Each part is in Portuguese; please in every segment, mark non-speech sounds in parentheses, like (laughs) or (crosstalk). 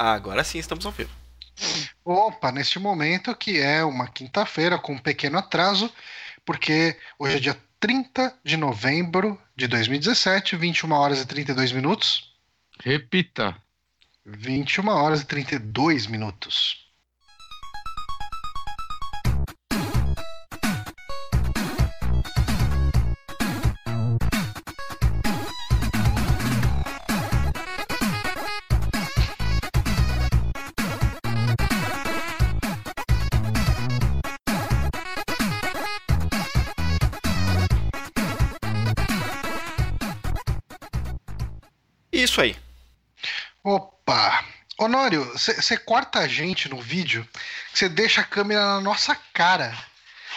Agora sim estamos ao vivo. Opa, neste momento que é uma quinta-feira com um pequeno atraso, porque hoje é dia 30 de novembro de 2017, 21 horas e 32 minutos. Repita. 21 horas e 32 minutos. Honório, você corta a gente no vídeo, você deixa a câmera na nossa cara.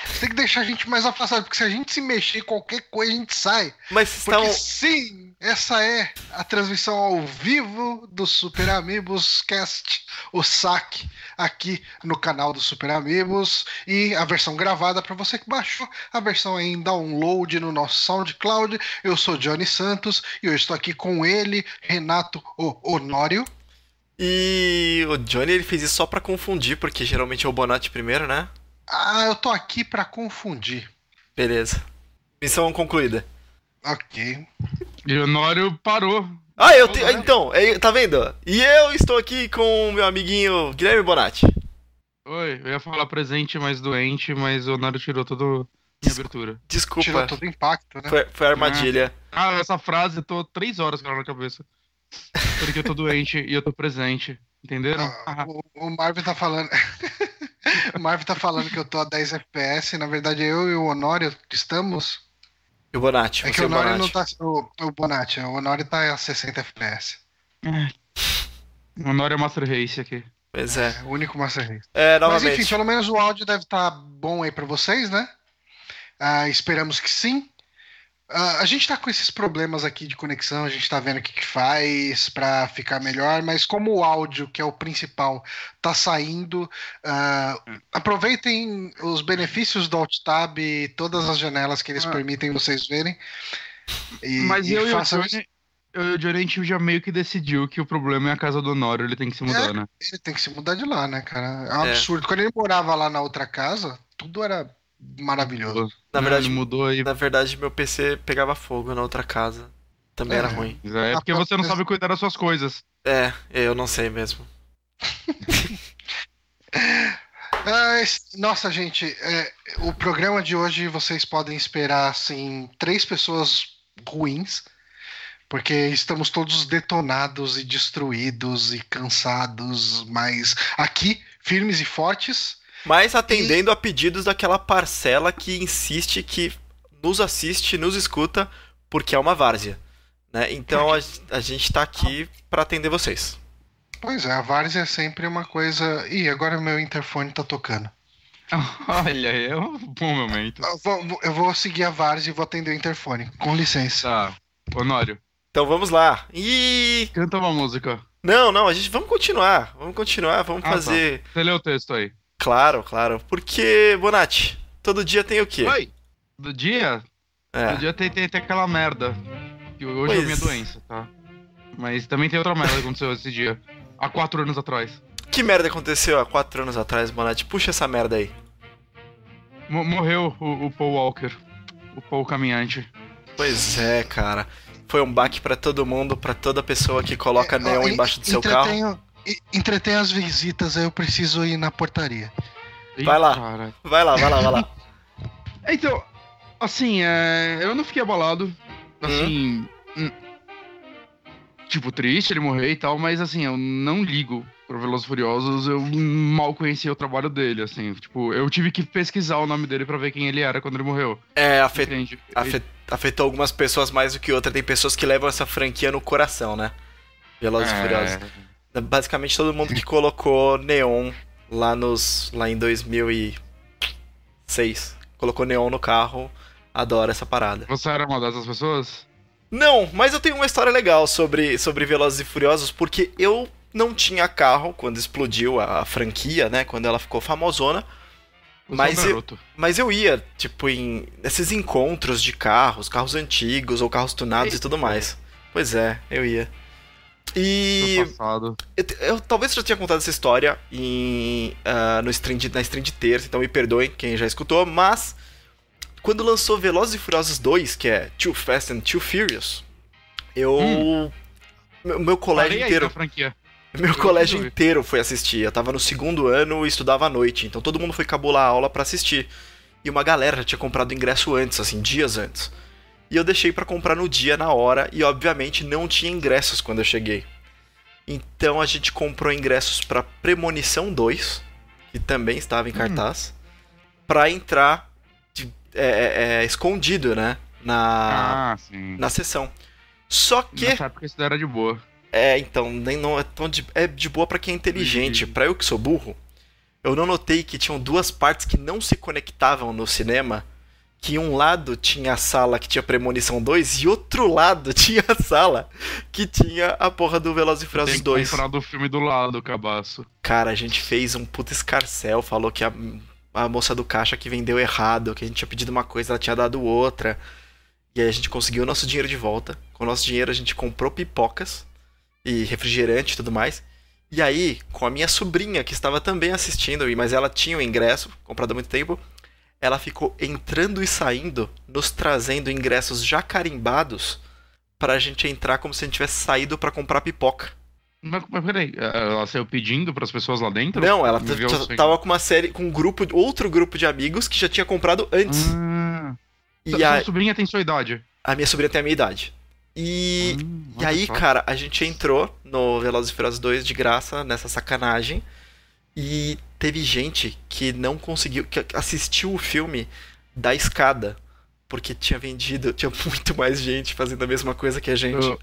Você tem que deixar a gente mais afastado, porque se a gente se mexer qualquer coisa, a gente sai. Mas Porque estão. sim, essa é a transmissão ao vivo do Super Amigos Cast, o saque aqui no canal do Super Amigos e a versão gravada para você que baixou a versão em download no nosso SoundCloud. Eu sou Johnny Santos e eu estou aqui com ele, Renato o Honório. E o Johnny ele fez isso só pra confundir, porque geralmente é o Bonatti primeiro, né? Ah, eu tô aqui para confundir. Beleza. Missão concluída. Ok. E o Honório parou. Ah, eu te... Olá. então, é- tá vendo? E eu estou aqui com o meu amiguinho Guilherme Bonatti. Oi, eu ia falar presente, mas doente, mas o Honório tirou toda a abertura. Desculpa, Tirou todo o impacto, né? foi, foi armadilha. Ah, essa frase, eu tô três horas com ela na cabeça. Porque eu tô doente e eu tô presente. Entenderam? Ah, o, o Marvin tá falando. (laughs) o Marvin tá falando que eu tô a 10 FPS. Na verdade, eu e o Honório estamos. E o Bonatti, É que você o o Honório Bonatti. não tá. O, o Bonatti, o Honório tá a 60 FPS. O Honório é Master Race aqui. Pois é. É o único Master Race. É, Mas novamente. enfim, pelo menos o áudio deve estar bom aí pra vocês, né? Ah, esperamos que sim. Ah, a gente tá com esses problemas aqui de conexão, a gente tá vendo o que, que faz pra ficar melhor, mas como o áudio, que é o principal, tá saindo, ah, aproveitem os benefícios do Alt Tab e todas as janelas que eles Ah. permitem vocês verem. E, Mas e eu e o façam Johnny, eu e o Johnny, a gente já meio que decidiu que o problema é a casa do Honório, ele tem que se mudar, né? Ele tem que se mudar de lá, né, cara? É um É. absurdo. Quando ele morava lá na outra casa, tudo era maravilhoso. Na verdade, ele mudou aí. Na verdade, meu PC pegava fogo na outra casa. Também era É. ruim. É porque você não sabe cuidar das suas coisas. É, eu não sei mesmo. (laughs) Nossa, gente, é, o programa de hoje vocês podem esperar assim três pessoas ruins, porque estamos todos detonados e destruídos e cansados, mas aqui firmes e fortes. Mas atendendo a pedidos daquela parcela que insiste que nos assiste, nos escuta, porque é uma várzea. Né? Então a, a gente tá aqui pra atender vocês. Pois é, a várzea é sempre uma coisa. Ih, agora meu interfone tá tocando. (laughs) Olha, é um bom momento. Eu vou, eu vou seguir a várzea e vou atender o interfone. Com licença. Tá. Honório, Então vamos lá. E canta uma música. não, não, a gente vamos continuar. Vamos continuar, vamos Ah, tá. fazer. Você lê o texto aí. Claro, claro. Porque, Bonatti, todo dia tem o quê? Oi! Do dia? É. Do dia tem, tem, tem aquela merda. Que hoje é a minha Pois. doença, tá? Mas também tem outra merda que aconteceu esse dia. Há quatro anos atrás. Que merda aconteceu há quatro anos atrás, Bonatti? Puxa essa merda aí. Mo- morreu o, o Paul Walker. O Paul Caminhante. Pois é, cara. Foi um baque pra todo mundo, pra toda pessoa que coloca neon Ó, embaixo do seu entretenho- carro. Entretém as visitas, aí eu preciso ir na portaria. Vai lá. Cara. Vai lá, vai lá, vai lá. (laughs) Então, assim, é, eu não fiquei abalado. Assim. hum, Tipo, triste ele morrer e tal, mas assim, eu não ligo pro Velozes e Furiosos, eu mal conhecia o trabalho dele, assim. Tipo, eu tive que pesquisar o nome dele pra ver quem ele era quando ele morreu. É, afet- afetou algumas pessoas mais do que outras. Tem pessoas que levam essa franquia no coração, né? Velozes e É, Furiosos. Basicamente todo mundo que colocou neon lá nos lá em 2006, colocou neon no carro, adora essa parada. Você era uma dessas pessoas? Não, mas eu tenho uma história legal sobre, sobre Velozes e Furiosos, porque eu não tinha carro quando explodiu a, a franquia, né? Quando ela ficou famosona. Você Mas é um eu-. Mas eu ia, tipo, em esses encontros de carros, carros antigos ou carros tunados e tudo mais. Pois é, eu ia. E eu, eu talvez já tinha contado essa história em, ah, no stream de- na stream de terça, então me perdoem quem já escutou, mas quando lançou Velozes e Furiosos 2, que é Too Fast and Too Furious, eu Hum. meu, meu colégio Parei inteiro, meu eu colégio inteiro foi assistir. Eu tava no segundo ano e estudava à noite, então todo mundo foi cabular a aula pra assistir. E uma galera já tinha comprado ingresso antes, assim, dias antes. E eu deixei pra comprar no dia, na hora, e obviamente não tinha ingressos quando eu cheguei. Então a gente comprou ingressos pra Premonição 2, que também estava em Hum. cartaz, pra entrar de- é, é, é, escondido, né? Na, Ah, sim. na sessão. Só que. Nessa época isso era de boa. É, então, nem não é tão de, é de boa pra quem é inteligente. Uhum. Pra eu que sou burro, eu não notei que tinham duas partes que não se conectavam no cinema. Que um lado tinha a sala que tinha Premonição 2 e outro lado (laughs) tinha a sala que tinha a porra do Velozes e Tem Furiosos que 2. comprar do filme do lado, cabaço. Cara, a gente fez um puta escarcel, falou que a, a moça do caixa que vendeu errado, que a gente tinha pedido uma coisa, ela tinha dado outra. E aí a gente conseguiu o nosso dinheiro de volta. Com o nosso dinheiro a gente comprou pipocas e refrigerante e tudo mais. E aí, com a minha sobrinha, que estava também assistindo, mas ela tinha o ingresso, comprado há muito tempo, ela ficou entrando e saindo, nos trazendo ingressos já carimbados pra gente entrar como se a gente tivesse saído pra comprar pipoca. Mas, mas peraí, ela saiu pedindo pras pessoas lá dentro? Não, ela tava com uma série, com um grupo, outro grupo de amigos que já tinha comprado antes. Ah, e sua a, sobrinha tem sua idade. a minha sobrinha tem a minha idade. E, Hum, e aí, só. cara, a gente entrou no Velozes e Furiosos 2 de graça, nessa sacanagem. E teve gente que não conseguiu, que assistiu o filme da escada. Porque tinha vendido, tinha (laughs) muito mais gente fazendo a mesma coisa que a gente. Eu-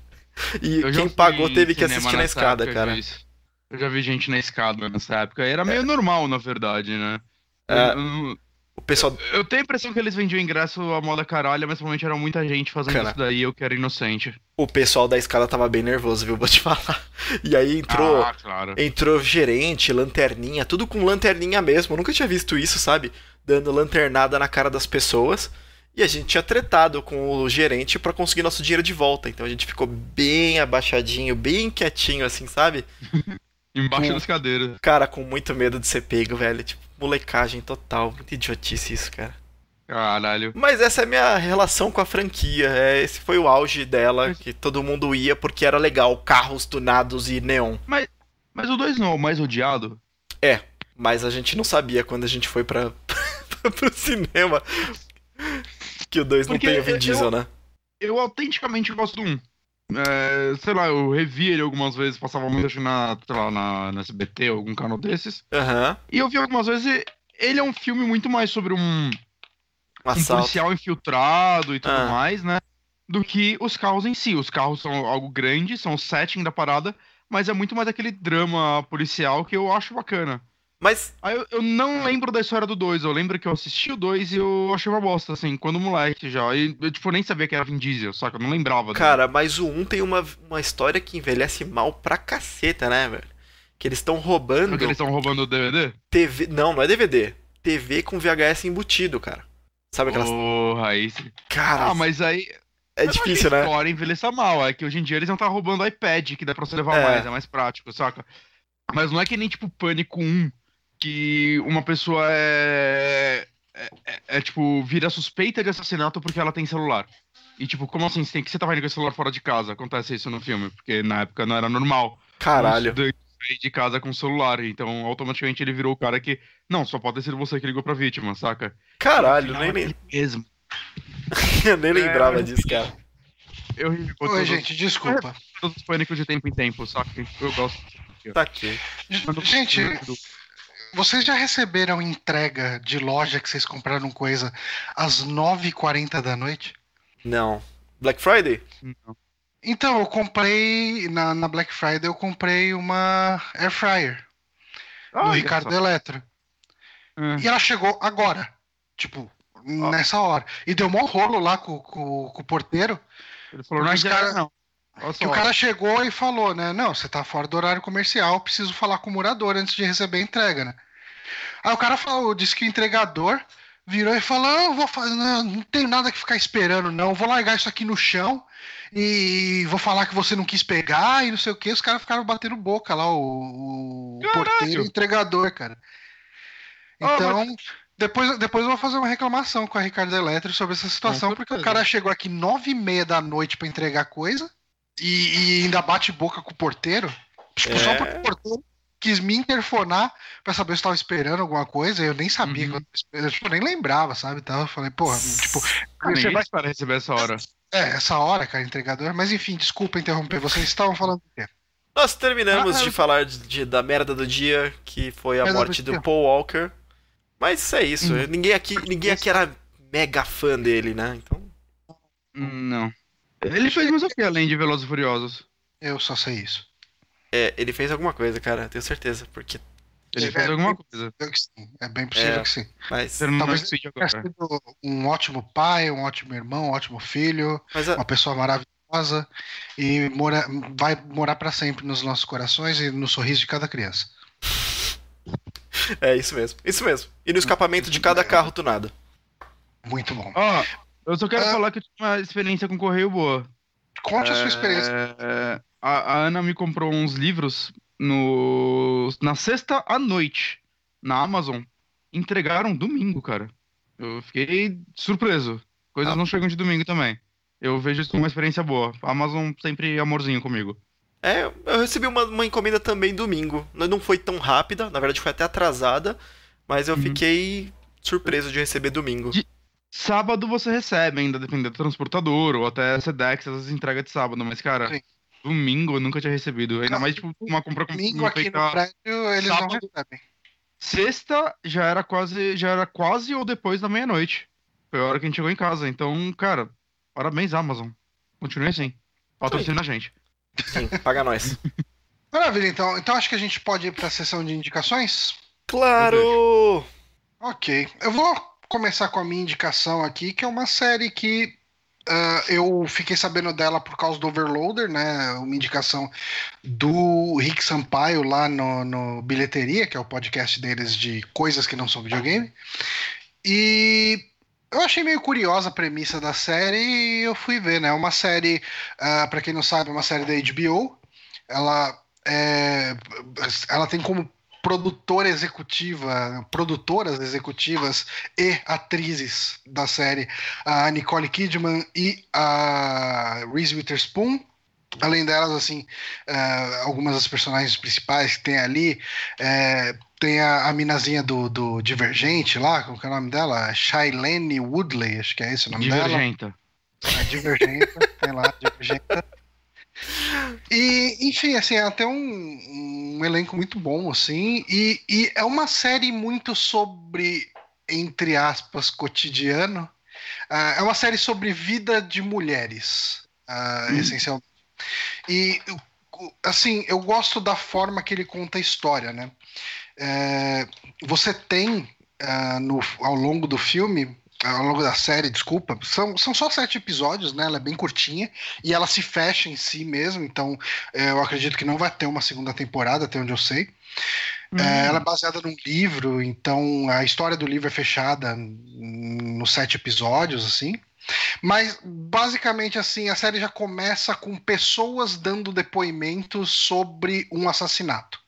e eu quem pagou teve que assistir na escada, cara. disso. Eu já vi gente na escada nessa época. Era meio normal, na verdade, né? É. Eu, O pessoal. eu tenho a impressão que eles vendiam ingresso a moda caralho, mas provavelmente era muita gente fazendo Cara. isso daí eu que era inocente. O pessoal da escada tava bem nervoso, viu? (laughs) Vou te falar. E aí entrou. Ah, claro. Entrou gerente, lanterninha, tudo com lanterninha mesmo. Eu nunca tinha visto isso, sabe? Dando lanternada na cara das pessoas. E a gente tinha tretado com o gerente pra conseguir nosso dinheiro de volta. Então a gente ficou bem abaixadinho, bem quietinho, assim, sabe? (laughs) Embaixo com- das cadeiras. Cara, com muito medo de ser pego, velho. Tipo, molecagem total. Muito idiotice isso, cara. Caralho. Mas essa é a minha relação com a franquia. É, esse foi o auge dela, que todo mundo ia porque era legal. Carros tunados e neon. Mas o 2 não é o mais odiado? Mas a gente não sabia quando a gente foi pra, (laughs) pro cinema que o 2 não tem o Vin eu- Diesel, né? Eu autenticamente gosto do 1. É, sei lá, eu revi ele algumas vezes, passava muito acho, na, sei lá, na, na SBT, algum canal desses. Aham. E eu vi algumas vezes, e ele é um filme muito mais sobre um, Um um policial infiltrado e tudo Ah. mais, né? Do que os carros em si. Os carros são algo grande, são o setting da parada, mas é muito mais aquele drama policial que eu acho bacana. Mas, Aí eu, eu não lembro da história do 2, eu lembro que eu assisti o 2 e eu achei uma bosta, assim, quando moleque já. E eu, tipo, nem sabia que era Vin Diesel, só que eu não lembrava. dele. cara, mas o 1 tem uma, uma história que envelhece mal pra caceta, né, velho? Que eles estão roubando Porque eles estão roubando o DVD? TV. Não, não é DVD. TV com VHS embutido, cara. Sabe aquelas. Porra, aí. Cara, Ah, mas aí. é difícil, né? História envelheça mal. É que hoje em dia eles não estão roubando iPad, que dá pra você levar É. mais, é mais prático, saca? Mas não é que nem tipo Pânico 1, que uma pessoa é. É, é- é, tipo, vira suspeita de assassinato porque ela tem celular. E tipo, como assim? Você, tem, que você tava indo com o celular fora de casa? Acontece isso no filme, porque na época não era normal. Caralho. Um de casa com o celular. Então, automaticamente ele virou o cara que. Não, só pode ter sido você que ligou pra vítima, saca? Caralho, nem, final, nem, é mesmo. eu (laughs) nem lembrava mas- disso, cara. Eu ri Oi, todos, gente, desculpa. todos os pânicos de tempo em tempo, saca? Eu gosto. Tá aqui. Gente, vocês já receberam entrega de loja que vocês compraram coisa às 9h40 da noite? Não. Black Friday? Não. Então, eu comprei, na, na Black Friday, eu comprei uma Air Fryer no Olha Ricardo só. Eletro. É. E ela chegou agora. Tipo, nessa hora. E deu mó rolo lá com, com- com o porteiro. Ele falou, não cara- não. Olha Que só. o cara chegou e falou, né? Não, você tá fora do horário comercial, preciso falar com o morador antes de receber a entrega, né? Aí o cara falou, disse que o entregador virou e falou: ah, eu vou fazer, não, não tenho nada que ficar esperando, não. Vou largar isso aqui no chão e vou falar que você não quis pegar e não sei o que. Os caras ficaram batendo boca lá, o, o porteiro e o entregador, cara. Então, oh, mas... depois, depois eu vou fazer uma reclamação com a Ricardo Eletro sobre essa situação, porque o cara chegou aqui nove e meia da noite para entregar coisa e, e, ainda bate boca com o porteiro. Tipo, é... só porque o porteiro quis me interfonar para saber se estava esperando alguma coisa, eu nem sabia, uhum. eu, eu tipo, nem lembrava, sabe? Então eu falei, porra, tipo, você vai para receber essa hora. É, essa hora, cara, entregador. Mas enfim, desculpa interromper, vocês estavam falando do quê? Nós terminamos ah, de falar de, de, da merda do dia, que foi a morte do, do Paul Walker. Mas é isso, hum. ninguém aqui, ninguém aqui era mega fã dele, né? Então. Não. Ele fez mais o que além de Velozes e Furiosos? Eu só sei isso. É, ele fez alguma coisa, cara, tenho certeza, porque. Ele é, fez é, alguma coisa. É bem possível é, que sim. Mas talvez ele tenha sido um ótimo pai, um ótimo irmão, um ótimo filho, a... uma pessoa maravilhosa e mora, vai morar para sempre nos nossos corações e no sorriso de cada criança. (laughs) É isso mesmo, isso mesmo. E no escapamento de cada carro tunado. Muito bom. Oh, eu só quero ah, falar que eu tive uma experiência com correio boa. Conte é... a sua experiência. É a, a Ana me comprou uns livros no, na sexta à noite na Amazon. Entregaram domingo, cara. Eu fiquei surpreso. Coisas ah. não chegam de domingo também. Eu vejo isso como uma experiência boa. A Amazon sempre amorzinho comigo. É, eu recebi uma, uma encomenda também domingo. Não foi tão rápida, na verdade foi até atrasada, mas eu uhum. fiquei surpreso de receber domingo. De... Sábado você recebe, ainda dependendo do transportador, ou até Sedex, às vezes entrega de sábado, mas, cara, Sim. Domingo eu nunca tinha recebido. Ainda não, mais, tipo, uma compra com Domingo aqui feita... no prédio eles sábado. não recebem. Sexta já era quase, já era quase ou depois da meia-noite. Foi a hora que a gente chegou em casa. Então, cara, parabéns, Amazon. Continue assim. Patrocina a gente. Sim, paga nós. (laughs) Maravilha, então. Então acho que a gente pode ir para a sessão de indicações? Claro! Ok. Eu vou começar com a minha indicação aqui, que é uma série que Uh, eu fiquei sabendo dela por causa do Overloader, né? Uma indicação do Rick Sampaio lá no, no Bilheteria, que é o podcast deles de coisas que não são videogame. E eu achei meio curiosa a premissa da série e eu fui ver, né? É uma série, uh, ah, para quem não sabe, é uma série da HBO. Ela, é, ela tem como produtora executiva, produtoras executivas e atrizes da série, a Nicole Kidman e a Reese Witherspoon. Além delas, assim, uh, algumas das personagens principais que tem ali, uh, tem a, a minazinha do, do Divergente lá, como é o nome dela? Shailene Woodley, acho que é esse o nome Divergenta. dela. É, Divergenta. (laughs) tem lá, Divergenta. E, enfim, assim, é até um, um elenco muito bom, assim, e, e, é uma série muito sobre, entre aspas, cotidiano. Uh, é uma série sobre vida de mulheres, uh, hum. essencialmente. E, assim, eu gosto da forma que ele conta a história, né? É, você tem, uh, no, ao longo do filme, ao longo da série, desculpa, são, são só sete episódios, né? Ela é bem curtinha e ela se fecha em si mesmo, então é, eu acredito que não vai ter uma segunda temporada, até onde eu sei. Uhum. É, ela é baseada num livro, então a história do livro é fechada nos sete episódios, assim. Mas basicamente assim, a série já começa com pessoas dando depoimentos sobre um assassinato.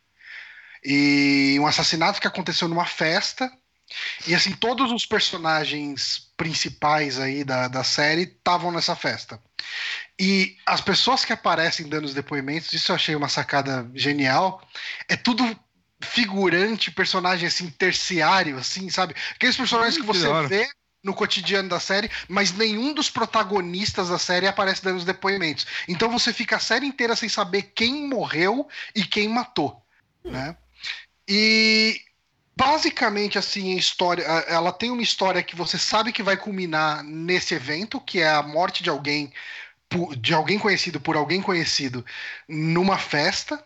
E um assassinato que aconteceu numa festa e assim, todos os personagens principais aí da, da série estavam nessa festa. E as pessoas que aparecem dando os depoimentos, isso eu achei uma sacada genial. É tudo figurante, personagem assim, terciário, assim, sabe? Aqueles personagens que você vê no cotidiano da série, mas nenhum dos protagonistas da série aparece dando os depoimentos. Então você fica a série inteira sem saber quem morreu e quem matou, né? E basicamente assim a história ela tem uma história que você sabe que vai culminar nesse evento que é a morte de alguém de alguém conhecido por alguém conhecido numa festa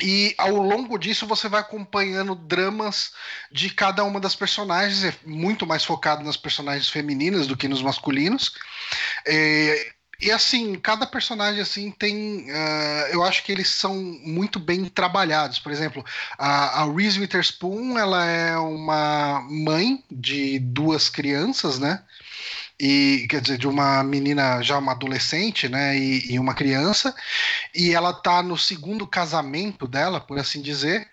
e ao longo disso você vai acompanhando dramas de cada uma das personagens, é muito mais focado nas personagens femininas do que nos masculinos. É, E assim, cada personagem assim tem. Uh, eu acho que eles são muito bem trabalhados. Por exemplo, a, a Reese Witherspoon ela é uma mãe de duas crianças, né? E quer dizer, de uma menina já uma adolescente, né? E, e uma criança. E ela tá no segundo casamento dela, por assim dizer.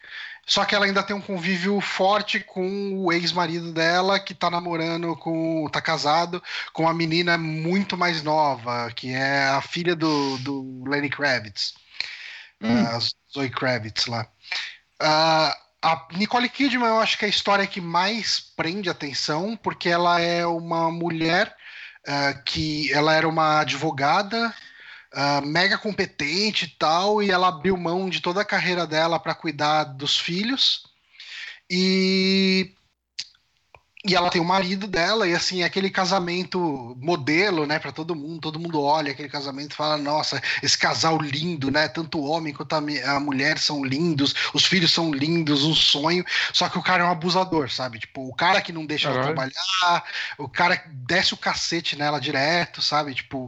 Só que ela ainda tem um convívio forte com o ex-marido dela, que tá namorando com. tá casado com uma menina muito mais nova, que é a filha do, do Lenny Kravitz. Hum. Uh, Zoe Kravitz lá. Uh, a Nicole Kidman, eu acho que é a história que mais prende atenção, porque ela é uma mulher uh, que ela era uma advogada uh, mega competente e tal, e ela abriu mão de toda a carreira dela para cuidar dos filhos. E e ela tem o marido dela, e assim, aquele casamento modelo, né, para todo mundo, todo mundo olha aquele casamento e fala, nossa, esse casal lindo, né, tanto o homem quanto a, mulher são lindos, os filhos são lindos, um sonho, só que o cara é um abusador, sabe, tipo, o cara que não deixa ela trabalhar, o cara que desce o cacete nela direto, sabe, tipo,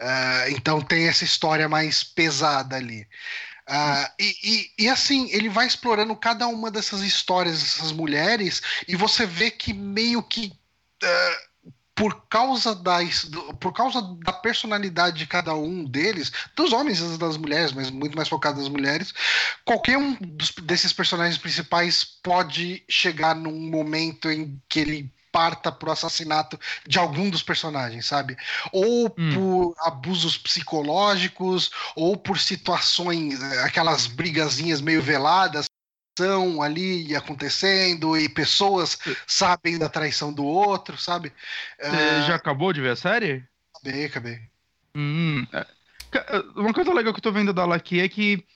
uh, então tem essa história mais pesada ali. Uh, e, e, e, assim, ele vai explorando cada uma dessas histórias, dessas mulheres, e você vê que meio que. Uh, por causa, das, por causa da personalidade de cada um deles, dos homens e das mulheres, mas muito mais focado nas mulheres, qualquer um dos, desses personagens principais pode chegar num momento em que ele parta pro assassinato de algum dos personagens, sabe? Ou hum. por abusos psicológicos, ou por situações, eh, aquelas brigazinhas meio veladas são ali acontecendo e pessoas sabem da traição do outro, sabe? Você uh... já acabou de ver a série? Acabei, acabei. Hum, é, uma coisa legal que eu tô vendo dela aqui é que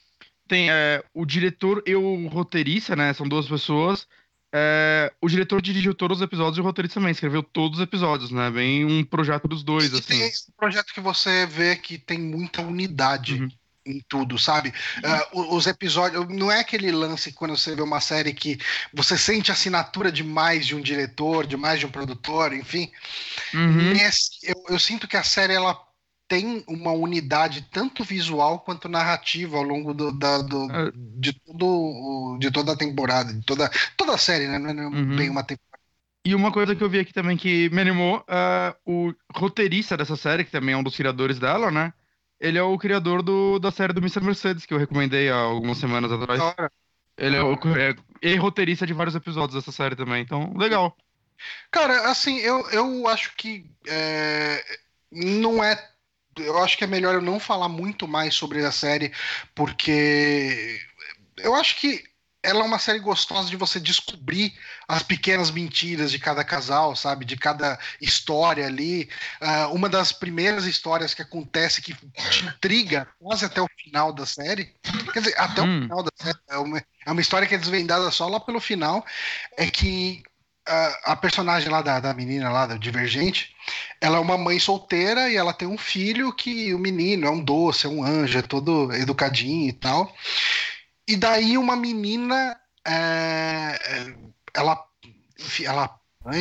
tem é, o diretor e o roteirista, né? São duas pessoas. É, o diretor dirigiu todos os episódios e o roteirista também escreveu todos os episódios, né? Bem um projeto dos dois, e assim. Tem um projeto que você vê que tem muita unidade. Uhum. Em tudo, sabe? Uh, os episódios. Não é aquele lance quando você vê uma série que você sente assinatura de mais de um diretor, de mais de um produtor, enfim. Uhum. Nesse, eu, eu sinto que a série ela tem uma unidade tanto visual quanto narrativa ao longo do, da, do, é. de, todo, de toda a temporada, de toda, toda a série, né? Não é uhum. bem uma temporada. E uma coisa que eu vi aqui também que me animou, uh, o roteirista dessa série, que também é um dos criadores dela, né? Ele é o criador do, da série do Mr. Mercedes, que eu recomendei há algumas semanas atrás. Ele é, o, é, é roteirista de vários episódios dessa série também, então, legal. Cara, assim, eu, eu acho que é, não é eu acho que é melhor eu não falar muito mais sobre a série, porque eu acho que ela é uma série gostosa de você descobrir as pequenas mentiras de cada casal, sabe? De cada história ali. Uh, uma das primeiras histórias que acontece que te intriga quase até o final da série. Quer dizer, até hum. o final da série. É uma, é uma história que é desvendada só lá pelo final. É que a, personagem lá da, da menina lá, da Divergente, ela é uma mãe solteira e ela tem um filho que o menino é um doce, é um anjo, é todo educadinho e tal. E daí uma menina, é, é ela, ela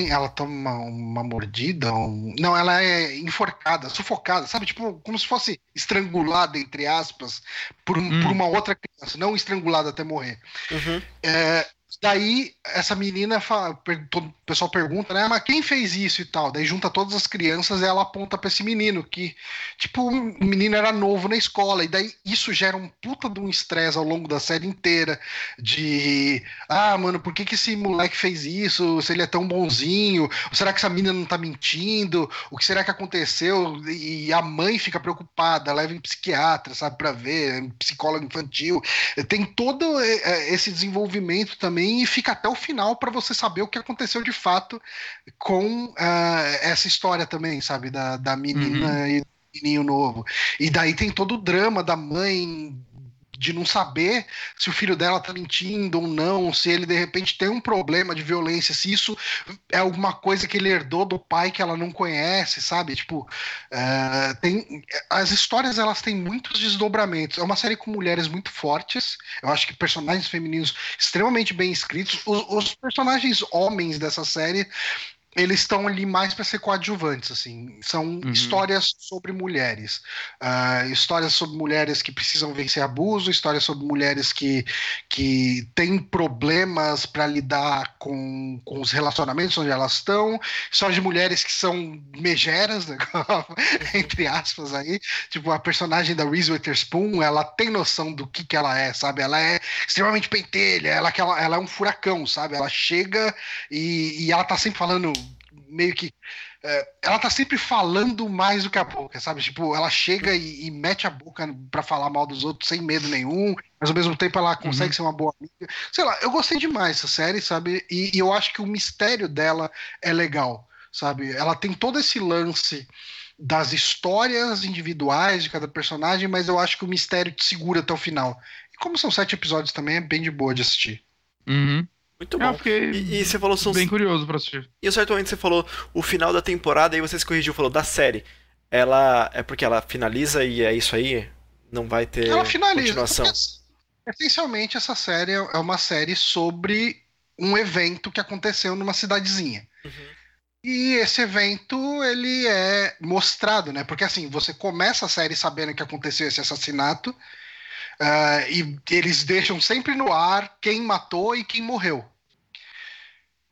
ela toma uma mordida, um... não, ela é enforcada, sufocada, sabe? Tipo, como se fosse estrangulada, entre aspas, por, hum. por uma outra criança, não estrangulada até morrer. Uhum. É, Daí, essa menina, fala, o pessoal pergunta, né? Mas quem fez isso e tal? Daí junta todas as crianças e ela aponta para esse menino, que, tipo, o menino era novo na escola. E daí isso gera um puta de um estresse ao longo da série inteira. De, ah, mano, por que, que esse moleque fez isso? Se ele é tão bonzinho? Ou será que essa menina não tá mentindo? O que será que aconteceu? E a mãe fica preocupada, leva em psiquiatra, sabe, pra ver, psicólogo infantil. Tem todo é, é, esse desenvolvimento também e fica até o final para você saber o que aconteceu de fato com uh, essa história também, sabe? Da, da menina uhum. e do menino novo. E daí tem todo o drama da mãe de não saber se o filho dela tá mentindo ou não, se ele de repente tem um problema de violência, se isso é alguma coisa que ele herdou do pai que ela não conhece, sabe? Tipo, uh, tem as histórias elas têm muitos desdobramentos. É uma série com mulheres muito fortes. Eu acho que personagens femininos extremamente bem escritos. Os, os personagens homens dessa série eles estão ali mais para ser coadjuvantes, assim. São Uhum. histórias sobre mulheres. Ah, histórias sobre mulheres que precisam vencer abuso, histórias sobre mulheres que, que têm problemas para lidar com, com os relacionamentos onde elas estão, histórias de mulheres que são megeras, né? (laughs) entre aspas aí. Tipo, a personagem da Reese Witherspoon, ela tem noção do que, que ela é, sabe? Ela é extremamente pentelha, ela, que ela, ela é um furacão, sabe? Ela chega e, e ela tá sempre falando meio que. é, ela tá sempre falando mais do que a boca, sabe? Tipo, ela chega e, e mete a boca pra falar mal dos outros sem medo nenhum, mas ao mesmo tempo ela consegue ser uma boa amiga. Sei lá, eu gostei demais dessa série, sabe? E, e eu acho que o mistério dela é legal, sabe? Ela tem todo esse lance das histórias individuais de cada personagem, mas eu acho que o mistério te segura até o final. E como são sete episódios também, é bem de boa de assistir. Uhum. Muito bom. E, e você falou são bem curioso pra assistir. E certo momento você falou o final da temporada e você se corrigiu, falou da série. Ela é porque ela finaliza e é isso aí? Não vai ter Ela finaliza. continuação. porque, Essencialmente, essa série é uma série sobre um evento que aconteceu numa cidadezinha. Uhum. E esse evento, ele é mostrado, né? Porque assim, você começa a série sabendo que aconteceu esse assassinato, ah, e eles deixam sempre no ar quem matou e quem morreu.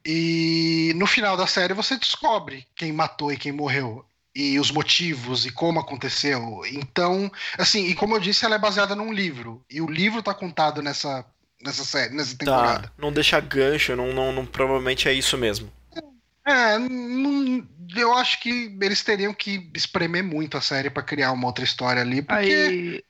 E no final da série você descobre quem matou e quem morreu. E os motivos e como aconteceu. Então, assim, e como eu disse, ela é baseada num livro. E o livro tá contado nessa, nessa série, nessa temporada. Tá, não deixa gancho, não, não, não- provavelmente é isso mesmo. É, não- eu acho que eles teriam que espremer muito a série pra criar uma outra história ali, porque Aí,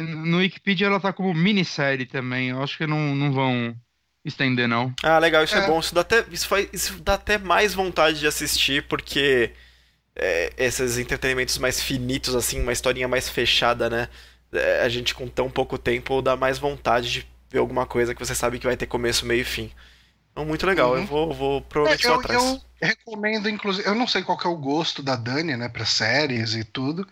no Wikipedia ela tá como minissérie também. Eu acho que não, não vão estender, não. Ah, legal, isso é, É. bom. Isso dá, até, isso, faz, isso dá até mais vontade de assistir, porque é, esses entretenimentos mais finitos, assim, uma historinha mais fechada, né? É, a gente com tão pouco tempo dá mais vontade de ver alguma coisa que você sabe que vai ter começo, meio e fim. Então, muito legal. Uhum. Eu vou, vou provavelmente vou eu, atrás. eu recomendo, inclusive, eu não sei qual é o gosto da Dani, né, para séries e tudo,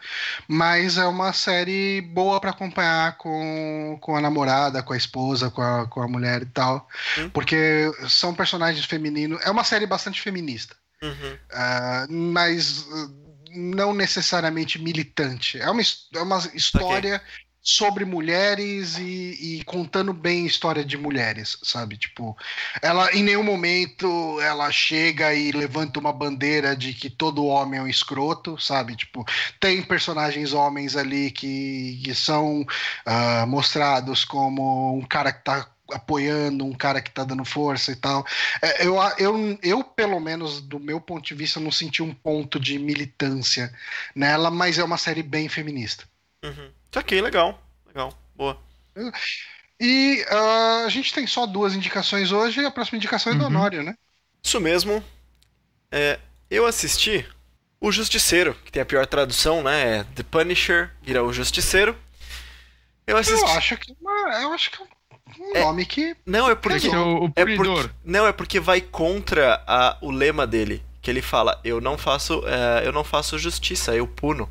mas é uma série boa pra acompanhar com, com a namorada, com a esposa, com a, com a mulher e tal, Hum. porque são personagens femininos. É uma série bastante feminista. Uhum. Ah, mas uh, não necessariamente militante. É uma, é uma história sobre mulheres e, e contando bem história de mulheres, sabe? Tipo, ela em nenhum momento ela chega e levanta uma bandeira de que todo homem é um escroto, sabe? Tipo, tem personagens homens ali que, que são ah, mostrados como um cara que tá apoiando, um cara que tá dando força e tal. É, eu, eu, eu, pelo menos, do meu ponto de vista, não senti um ponto de militância nela, mas é uma série bem feminista. Uhum. Ok, legal. Legal. Boa. E ah, a gente tem só duas indicações hoje, e a próxima indicação é do Uhum. Honório, né? Isso mesmo. É, eu assisti O Justiceiro, que tem a pior tradução, né? É The Punisher, vira O Justiceiro. Eu assisti. Eu acho que, é eu acho que é um É, nome que. Não, é porque. É o, o É porque, não, é porque vai contra a- o lema dele. Que ele fala, eu não faço. é, eu não faço justiça, eu puno.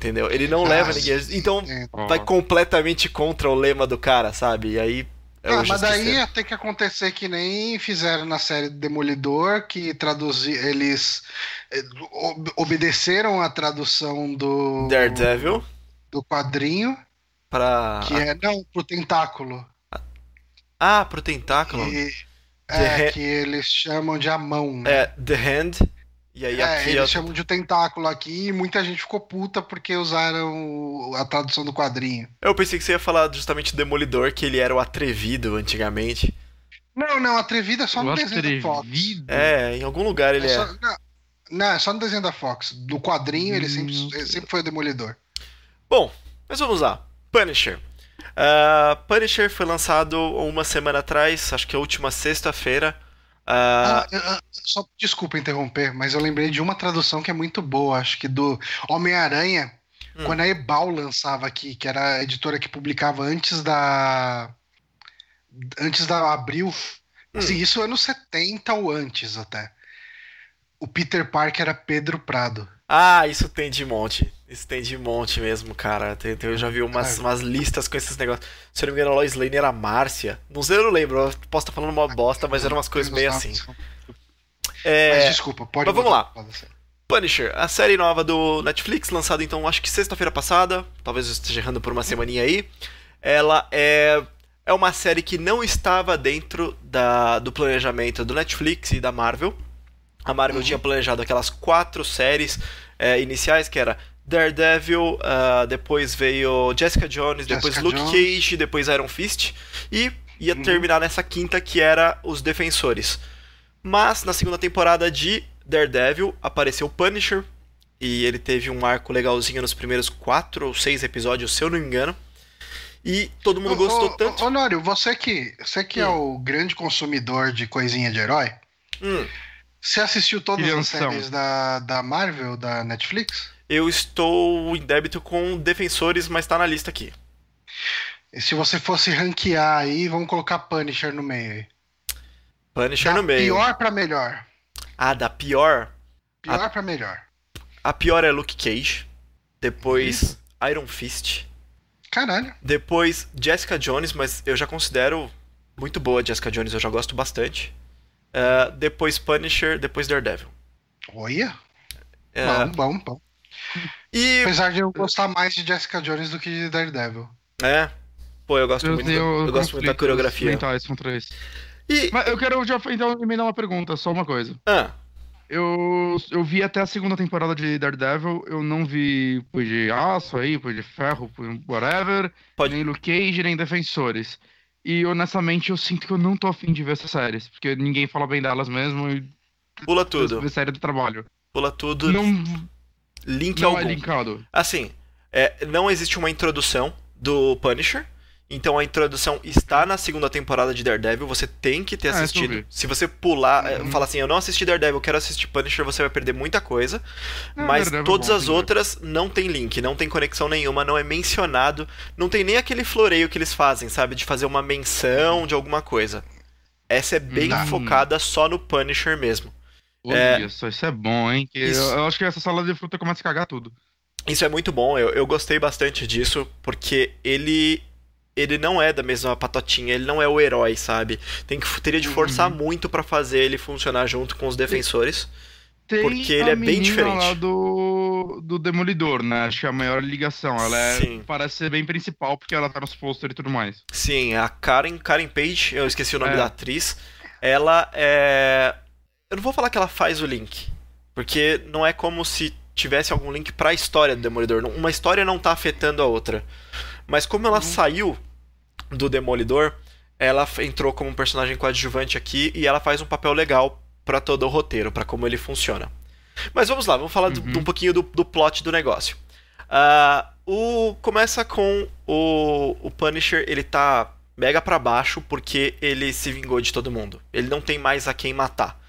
Entendeu? Ele não Ah, leva ninguém. Então é. Vai completamente contra o lema do cara, sabe? E aí. É ah, o mas daí ia ter que acontecer que nem fizeram na série Demolidor, que traduzi, eles eh, ob- obedeceram a tradução do, Daredevil do quadrinho, pra. que é não pro tentáculo. Ah, pro tentáculo. É, Hand- que eles chamam de a mão. né? É, The Hand. E aí É, aqui eles é. chamam de tentáculo aqui e muita gente ficou puta porque usaram a tradução do quadrinho. Eu pensei que você ia falar justamente do Demolidor, que ele era o atrevido antigamente. Não, não, atrevida é só no Eu desenho da Fox. atrevido. É, em algum lugar ele É é. só, não, não, é só no desenho da Fox. No quadrinho ele Hum, sempre, ok. ele sempre foi o Demolidor. Bom, mas vamos lá. Punisher. Ah, Punisher foi lançado uma semana atrás, acho que a última sexta-feira. Ah, Ah, ah, só desculpa interromper, mas eu lembrei de uma tradução que é muito boa, acho que do Homem-Aranha, Hum. quando a Ebal lançava aqui, que era a editora que publicava antes da. Antes da Abril. Assim, isso anos 70 ou antes até. O Peter Parker era Pedro Prado. ah, isso tem de monte. Isso tem de monte mesmo, cara. Tem- tem- eu já vi umas, É. umas listas com esses negócios. Se eu não me engano, a Lois Lane era a Márcia. Não sei, eu não lembro. Eu posso estar falando uma bosta, mas eram umas coisas meio assim. É, Mas desculpa, pode mas vamos lá. Punisher, a série nova do Netflix, lançada então acho que sexta-feira passada, talvez eu esteja errando por uma semaninha aí. Ela é, é uma série que não estava dentro da, do planejamento do Netflix e da Marvel. A Marvel tinha planejado aquelas quatro séries é, iniciais, que era Daredevil, ah, depois veio Jessica Jones, depois Jessica Luke Jones. Cage, depois Iron Fist, e ia terminar nessa quinta que era Os Defensores. Mas na segunda temporada de Daredevil apareceu o Punisher. E ele teve um arco legalzinho nos primeiros quatro ou seis episódios, se eu não me engano. E todo mundo Ô, gostou ô, tanto. ô, Honório, você que, você que é o grande consumidor de coisinha de herói, Hum, você assistiu todas as séries da, da Marvel, da Netflix? Eu estou em débito com Defensores, mas tá na lista aqui. E se você fosse ranquear aí, vamos colocar Punisher no meio aí. Punisher Da no meio. pior pra melhor. Ah, da pior. Pior pra melhor. A pior é Luke Cage. Depois Iron Fist. Caralho. Depois Jessica Jones, mas eu já considero muito boa a Jessica Jones, eu já gosto bastante. Ah, depois Punisher, depois Daredevil. Olha. Ah, Bom, bom, bom. E. Apesar de eu gostar mais de Jessica Jones do que de Daredevil. É. Pô, eu gosto Eu muito, da- tenho eu gosto muito da coreografia. mentais contra isso. E. Mas eu quero já então emendar uma pergunta, só uma coisa. Ah, Eu, eu vi até a segunda temporada de Daredevil, eu não vi Punho de Aço aí, Punho de Ferro, Punho whatever, Pode- nem Luke Cage, nem Defensores. E honestamente eu sinto que eu não tô afim de ver essas séries, porque ninguém fala bem delas mesmo e pula tudo. série do trabalho. Pula tudo. Não, link não algum. é linkado. Assim, é, não existe uma introdução do Punisher. Então a introdução está na segunda temporada de Daredevil. Você tem que ter Ah, assistido. Se você pular, é, Uhum. falar assim, eu não assisti Daredevil, eu quero assistir Punisher, você vai perder muita coisa. Ah, mas Daredevil é todas bom, as outras não tem link, não tem conexão nenhuma, não é mencionado. Não tem nem aquele floreio que eles fazem, sabe? De fazer uma menção de alguma coisa. Essa é bem Hum. focada só no Punisher mesmo. Olha só, isso é bom, hein? Isso. eu, eu acho que essa salada de fruta começa a cagar tudo. Isso é muito bom, eu, eu gostei bastante disso, porque ele ele não é da mesma patotinha, ele não é o herói, sabe? Tem que teria de forçar muito pra fazer ele funcionar junto com os defensores. Tem Porque ele é bem diferente. lá do, do Demolidor, né? Acho que é a maior ligação. Ela é, parece ser bem principal porque ela tá nos posters e tudo mais. Sim, a Karen, Karen Page, eu esqueci o nome É. da atriz. Ela é eu não vou falar que ela faz o link, porque não é como se tivesse algum link pra história do Demolidor. Uma história não tá afetando a outra. Mas como ela saiu do Demolidor, ela entrou como um personagem coadjuvante aqui e ela faz um papel legal pra todo o roteiro, pra como ele funciona. Mas vamos lá, vamos falar Uhum. de um pouquinho do, do plot do negócio. Ah, o começa com o, o Punisher, ele tá mega pra baixo porque ele se vingou de todo mundo. Ele não tem mais a quem matar.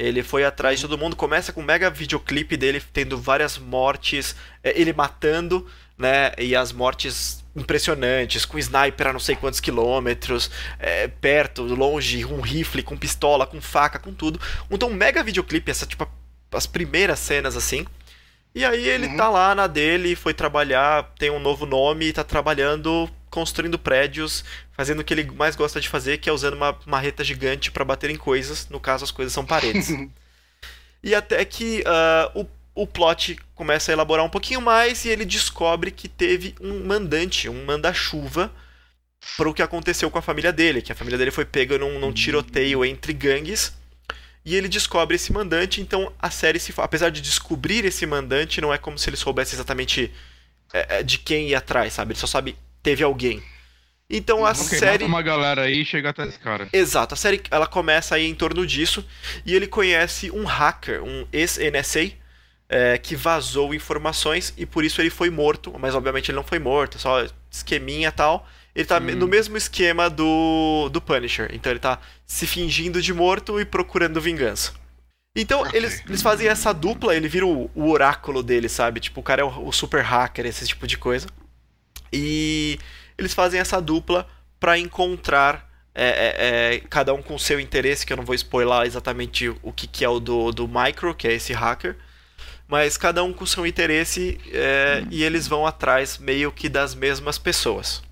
Ele foi atrás de todo mundo, começa com um mega videoclipe dele tendo várias mortes, é, ele matando, né? E as mortes impressionantes, com sniper a não sei quantos quilômetros, é, perto, longe, com rifle, com pistola, com faca, com tudo. Então um mega videoclipe, essa tipo as primeiras cenas assim. E aí ele Uhum. tá lá na dele, foi trabalhar, tem um novo nome e tá trabalhando, construindo prédios, fazendo o que ele mais gosta de fazer, que é usando uma marreta gigante pra bater em coisas, no caso as coisas são paredes. (laughs) e até que ah, o, o plot começa a elaborar um pouquinho mais e ele descobre que teve um mandante, um manda-chuva pro que aconteceu com a família dele, que a família dele foi pega num, num tiroteio entre gangues. E ele descobre esse mandante, então a série se apesar de descobrir esse mandante, não é como se ele soubesse exatamente é, é, de quem ir atrás, sabe? Ele só sabe teve alguém. Então a Ok, série uma galera aí e chega até esse cara. Exato, a série ela começa aí em torno disso e ele conhece um hacker, um ex-NSA, é, que vazou informações e por isso ele foi morto, mas obviamente ele não foi morto, só esqueminha e tal. Ele tá Hum. no mesmo esquema do, do Punisher, então ele tá se fingindo de morto e procurando vingança. Então Ok. eles, eles fazem essa dupla, ele vira o, o oráculo dele, sabe? Tipo, o cara é o, o super hacker, esse tipo de coisa. E eles fazem essa dupla pra encontrar é, é, é, cada um com seu interesse, que eu não vou spoiler exatamente o que, que é o do, do Micro, que é esse hacker. Mas cada um com seu interesse é, e eles vão atrás meio que das mesmas pessoas.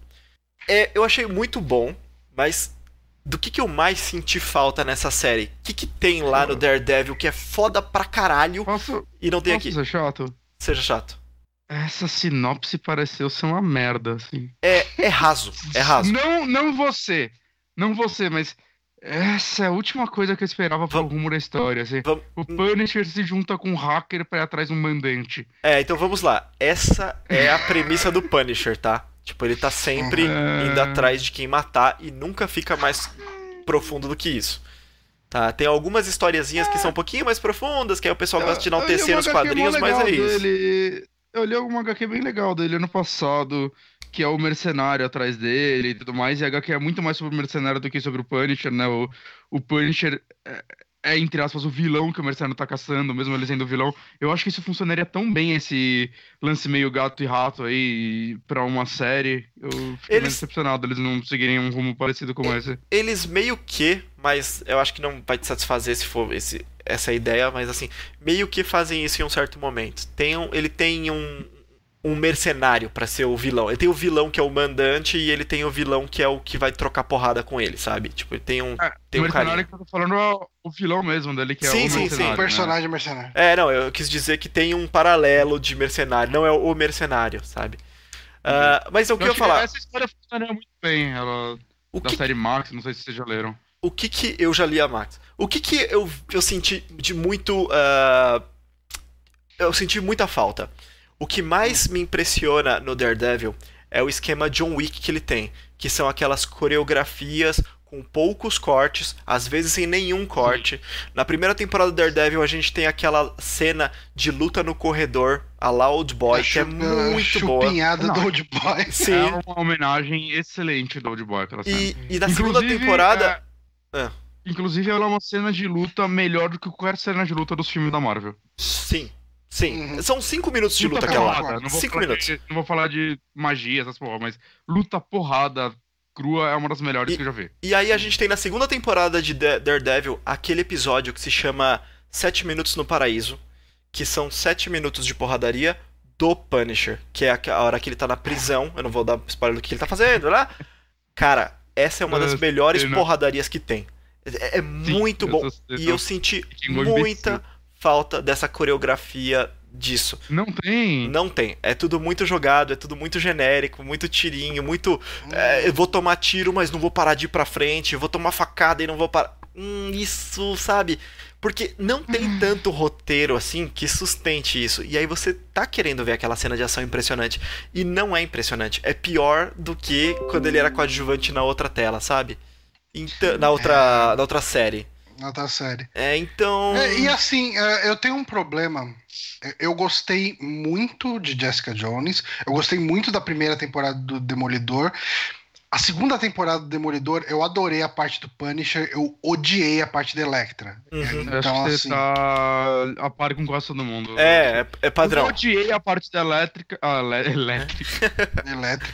É, eu achei muito bom, mas do que, que eu mais senti falta nessa série. O que, que tem lá no Daredevil que é foda pra caralho Posso, e não tem posso aqui? ser chato? Seja chato. Essa sinopse pareceu ser uma merda, assim. É, é raso, é raso. Não, não você. Não você, mas essa é a última coisa que eu esperava pro Vamos- rumo da história. Assim. Vamos- O Punisher se junta com um hacker pra ir atrás de um mandante. É, então vamos lá. Essa é a premissa do Punisher, tá? Tipo, ele tá sempre É. indo atrás de quem matar e nunca fica mais profundo do que isso. Tá? Tem algumas historiazinhas que são um pouquinho mais profundas, que aí o pessoal gosta de enaltecer uma nos quadrinhos, mas é isso. dele. Eu li uma HQ bem legal dele ano passado, que é o mercenário atrás dele e tudo mais. E a HQ é muito mais sobre o mercenário do que sobre o Punisher, né? O, o Punisher é, é, entre aspas, o vilão que o mercenário tá caçando, mesmo ele sendo o vilão. Eu acho que isso funcionaria tão bem, esse lance meio gato e rato aí, pra uma série. Eu fiquei Eles- meio decepcionado eles não seguirem um rumo parecido com esse. Eles meio que, mas eu acho que não vai te satisfazer se for esse, essa ideia, mas assim, meio que fazem isso em um certo momento. Tem um, ele tem um, um mercenário pra ser o vilão. Ele tem o vilão que é o mandante e ele tem o vilão que é o que vai trocar porrada com ele, sabe? Tipo, ele tem um. Tem o um mercenário carinha. que eu tô falando é o- vilão mesmo dele, que é Sim, o sim, sim. mercenário. O né? personagem mercenário. É, não, eu quis dizer que tem um paralelo de mercenário, não é o mercenário, sabe? Ah, mas o que eu que falar? Essa história funcionaria muito bem, ela O da que, série Max, não sei se vocês já leram. O que que eu já li a Max? O que que eu, eu senti de muito. ah, eu senti muita falta. O que mais me impressiona no Daredevil é o esquema John Wick que ele tem, que são aquelas coreografias com poucos cortes, às vezes sem nenhum corte. Na primeira temporada do Daredevil a gente tem aquela cena de luta no corredor, a la Old Boy, que é muito boa. chupinhada do Old Boy. Sim. É uma homenagem excelente do Old Boy, aquela cena. E, e na segunda Inclusive, temporada. é- Ah. Inclusive, ela é uma cena de luta melhor do que qualquer cena de luta dos filmes da Marvel. Sim. Sim. Uhum. São cinco minutos de luta Luta aquela não vou Cinco falar minutos. De, não vou falar de magia, essas porra, mas luta porrada crua é uma das melhores E- que eu já vi. E aí a gente tem na segunda temporada de Da- Daredevil aquele episódio que se chama Sete Minutos no Paraíso, que são sete minutos de porradaria do Punisher, que é a a hora que ele tá na prisão. Eu não vou dar spoiler do que ele tá fazendo, né? Cara, essa é uma das melhores porradarias que tem. É, é muito bom. E eu senti muita falta dessa coreografia disso. Não tem. Não tem. É tudo muito jogado, é tudo muito genérico, muito tirinho, muito. é, eu vou tomar tiro, mas não vou parar de ir pra frente. Eu vou tomar facada e não vou parar. Hum, isso, sabe? Porque não tem tanto roteiro assim que sustente isso. E aí você tá querendo ver aquela cena de ação impressionante. E não é impressionante. É pior do que quando ele era coadjuvante na outra tela, sabe? Então, na outra, na outra série. Na outra série. É, então. É, e assim, é, eu tenho um problema. Eu- Eu gostei muito de Jessica Jones. Eu gostei muito da primeira temporada do Demolidor. A segunda temporada do Demolidor, eu adorei a parte do Punisher. Eu odiei a parte da Electra. Uhum. Eu acho Então, você assim. tá a par com quase todo mundo. É, é, é Eu padrão. odiei a parte da elétrica. Ah, elé- elétrica. (laughs) Electra.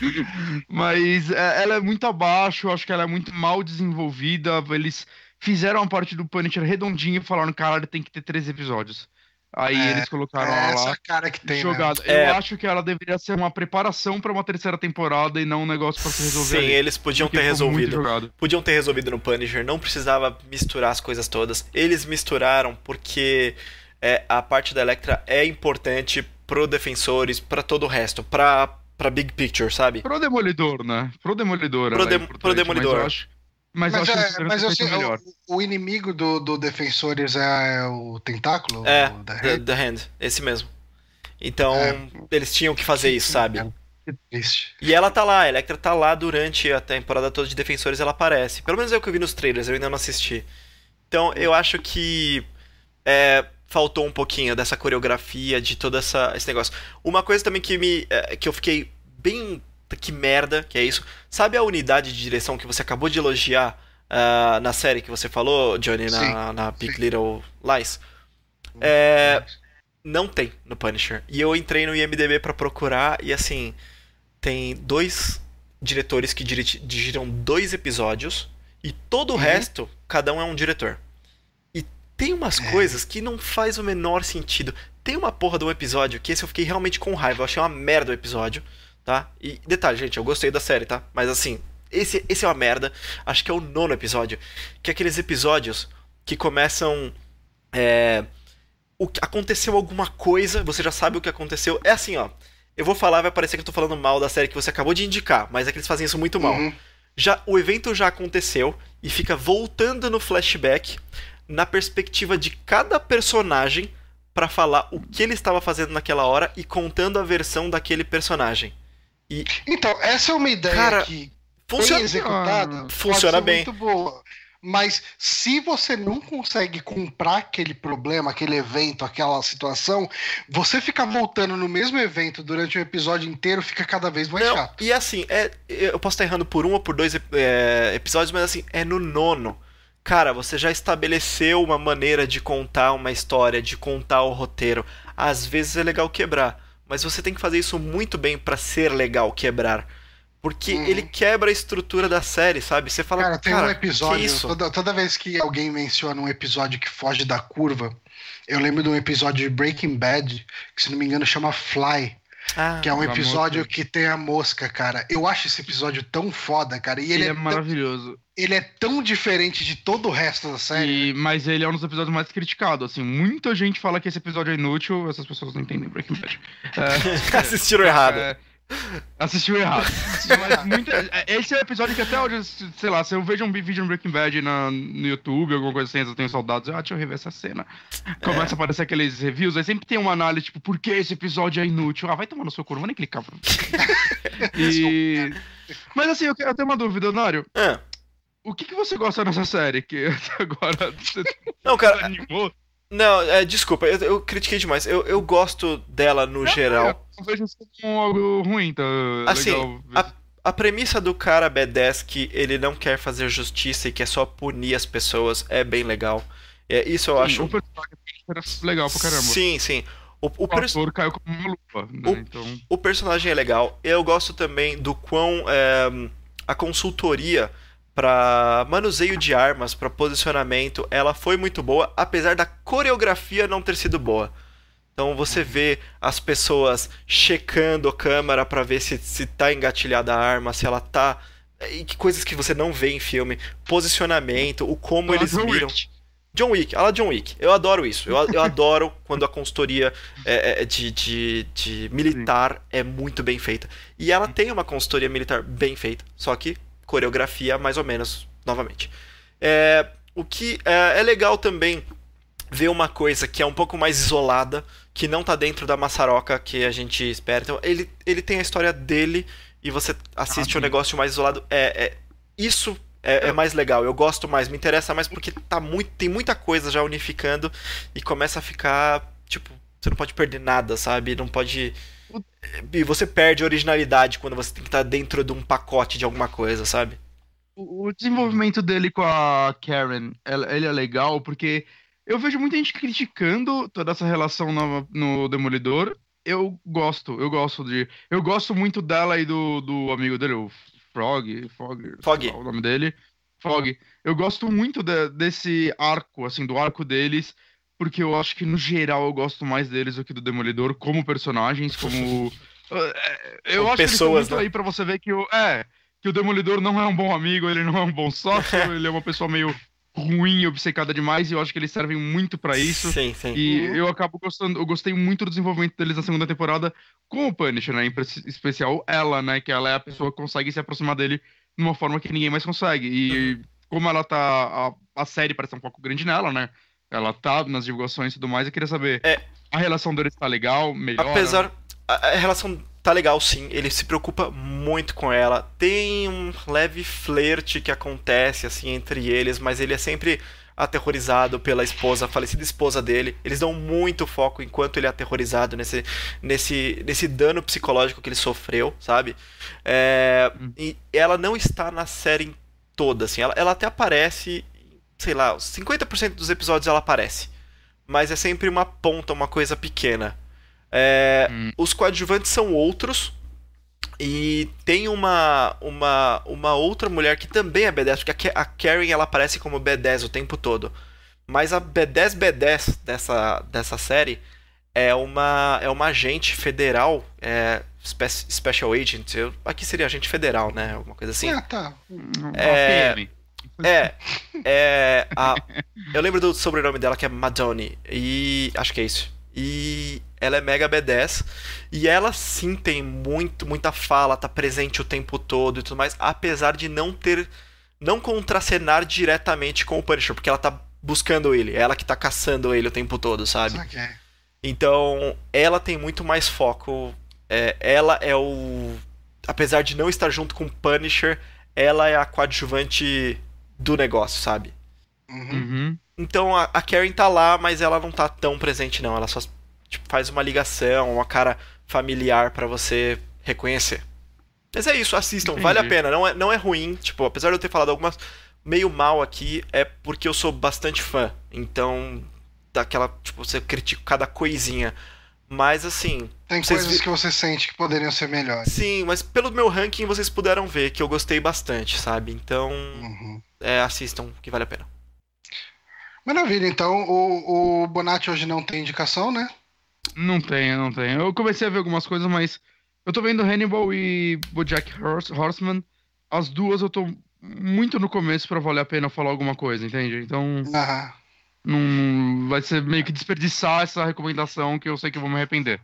Mas é, ela é muito abaixo, eu acho que ela é muito mal desenvolvida. Eles fizeram a parte do Punisher redondinho e falaram, caralho, tem que ter três episódios. Aí É, eles colocaram É ela essa lá cara que tem. né? jogada. É. Eu acho que ela deveria ser uma preparação pra uma terceira temporada e não um negócio pra se resolver. Sim, ali, eles podiam porque ter resolvido. Podiam ter resolvido no Punisher, não precisava misturar as coisas todas. Eles misturaram porque é, a parte da Electra é importante pro Defensores, pra todo o resto, pra, pra Big Picture, sabe? Pro Demolidor, né? Pro Demolidor. Pro ela é pro Demolidor. Mas eu acho, mas eu Mas, acho que é, mas eu sei, melhor. o, o inimigo do, do Defensores é o Tentáculo? É, O The, Hand? The Hand, esse mesmo. Então, É. eles tinham que fazer isso, sabe? Que triste. E ela tá lá, a Electra tá lá durante a temporada toda de Defensores, ela aparece. Pelo menos é o que eu vi nos trailers, eu ainda não assisti. Então eu acho que é, faltou um pouquinho dessa coreografia, de todo essa, esse negócio. Uma coisa também que me. é, que eu fiquei bem. Que merda, que é isso. Sabe a unidade de direção que você acabou de elogiar ah, na série que você falou, Johnny, na, Sim, na Big sim. Little Lies? É, não tem no Punisher. E eu entrei no IMDB pra procurar e assim, tem dois diretores que diri- dirigiram dois episódios e todo o Uhum. resto, cada um é um diretor. E tem umas É. coisas que não faz o menor sentido. Tem uma porra de um episódio que esse eu fiquei realmente com raiva, eu achei uma merda o episódio, tá? E detalhe, gente, eu gostei da série, tá? Mas assim, esse, esse é uma merda. Acho que é o nono episódio. Que é aqueles episódios que começam. É, o, aconteceu alguma coisa, você já sabe o que aconteceu. É assim, ó. Eu vou falar, vai parecer que eu tô falando mal da série que você acabou de indicar, mas é que eles fazem isso muito mal. Uhum. Já, o evento já aconteceu e fica voltando no flashback na perspectiva de cada personagem para falar o que ele estava fazendo naquela hora e contando a versão daquele personagem. E então, essa é uma ideia cara, que funciona, bem executada, funciona bem. muito boa. Mas se você não consegue comprar aquele problema, aquele evento, aquela situação, você ficar voltando no mesmo evento durante o episódio inteiro fica cada vez mais não, chato. E assim, é, eu posso estar errando por um ou por dois é, episódios, mas assim, é no nono. Cara, você já estabeleceu uma maneira de contar uma história, de contar o roteiro. Às vezes é legal quebrar, mas você tem que fazer isso muito bem para ser legal quebrar. Porque uhum. ele quebra a estrutura da série, sabe? Você fala, cara, tem cara, um episódio. Toda, toda vez que alguém menciona um episódio que foge da curva, eu lembro de um episódio de Breaking Bad, que se não me engano chama Fly. Ah, que é um episódio que tem a mosca, cara. Eu acho esse episódio tão foda, cara. E ele, ele é, é maravilhoso. ele é tão diferente de todo o resto da série. E, mas ele é um dos episódios mais criticados. Assim, muita gente fala que esse episódio é inútil, essas pessoas não entendem Breaking Bad. (laughs) É, Assistiram errado. É, Assistiu errado. (laughs) Mas muita, é, esse é o episódio que até hoje, sei lá, se eu vejo um vídeo de Breaking Bad na, no YouTube, alguma coisa assim, eu tenho saudades, ah, deixa eu rever essa cena. Começa é. a aparecer aqueles reviews, aí sempre tem uma análise, tipo, por que esse episódio é inútil? Ah, vai tomar no seu cu, não vou nem clicar. (laughs) e... Mas assim, eu, eu tenho uma dúvida, Nário. É. O que, que você gosta nessa série que (laughs) até agora você não, cara, animou? Não, é, desculpa, eu, eu, critiquei demais. Eu, eu gosto dela no geral. Eu vejo isso como algo ruim, tá? Assim, a, a premissa do cara B10 que ele não quer fazer justiça e quer só punir as pessoas é bem legal. É, isso eu sim, acho. O personagem é legal pra caramba. Sim, sim. O, o, o ator caiu como uma lupa. Né? O, então... o personagem é legal. Eu gosto também do quão é, a consultoria para manuseio de armas, para posicionamento, ela foi muito boa, apesar da coreografia não ter sido boa. Então você vê as pessoas checando a câmera para ver se, se tá engatilhada a arma, se ela tá. E que coisas que você não vê em filme. Posicionamento, o como ah, eles John miram. Wick. John Wick, ela John Wick. Eu adoro isso. Eu, eu (laughs) adoro quando a consultoria é, é, de, de, de militar Sim. é muito bem feita. E ela tem uma consultoria militar bem feita. Só que coreografia mais ou menos novamente. É, o que é, é, legal também ver uma coisa que é um pouco mais isolada, que não tá dentro da maçaroca que a gente espera. Então, ele, ele tem a história dele e você assiste ah, um negócio mais isolado. É, é isso é, é, mais legal. Eu gosto mais, me interessa mais porque tá muito, tem muita coisa já unificando e começa a ficar tipo, você não pode perder nada, sabe? Não pode e você perde a originalidade quando você tem que estar dentro de um pacote de alguma coisa, sabe? O desenvolvimento dele com a Karen, ele é legal porque eu vejo muita gente criticando toda essa relação no, no Demolidor. Eu gosto, eu gosto de. Eu gosto muito dela e do, do amigo dele, o Frog. Frog. Fog. o nome dele. Fog. Eu gosto muito de, desse arco, assim, do arco deles porque eu acho que no geral eu gosto mais deles do que do Demolidor como personagens, como é, (laughs) eu como acho pessoas, que eles né? aí para você ver que o é que o Demolidor não é um bom amigo, ele não é um bom sócio, (laughs) ele é uma pessoa meio ruim, obcecada demais, e eu acho que eles servem muito para isso. Sim, sim. E eu acabo gostando, eu gostei muito do desenvolvimento deles na segunda temporada com o Punisher, né? Em especial ela, né? Que ela é a pessoa que consegue se aproximar dele de uma forma que ninguém mais consegue. E uhum. como ela tá. A, a série parece um pouco grande nela, né? Ela tá nas divulgações e tudo mais. Eu queria saber, é, a relação deles tá legal, melhor? Apesar... A, a relação tá legal sim, ele se preocupa muito com ela. Tem um leve flerte que acontece assim entre eles, mas ele é sempre aterrorizado pela esposa, a falecida esposa dele. Eles dão muito foco enquanto ele é aterrorizado nesse, nesse, nesse dano psicológico que ele sofreu, sabe? É, hum. E ela não está na série toda, assim. Ela, ela até aparece sei lá, 50% dos episódios ela aparece. Mas é sempre uma ponta, uma coisa pequena. É, hum. Os coadjuvantes são outros. E tem uma, uma, uma outra mulher que também é B10, porque a Karen ela aparece como B10 o tempo todo. Mas a B10 B10 dessa, dessa série é uma, é uma agente federal, é, spe- Special Agent. Eu, aqui seria agente federal, né? Alguma coisa assim. Ah, tá. É, APM. É, é. A, eu lembro do sobrenome dela que é Madoni. E. Acho que é isso. E ela é mega B10. E ela sim tem muito, muita fala, tá presente o tempo todo e tudo mais. Apesar de não ter. Não contracenar diretamente com o Punisher, porque ela tá buscando ele. É ela que tá caçando ele o tempo todo, sabe? Saquei. Então, ela tem muito mais foco. É, ela é o. Apesar de não estar junto com o Punisher, ela é a coadjuvante do negócio, sabe? Uhum. Uhum. Então a, a Karen tá lá, mas ela não tá tão presente, não. Ela só tipo, faz uma ligação, uma cara familiar pra você reconhecer. Mas é isso, assistam, Entendi. vale a pena. Não é, não é ruim, tipo, apesar de eu ter falado algumas meio mal aqui, é porque eu sou bastante fã. Então, daquela, tipo, você critica cada coisinha. Mas assim, Tem Vocês coisas vi- que você sente que poderiam ser melhores. sim, mas pelo meu ranking vocês puderam ver que eu gostei bastante, sabe? Então, Uhum. é, assistam, que vale a pena. Maravilha, então o, o Bonatti hoje não tem indicação, né? Não tem, não tem. Eu comecei a ver algumas coisas, mas eu tô vendo Hannibal e Bojack Horse- Horseman. As duas eu tô muito no começo pra valer a pena falar alguma coisa, entende? Então Aham. não vai ser meio que desperdiçar essa recomendação que eu sei que eu vou me arrepender.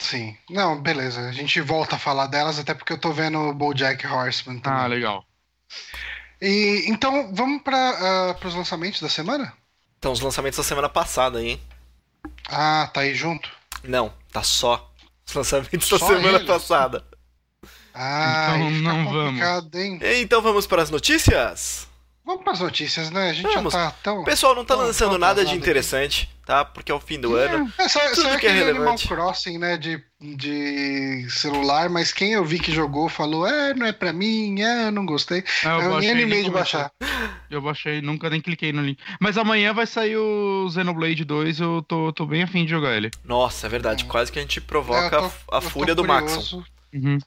Sim. Não, beleza. A gente volta a falar delas, até porque eu tô vendo o BoJack Horseman também. Ah, legal. E, então, vamos para os lançamentos da semana? Então, os lançamentos da semana passada, hein? Ah, tá aí junto. Não, tá só os lançamentos da Só semana eles? passada. Ah, Então aí não vamos. complicado, hein? Então vamos para as notícias? Vamos para as notícias, né? A gente Vamos. já tá tão. O pessoal não tá lançando nada de interessante, tá? Porque é o fim do ano. É, só, Tudo só é que é aquele Animal relevante. Crossing, né, de, de celular, mas quem eu vi que jogou falou, é, não é pra mim, é, eu não gostei. É, Eu, nem baixei, animei de baixar. Eu baixei, nunca nem cliquei no link. Mas amanhã vai sair o Xenoblade 2, eu tô, tô bem afim de jogar ele. Nossa, é verdade. Quase que a gente provoca É, eu tô- a eu tô fúria do Maxon. Uhum.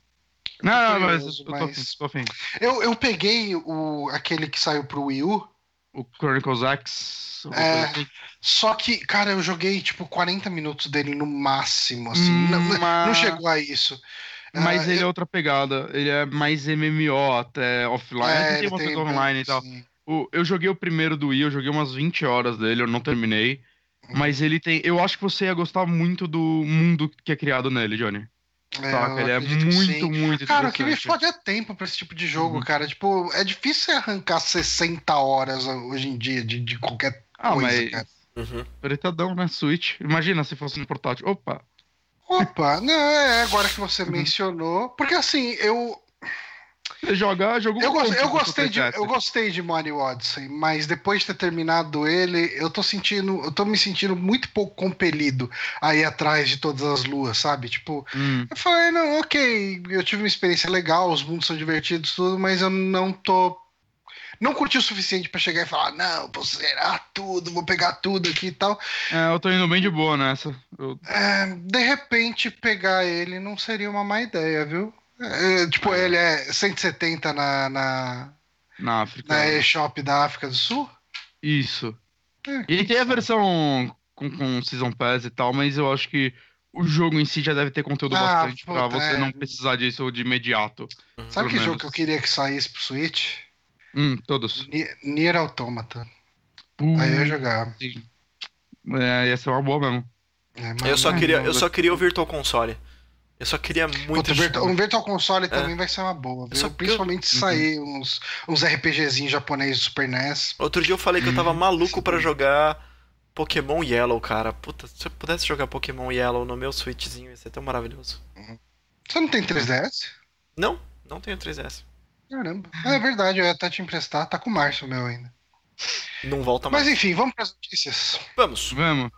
Não, não, mas eu tô mas- afim, tô afim. Eu, eu peguei o, aquele que saiu pro Wii U, O Chronicles X. É, assim. só que, cara, eu joguei tipo 40 minutos dele no máximo, assim. Hum, não, (laughs) não chegou a isso. Mas Ah, ele é eu- outra pegada. Ele é mais MMO até offline. é, tem uma coisa tem- online e tal. sim. O- eu joguei o primeiro do Wii, eu joguei umas 20 horas dele, eu não terminei. Uhum. Mas ele tem. Eu acho que você ia gostar muito do mundo que é criado nele, Johnny. É, Ele é muito, muito Cara, o que me fode é tempo pra esse tipo de jogo, Uhum. cara. Tipo, é difícil arrancar 60 horas hoje em dia de, de qualquer Ah, coisa, mas. cara. Uhum. Pretadão, né? Switch. Imagina se fosse no portátil. Opa! Opa, não, é agora que você Uhum. mencionou. Porque assim, eu, Você joga, jogou eu, gos- pouco eu gostei de, eu gostei de Mario Odyssey, mas depois de ter terminado ele, eu tô sentindo, eu tô me sentindo muito pouco compelido a ir atrás de todas as luas, sabe? Tipo, Hum, eu falei, não, ok, eu tive uma experiência legal, os mundos são divertidos, tudo, mas eu não tô. Não curti o suficiente pra chegar e falar, não, vou zerar tudo, vou pegar tudo aqui e tal. é, eu tô indo bem de boa nessa. Eu- É, de repente, pegar ele não seria uma má ideia, viu? É, tipo, ele é 170 na, na, na África. na eShop da África do Sul? Isso. É, E tem a versão com, com Season Pass e tal, mas eu acho que o jogo em si já deve ter conteúdo Ah, bastante pra puta, você é. não precisar disso de imediato. Sabe que jogo menos. que eu queria que saísse pro Switch? Hum, todos. Ni- Nier Automata. Aí eu ia jogar. sim. É, ia ser uma boa mesmo. É, mas Eu só não- queria, eu só queria o Virtual Console. Eu só queria muito. Puta, um Virtual Console também vai ser uma boa, viu? É. Só eu- Principalmente se Uhum. sair uns, uns RPGzinhos japoneses do Super NES. Outro dia eu falei que eu tava Hum, maluco pra sim. jogar Pokémon Yellow, cara. Puta, se eu pudesse jogar Pokémon Yellow no meu Switchzinho, ia ser tão maravilhoso. Você não tem 3DS? Não, não tenho 3DS. Caramba. É verdade, eu ia até te emprestar. Tá com o Márcio meu ainda. Não volta mais. Mas enfim, vamos para as notícias. Vamos. Vamos.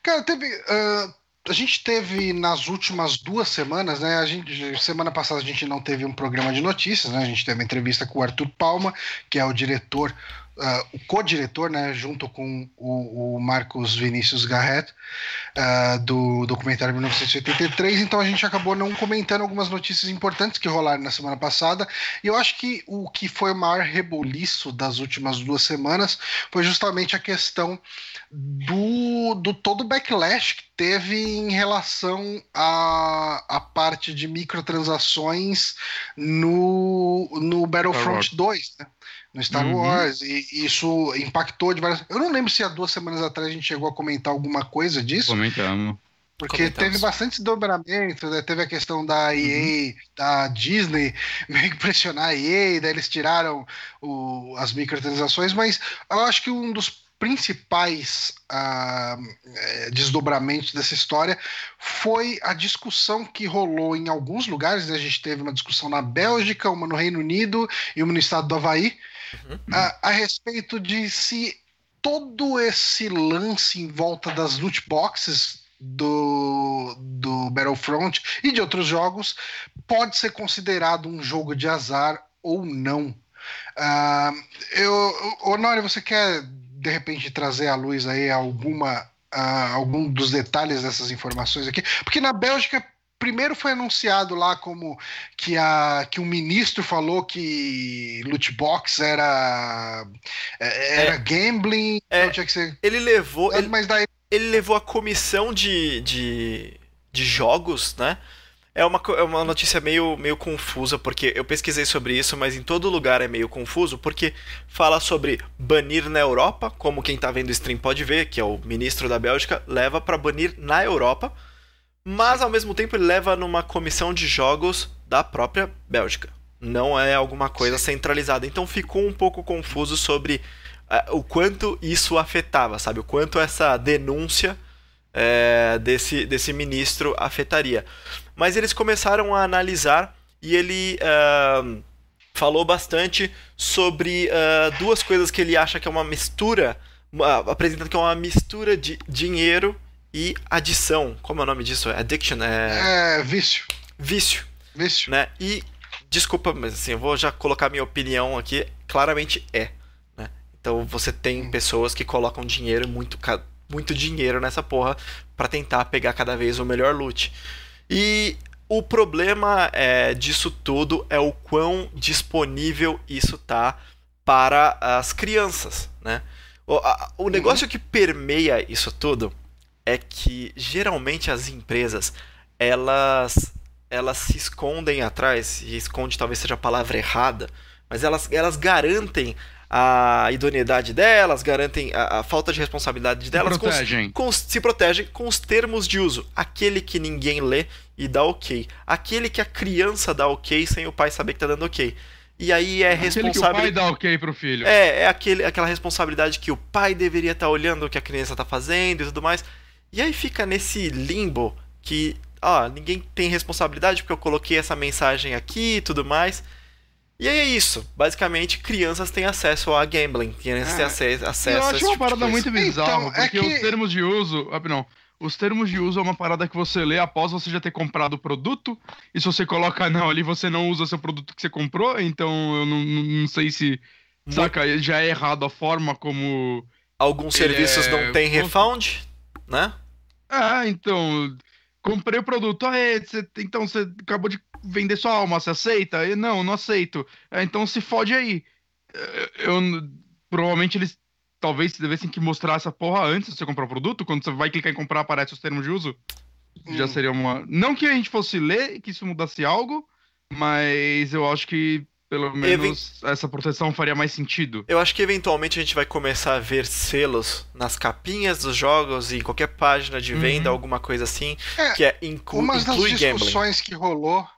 Cara, teve. ah, a gente teve nas últimas duas semanas, né? A gente, semana passada a gente não teve um programa de notícias, né? A gente teve uma entrevista com o Arthur Palma, que é o diretor uh, o co-diretor, né, junto com o, o Marcos Vinícius Garrett, uh, do documentário 1983. Então a gente acabou não comentando algumas notícias importantes que rolaram na semana passada. E eu acho que o que foi o maior reboliço das últimas duas semanas foi justamente a questão do, do todo o backlash que teve em relação à, à parte de microtransações no, no Battlefront 2, né? no Star uhum. Wars, e isso impactou de várias. Eu não lembro se há duas semanas atrás a gente chegou a comentar alguma coisa disso. Comentamos. Porque Comentamos. teve bastante dobramento, né? teve a questão da EA, uhum. da Disney, (laughs) meio que pressionar a EA, daí eles tiraram o, as microtransações, mas eu acho que um dos principais uh, desdobramentos dessa história foi a discussão que rolou em alguns lugares. Né? A gente teve uma discussão na Bélgica, uma no Reino Unido e uma no estado do Havaí, uhum. uh, a respeito de se todo esse lance em volta das loot boxes do, do Battlefront e de outros jogos pode ser considerado um jogo de azar ou não. Uh, eu, Honório, você quer de repente trazer à luz aí alguma uh, algum dos detalhes dessas informações aqui, porque na Bélgica primeiro foi anunciado lá como que a que um ministro falou que loot box era era é, gambling, é, tinha que ser. Ele levou, ele, mas daí ele levou a comissão de, de, de jogos, né? É uma, é uma notícia meio, meio confusa, porque eu pesquisei sobre isso, mas em todo lugar é meio confuso, porque fala sobre banir na Europa, como quem tá vendo o stream pode ver, que é o ministro da Bélgica, leva para banir na Europa, mas ao mesmo tempo ele leva numa comissão de jogos da própria Bélgica. Não é alguma coisa centralizada. Então ficou um pouco confuso sobre uh, o quanto isso afetava, sabe? O quanto essa denúncia é, desse, desse ministro afetaria. Mas eles começaram a analisar e ele uh, falou bastante sobre uh, duas coisas que ele acha que é uma mistura, uh, apresentando que é uma mistura de dinheiro e adição. Como é o nome disso? Addiction? É, é vício. Vício. Vício. Né? E, desculpa, mas assim, eu vou já colocar minha opinião aqui. Claramente é. Né? Então você tem hum. pessoas que colocam dinheiro muito muito dinheiro nessa porra para tentar pegar cada vez o melhor loot. E o problema é, disso tudo é o quão disponível isso tá para as crianças, né? O, a, o negócio que permeia isso tudo é que geralmente as empresas elas elas se escondem atrás, e esconde talvez seja a palavra errada, mas elas, elas garantem a idoneidade delas, garantem a, a falta de responsabilidade delas, se protegem. Com, com, se protegem com os termos de uso. Aquele que ninguém lê e dá ok. Aquele que a criança dá ok sem o pai saber que tá dando ok. E aí é responsabilidade. o pai dá ok pro filho. É, é aquele, aquela responsabilidade que o pai deveria estar tá olhando o que a criança tá fazendo e tudo mais. E aí fica nesse limbo que, ó, ninguém tem responsabilidade porque eu coloquei essa mensagem aqui e tudo mais. E aí é isso. Basicamente, crianças têm acesso a gambling. Crianças têm acesso, acesso eu acho a esse uma tipo parada muito bizarra, então, porque é que... os termos de uso. Não. Os termos de uso é uma parada que você lê após você já ter comprado o produto. E se você coloca não ali, você não usa seu produto que você comprou. Então eu não, não sei se. Saca, já é errado a forma como. Alguns serviços é... não tem refund, né? Ah, então. Comprei o produto. Ah, é, você, então você acabou de vender sua alma, você aceita? Eu, não, não aceito. É, então se fode aí. Eu, provavelmente eles talvez devessem que mostrar essa porra antes de você comprar o produto. Quando você vai clicar em comprar, aparece os termos de uso. Hum. Já seria uma. Não que a gente fosse ler e que isso mudasse algo, mas eu acho que pelo menos Even... essa proteção faria mais sentido. Eu acho que eventualmente a gente vai começar a ver selos nas capinhas dos jogos e em qualquer página de venda, uhum. alguma coisa assim, é, que é inclu uma das discussões gambling. que rolou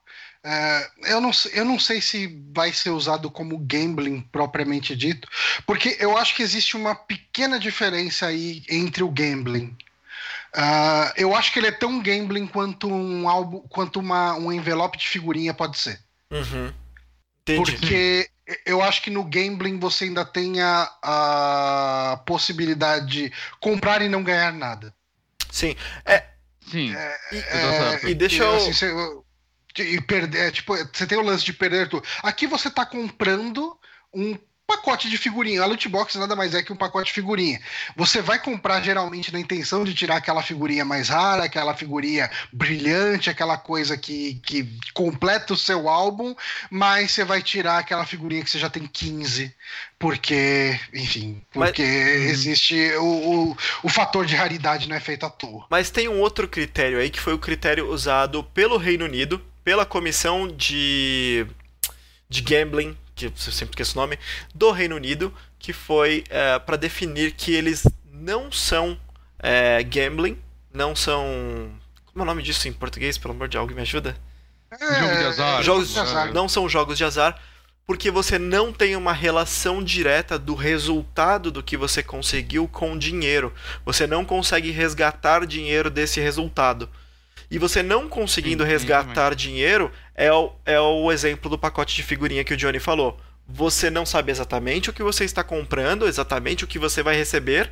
é, eu, não, eu não sei se vai ser usado como gambling propriamente dito, porque eu acho que existe uma pequena diferença aí entre o gambling. Uh, eu acho que ele é tão gambling quanto um álbum, quanto uma, um envelope de figurinha pode ser. Uhum. Porque eu acho que no gambling você ainda tem a, a, possibilidade de comprar e não ganhar nada. Sim. É, Sim. É, e, é, e deixa eu. Assim, e perder, é, tipo, você tem o lance de perder tudo. Aqui você está comprando um pacote de figurinha. A loot box nada mais é que um pacote de figurinha. Você vai comprar geralmente na intenção de tirar aquela figurinha mais rara, aquela figurinha brilhante, aquela coisa que, que completa o seu álbum, mas você vai tirar aquela figurinha que você já tem 15. Porque, enfim, porque mas... Uhum. existe o, o, o fator de raridade não é feito à toa. Mas tem um outro critério aí que foi o critério usado pelo Reino Unido, pela comissão de, de gambling que eu sempre esqueço o nome, do Reino Unido, que foi é, para definir que eles não são é, gambling, não são. Como é o nome disso em português? Pelo amor de Deus, me ajuda? É, Jogo de azar. Jogos de azar. Não são jogos de azar, porque você não tem uma relação direta do resultado do que você conseguiu com o dinheiro. Você não consegue resgatar dinheiro desse resultado. E você não conseguindo sim, resgatar dinheiro é o, é o exemplo do pacote de figurinha que o Johnny falou. Você não sabe exatamente o que você está comprando, exatamente o que você vai receber,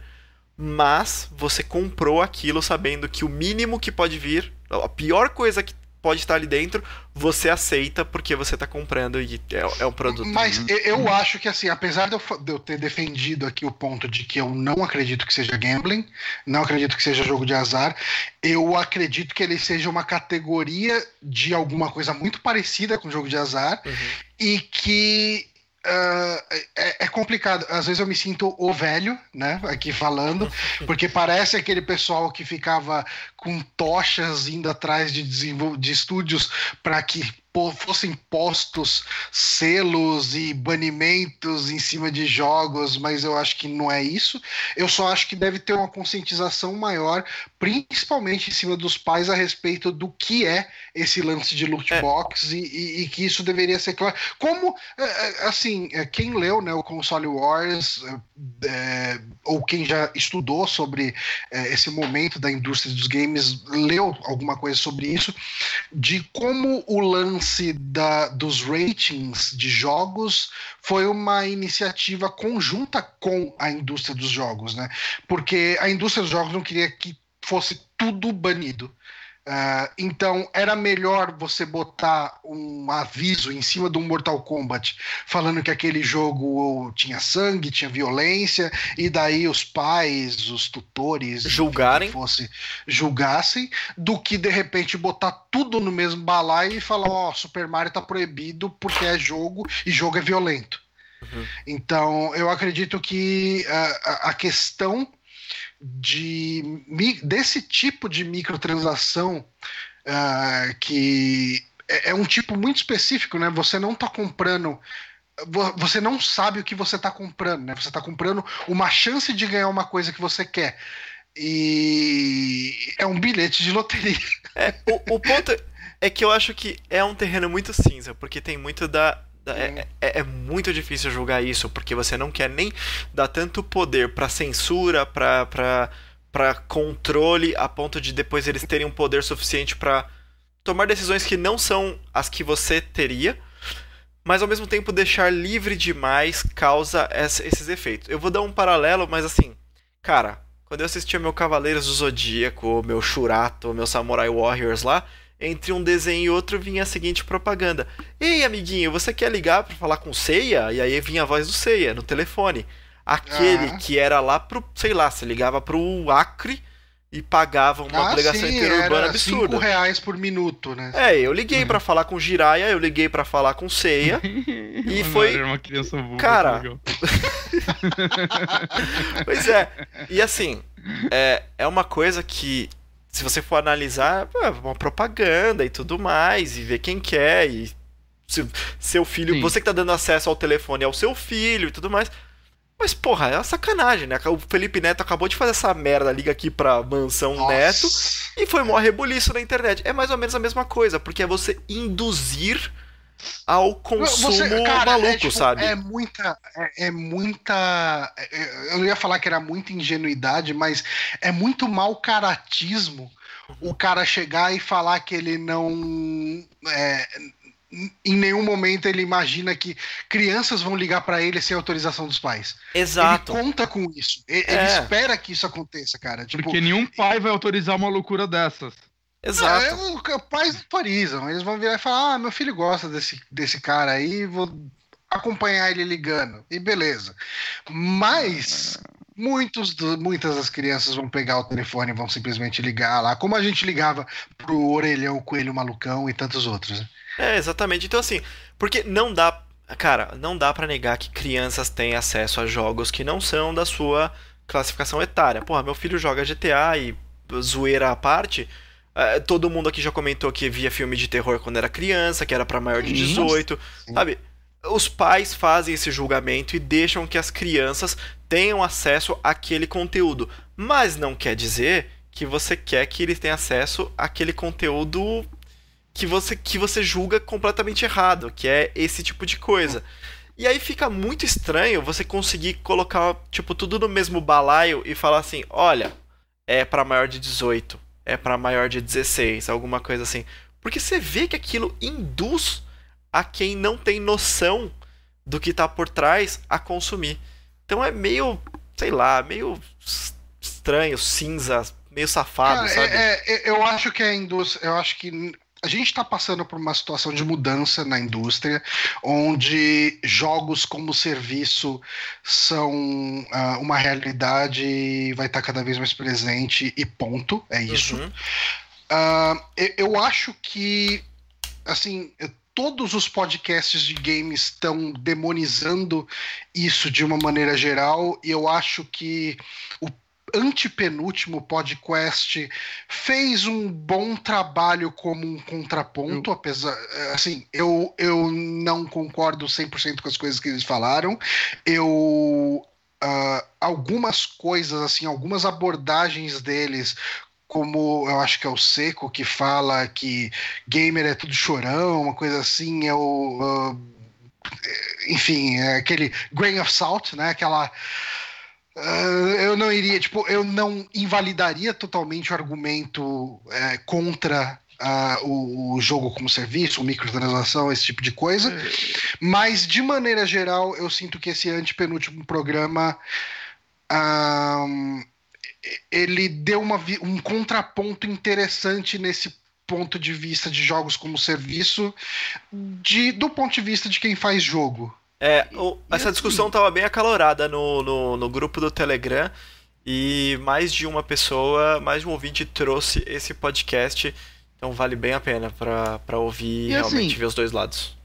mas você comprou aquilo sabendo que o mínimo que pode vir, a pior coisa que pode estar ali dentro, você aceita porque você está comprando e é, é, um produto. Mas uhum. eu acho que, assim, apesar de eu, de eu, ter defendido aqui o ponto de que eu não acredito que seja gambling, não acredito que seja jogo de azar, eu acredito que ele seja uma categoria de alguma coisa muito parecida com jogo de azar uhum. e que Uh, é, é, complicado. Às vezes eu me sinto o velho, né? Aqui falando, (laughs) porque parece aquele pessoal que ficava com tochas indo atrás de, de estúdios para que fossem postos selos e banimentos em cima de jogos, mas eu acho que não é isso. Eu só acho que deve ter uma conscientização maior, principalmente em cima dos pais, a respeito do que é esse lance de loot é. box é. e, e, e, que isso deveria ser claro. Como, é, é, assim, quem leu né, o Console Wars, é, ou quem já estudou sobre é, esse momento da indústria dos games, leu alguma coisa sobre isso, de como o lance lance da, dos ratings de jogos foi uma iniciativa conjunta com a indústria dos jogos, né? Porque a indústria dos jogos não queria que fosse tudo banido. Uh, então era melhor você botar um aviso em cima do Mortal Kombat falando que aquele jogo tinha sangue, tinha violência, e daí os pais, os tutores, julgarem, fosse, julgassem, do que de repente botar tudo no mesmo balaio e falar: Ó, oh, Super Mario tá proibido porque é jogo e jogo é violento. Uhum. Então eu acredito que uh, a questão de, desse tipo de microtransação uh, que é, é, um tipo muito específico, né? Você não está comprando. Você não sabe o que você está comprando, né? Você está comprando uma chance de ganhar uma coisa que você quer. E é um bilhete de loteria. É, o, o ponto é que eu acho que é um terreno muito cinza, porque tem muito da é, é, é, muito difícil julgar isso, porque você não quer nem dar tanto poder para censura, para controle, a ponto de depois eles terem um poder suficiente para tomar decisões que não são as que você teria, mas ao mesmo tempo deixar livre demais causa esses efeitos. Eu vou dar um paralelo, mas assim, cara, quando eu assistia meu Cavaleiros do Zodíaco, meu Shurato, meu Samurai Warriors lá, entre um desenho e outro vinha a seguinte propaganda: Ei, amiguinho, você quer ligar para falar com Ceia? E aí vinha a voz do Ceia no telefone. Aquele ah. que era lá pro, sei lá, você ligava pro Acre e pagava uma ah, obrigação interurbana absurda. Cinco reais por minuto, né? É, eu liguei para falar com Jiraya, eu liguei para falar com Ceia (laughs) e foi era uma criança burra, cara. (laughs) pois é. E assim, é, é uma coisa que se você for analisar, é uma propaganda e tudo mais, e ver quem quer, e se, seu filho, Sim. você que tá dando acesso ao telefone ao seu filho e tudo mais. Mas, porra, é uma sacanagem, né? O Felipe Neto acabou de fazer essa merda, liga aqui pra mansão Nossa. Neto, e foi mó rebuliço na internet. É mais ou menos a mesma coisa, porque é você induzir ao consumo Você, cara, maluco, é, tipo, sabe? É muita, é, é, muita. É, eu ia falar que era muita ingenuidade, mas é muito mau caratismo o cara chegar e falar que ele não. É, em nenhum momento ele imagina que crianças vão ligar para ele sem autorização dos pais. Exato. Ele conta com isso. Ele, é. espera que isso aconteça, cara. Tipo, Porque nenhum pai vai autorizar uma loucura dessas. Exato. É, pais autorizam. Eles vão virar e falar: ah, meu filho gosta desse, desse cara aí, vou acompanhar ele ligando. E beleza. Mas muitos muitas das crianças vão pegar o telefone e vão simplesmente ligar lá, como a gente ligava pro Orelhão, Coelho Malucão e tantos outros. Né? É, exatamente. Então, assim, porque não dá. Cara, não dá para negar que crianças têm acesso a jogos que não são da sua classificação etária. Porra, meu filho joga GTA e zoeira à parte. Uh, todo mundo aqui já comentou que via filme de terror quando era criança, que era para maior de 18, Sim. sabe? Os pais fazem esse julgamento e deixam que as crianças tenham acesso àquele conteúdo, mas não quer dizer que você quer que eles tenham acesso àquele conteúdo que você que você julga completamente errado, que é esse tipo de coisa. E aí fica muito estranho você conseguir colocar tipo tudo no mesmo balaio e falar assim, olha, é para maior de 18 é para maior de 16, alguma coisa assim. Porque você vê que aquilo induz a quem não tem noção do que tá por trás a consumir. Então é meio, sei lá, meio estranho, cinza, meio safado, Cara, sabe? É, é, eu acho que a indústria, eu acho que a gente está passando por uma situação de mudança na indústria, onde jogos como serviço são uh, uma realidade e vai estar tá cada vez mais presente e ponto, é isso. Uhum. Uh, eu, eu acho que, assim, todos os podcasts de games estão demonizando isso de uma maneira geral, e eu acho que o antepenúltimo podcast fez um bom trabalho como um contraponto, eu... apesar. Assim, eu, eu não concordo 100% com as coisas que eles falaram. Eu. Uh, algumas coisas, assim, algumas abordagens deles como eu acho que é o Seco que fala que gamer é tudo chorão, uma coisa assim, é o. Uh, enfim, é aquele grain of salt, né? Aquela Uh, eu não iria, tipo, eu não invalidaria totalmente o argumento é, contra uh, o, o, jogo como serviço, microtransação, esse tipo de coisa. Mas, de maneira geral, eu sinto que esse antepenúltimo programa. Uh, ele deu uma, um contraponto interessante nesse ponto de vista de jogos como serviço, de, do ponto de vista de quem faz jogo. É, o, essa assim, discussão estava bem acalorada no, no, no, grupo do Telegram e mais de uma pessoa, mais de um ouvinte trouxe esse podcast, então vale bem a pena para ouvir e realmente assim, ver os dois lados.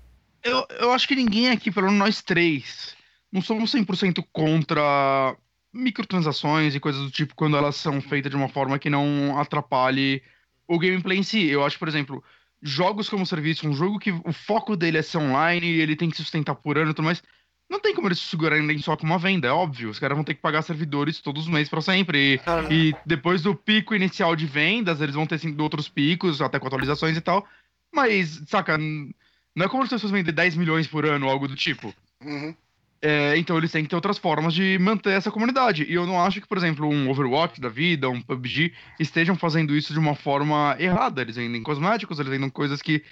Eu, eu acho que ninguém aqui, pelo menos nós três, não somos 100% contra microtransações e coisas do tipo quando elas são feitas de uma forma que não atrapalhe o gameplay em si. Eu acho, por exemplo, jogos como serviço, um jogo que o foco dele é ser online e ele tem que sustentar por ano e tudo mais, não tem como eles se segurarem só com uma venda, é óbvio. Os caras vão ter que pagar servidores todos os meses para sempre. E, e, depois do pico inicial de vendas, eles vão ter assim, outros picos, até com atualizações e tal. Mas, saca, não é como se as pessoas vender 10 milhões por ano ou algo do tipo. Uhum. É, então eles têm que ter outras formas de manter essa comunidade. E eu não acho que, por exemplo, um Overwatch da vida, um PUBG, estejam fazendo isso de uma forma errada. Eles vendem cosméticos, eles vendem coisas que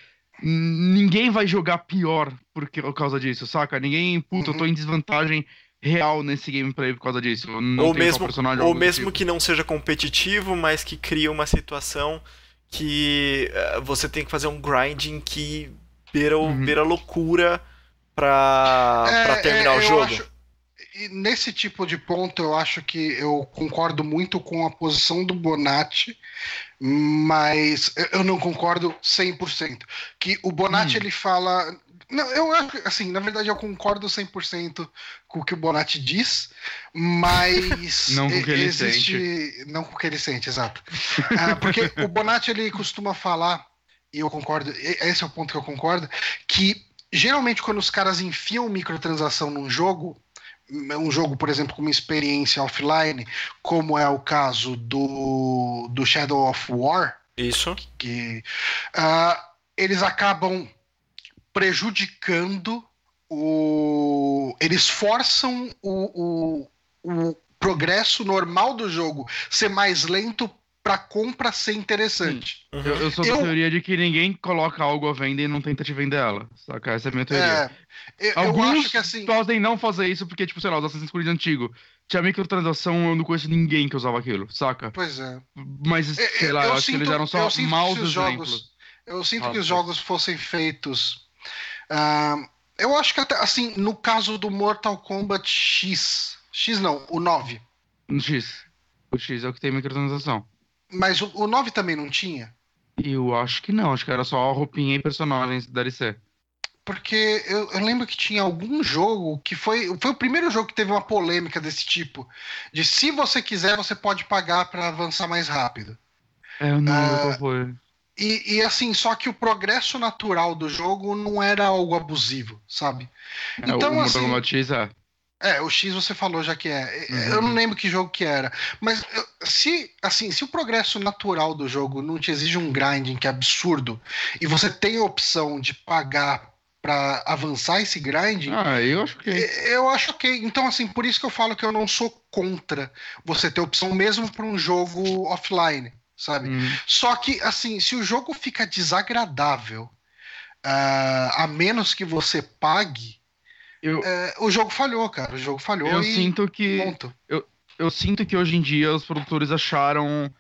ninguém vai jogar pior por, por causa disso, saca? Ninguém, puta, eu tô em desvantagem real nesse gameplay por causa disso. ou mesmo, ou mesmo tipo. que não seja competitivo, mas que cria uma situação que uh, você tem que fazer um grinding que beira, uhum. beira loucura pra, é, pra terminar é, o jogo. Acho, nesse tipo de ponto, eu acho que eu concordo muito com a posição do Bonatti, mas eu não concordo 100%. Que o Bonatti hum. ele fala. Não, eu acho assim, na verdade eu concordo 100% com o que o Bonatti diz, mas (laughs) não com o que ele existe, sente. não com o que ele sente, exato. ah, porque o Bonatti ele costuma falar, e eu concordo, esse é o ponto que eu concordo, que geralmente quando os caras enfiam microtransação num jogo, um jogo, por exemplo, com uma experiência offline, como é o caso do, do Shadow of War. Isso. Que uh, eles acabam prejudicando o. Eles forçam o, o, o progresso normal do jogo ser mais lento para compra ser interessante. Uhum. Eu, eu, sou da eu... teoria de que ninguém coloca algo à venda e não tenta te vender ela. Saca? Essa é a minha teoria. É, eu, Alguns eu acho que assim. podem não fazer isso porque, tipo, sei lá, os Assassin's Creed antigo. Tinha microtransação, eu não conheço ninguém que usava aquilo, saca? Pois é. Mas, sei lá, eu, acho sinto, que eles eram só maus exemplos. Jogos, eu sinto ah, que os jogos fossem feitos. Uh, Eu acho que até, assim, no caso do Mortal Kombat X. X não, o 9. No X. O X é o que tem microtransação. Mas o, o 9 também não tinha? Eu acho que não, acho que era só roupinha e personagens da DLC. Porque eu, eu, lembro que tinha algum jogo que foi. Foi o primeiro jogo que teve uma polêmica desse tipo. De se você quiser, você pode pagar para avançar mais rápido. É, eu não lembro uh, qual foi. E, e, assim, só que o progresso natural do jogo não era algo abusivo, sabe? É, então, o assim. X é. É, o X você falou já que é. Uhum. Eu não lembro que jogo que era. Mas se assim, se o progresso natural do jogo não te exige um grinding que é absurdo, e você tem a opção de pagar para avançar esse grinding. Ah, eu acho que. Eu acho ok. Então, assim, por isso que eu falo que eu não sou contra você ter opção mesmo para um jogo offline sabe? Uhum. Só que, assim, se o jogo fica desagradável, uh, a menos que você pague, eu, uh, o jogo falhou, cara. O jogo falhou. Eu sinto que. Ponto. Eu, eu sinto que hoje em dia os produtores acharam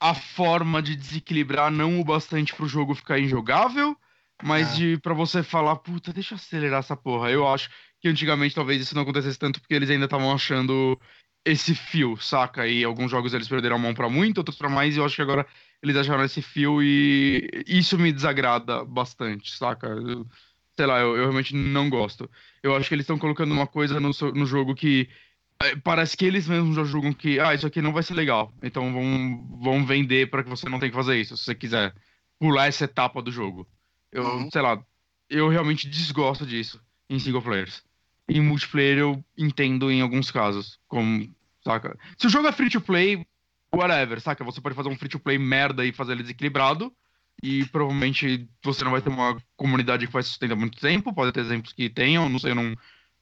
a forma de desequilibrar não o bastante pro jogo ficar injogável, mas é. de para você falar, puta, deixa eu acelerar essa porra. Eu acho que antigamente talvez isso não acontecesse tanto porque eles ainda estavam achando esse fio, saca? E alguns jogos eles perderam a mão para muito, outros para mais, e eu acho que agora eles acharam esse fio e isso me desagrada bastante, saca? Eu, sei lá, eu, eu, realmente não gosto. Eu acho que eles estão colocando uma coisa no, no jogo que é, parece que eles mesmos já julgam que, ah, isso aqui não vai ser legal, então vão, vão vender para que você não tenha que fazer isso, se você quiser pular essa etapa do jogo. Eu, uhum. sei lá, eu realmente desgosto disso em single players. Em multiplayer eu entendo em alguns casos, como, saca? Se o jogo é free to play, whatever, saca? Você pode fazer um free to play merda e fazer ele desequilibrado, e provavelmente você não vai ter uma comunidade que vai sustentar muito tempo, pode ter exemplos que tenham, não sei, eu não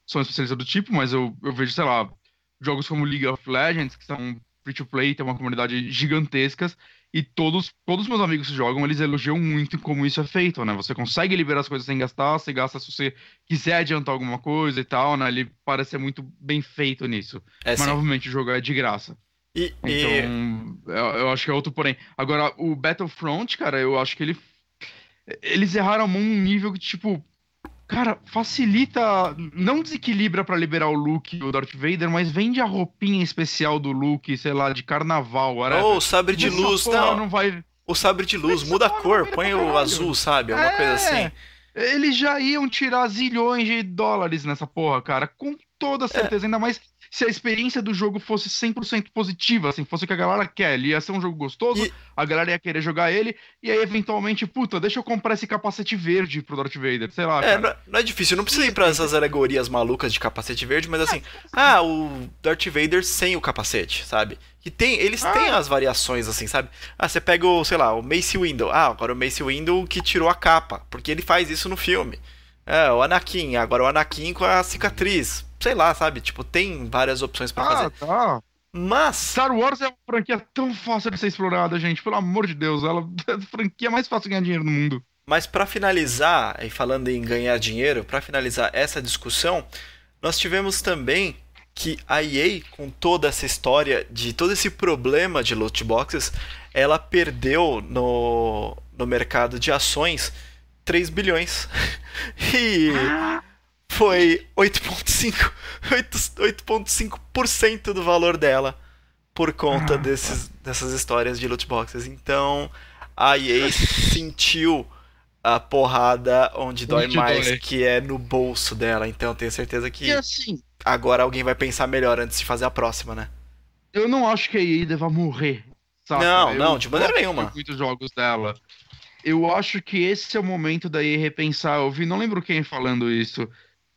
sou um especialista do tipo, mas eu, eu vejo, sei lá, jogos como League of Legends, que são free to play, tem uma comunidade gigantescas, e todos, todos meus amigos que jogam, eles elogiam muito como isso é feito, né? Você consegue liberar as coisas sem gastar, você gasta se você quiser adiantar alguma coisa e tal, né? Ele parece ser muito bem feito nisso. É, Mas, sim. novamente, o jogo é de graça. E, então, e... Eu, eu, acho que é outro porém. Agora, o Battlefront, cara, eu acho que ele... Eles erraram a mão num nível que, tipo, Cara, facilita. Não desequilibra para liberar o Luke do Darth Vader, mas vende a roupinha especial do Luke, sei lá, de carnaval. Ou oh, sabre de luz, não. não vai... O sabre de luz, muda a cor, põe o azul, sabe? Alguma é... coisa assim. Eles já iam tirar zilhões de dólares nessa porra, cara. Com toda certeza, é. ainda mais se a experiência do jogo fosse 100% positiva, assim, fosse o que a galera quer, ele ia ser um jogo gostoso, e... a galera ia querer jogar ele, e aí eventualmente, puta, deixa eu comprar esse capacete verde pro Darth Vader, sei lá. É, não, não, é difícil, não precisa ir pra essas alegorias malucas de capacete verde, mas assim, ah, o Darth Vader sem o capacete, sabe? Que tem, eles ah. têm as variações, assim, sabe? Ah, você pega o, sei lá, o Mace Windu. Ah, agora o Mace Windu que tirou a capa, porque ele faz isso no filme. É, o Anakin, agora o Anakin com a cicatriz sei lá, sabe? Tipo, tem várias opções para ah, fazer. Tá. Mas. Star Wars é uma franquia tão fácil de ser explorada, gente. Pelo amor de Deus. Ela (laughs) é a franquia mais fácil de ganhar dinheiro no mundo. Mas para finalizar, e falando em ganhar dinheiro, para finalizar essa discussão, nós tivemos também que a EA, com toda essa história de todo esse problema de loot boxes, ela perdeu no, no mercado de ações 3 bilhões. (laughs) e. Foi 8,5% do valor dela por conta ah. desses, dessas histórias de loot boxes. Então a EA sentiu a porrada onde dói onde mais, dói. que é no bolso dela. Então tenho certeza que assim, agora alguém vai pensar melhor antes de fazer a próxima, né? Eu não acho que a EA deva morrer. Saca? Não, eu não, de maneira nenhuma. Muitos jogos dela. Eu acho que esse é o momento da EA repensar. Eu vi, não lembro quem falando isso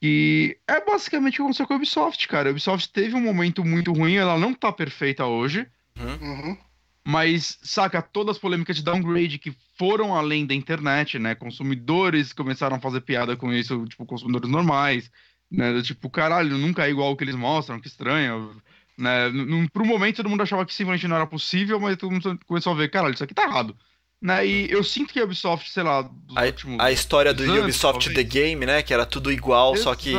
e é basicamente o que aconteceu com a Ubisoft, cara. A Ubisoft teve um momento muito ruim, ela não tá perfeita hoje. Uhum. Mas, saca, todas as polêmicas de downgrade que foram além da internet, né? Consumidores começaram a fazer piada com isso, tipo, consumidores normais, né? Tipo, caralho, nunca é igual o que eles mostram, que estranho. Né? Por um momento todo mundo achava que simplesmente não era possível, mas todo mundo começou a ver, caralho, isso aqui tá errado. Né? E eu sinto que a Ubisoft, sei lá, a, últimos, a história do anos, Ubisoft talvez. The Game, né? Que era tudo igual, Exato. só que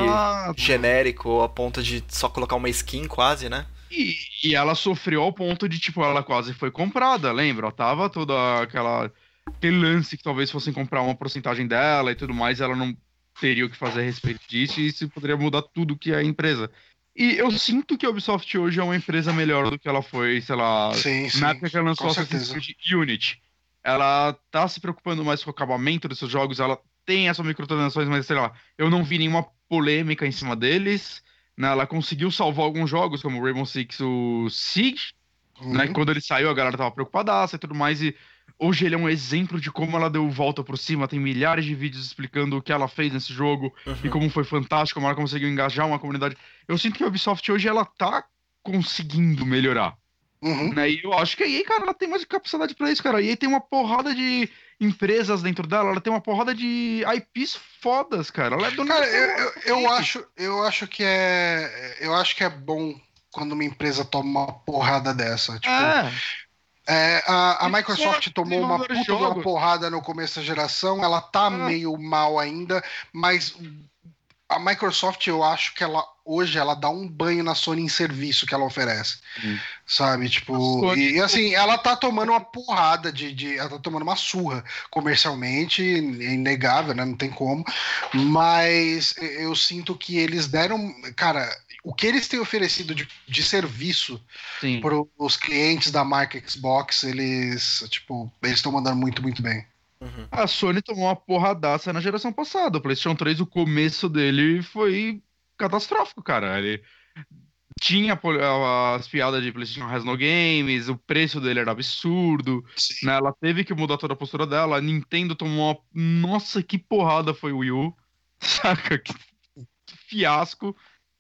genérico, a ponto de só colocar uma skin quase, né? E, e ela sofreu ao ponto de, tipo, ela quase foi comprada, lembra? Tava toda aquela. aquele lance que talvez fossem comprar uma porcentagem dela e tudo mais, ela não teria o que fazer a respeito disso e isso poderia mudar tudo que é a empresa. E eu sinto que a Ubisoft hoje é uma empresa melhor do que ela foi, sei lá, Sim, sim. na época que ela lançou Assassin's. Creed Unity. Ela tá se preocupando mais com o acabamento dos seus jogos, ela tem essas microtransações, mas sei lá, eu não vi nenhuma polêmica em cima deles. Né? Ela conseguiu salvar alguns jogos, como o Rainbow Six, o Siege, né? Uhum. Quando ele saiu, a galera tava preocupadaça e tudo mais. E hoje ele é um exemplo de como ela deu volta por cima. Tem milhares de vídeos explicando o que ela fez nesse jogo e Uhum. como foi fantástico, como ela conseguiu engajar uma comunidade. Eu sinto que a Ubisoft hoje ela tá conseguindo melhorar. Uhum. Né? E eu acho que a EA, cara, ela tem mais capacidade pra isso, cara. A EA tem uma porrada de empresas dentro dela, ela tem uma porrada de IPs fodas, cara. Ela é dona Cara, eu, eu, eu porra. acho, eu acho que é, eu acho que é bom quando uma empresa toma uma porrada dessa. Tipo, É, é, a, a Microsoft tomou uma puta uma porrada no começo da geração. Ela tá Ah. meio mal ainda, mas a Microsoft, eu acho que ela hoje ela dá um banho na Sony em serviço que ela oferece. Hum. Sabe? Tipo, e, e assim, ela tá tomando uma porrada de, de. Ela tá tomando uma surra comercialmente, é inegável, né? Não tem como. Mas eu sinto que eles deram. Cara, o que eles têm oferecido de, de serviço para os clientes da marca Xbox, eles, tipo, eles estão mandando muito, muito bem. Uhum. A Sony tomou uma porradaça na geração passada. O PlayStation 3, o começo dele foi catastrófico, cara. Ele tinha as piadas de PlayStation Has No Games, o preço dele era absurdo, né? Ela teve que mudar toda a postura dela. A Nintendo tomou uma. Nossa, que porrada foi o Wii U. (laughs) Saca? Que, que fiasco.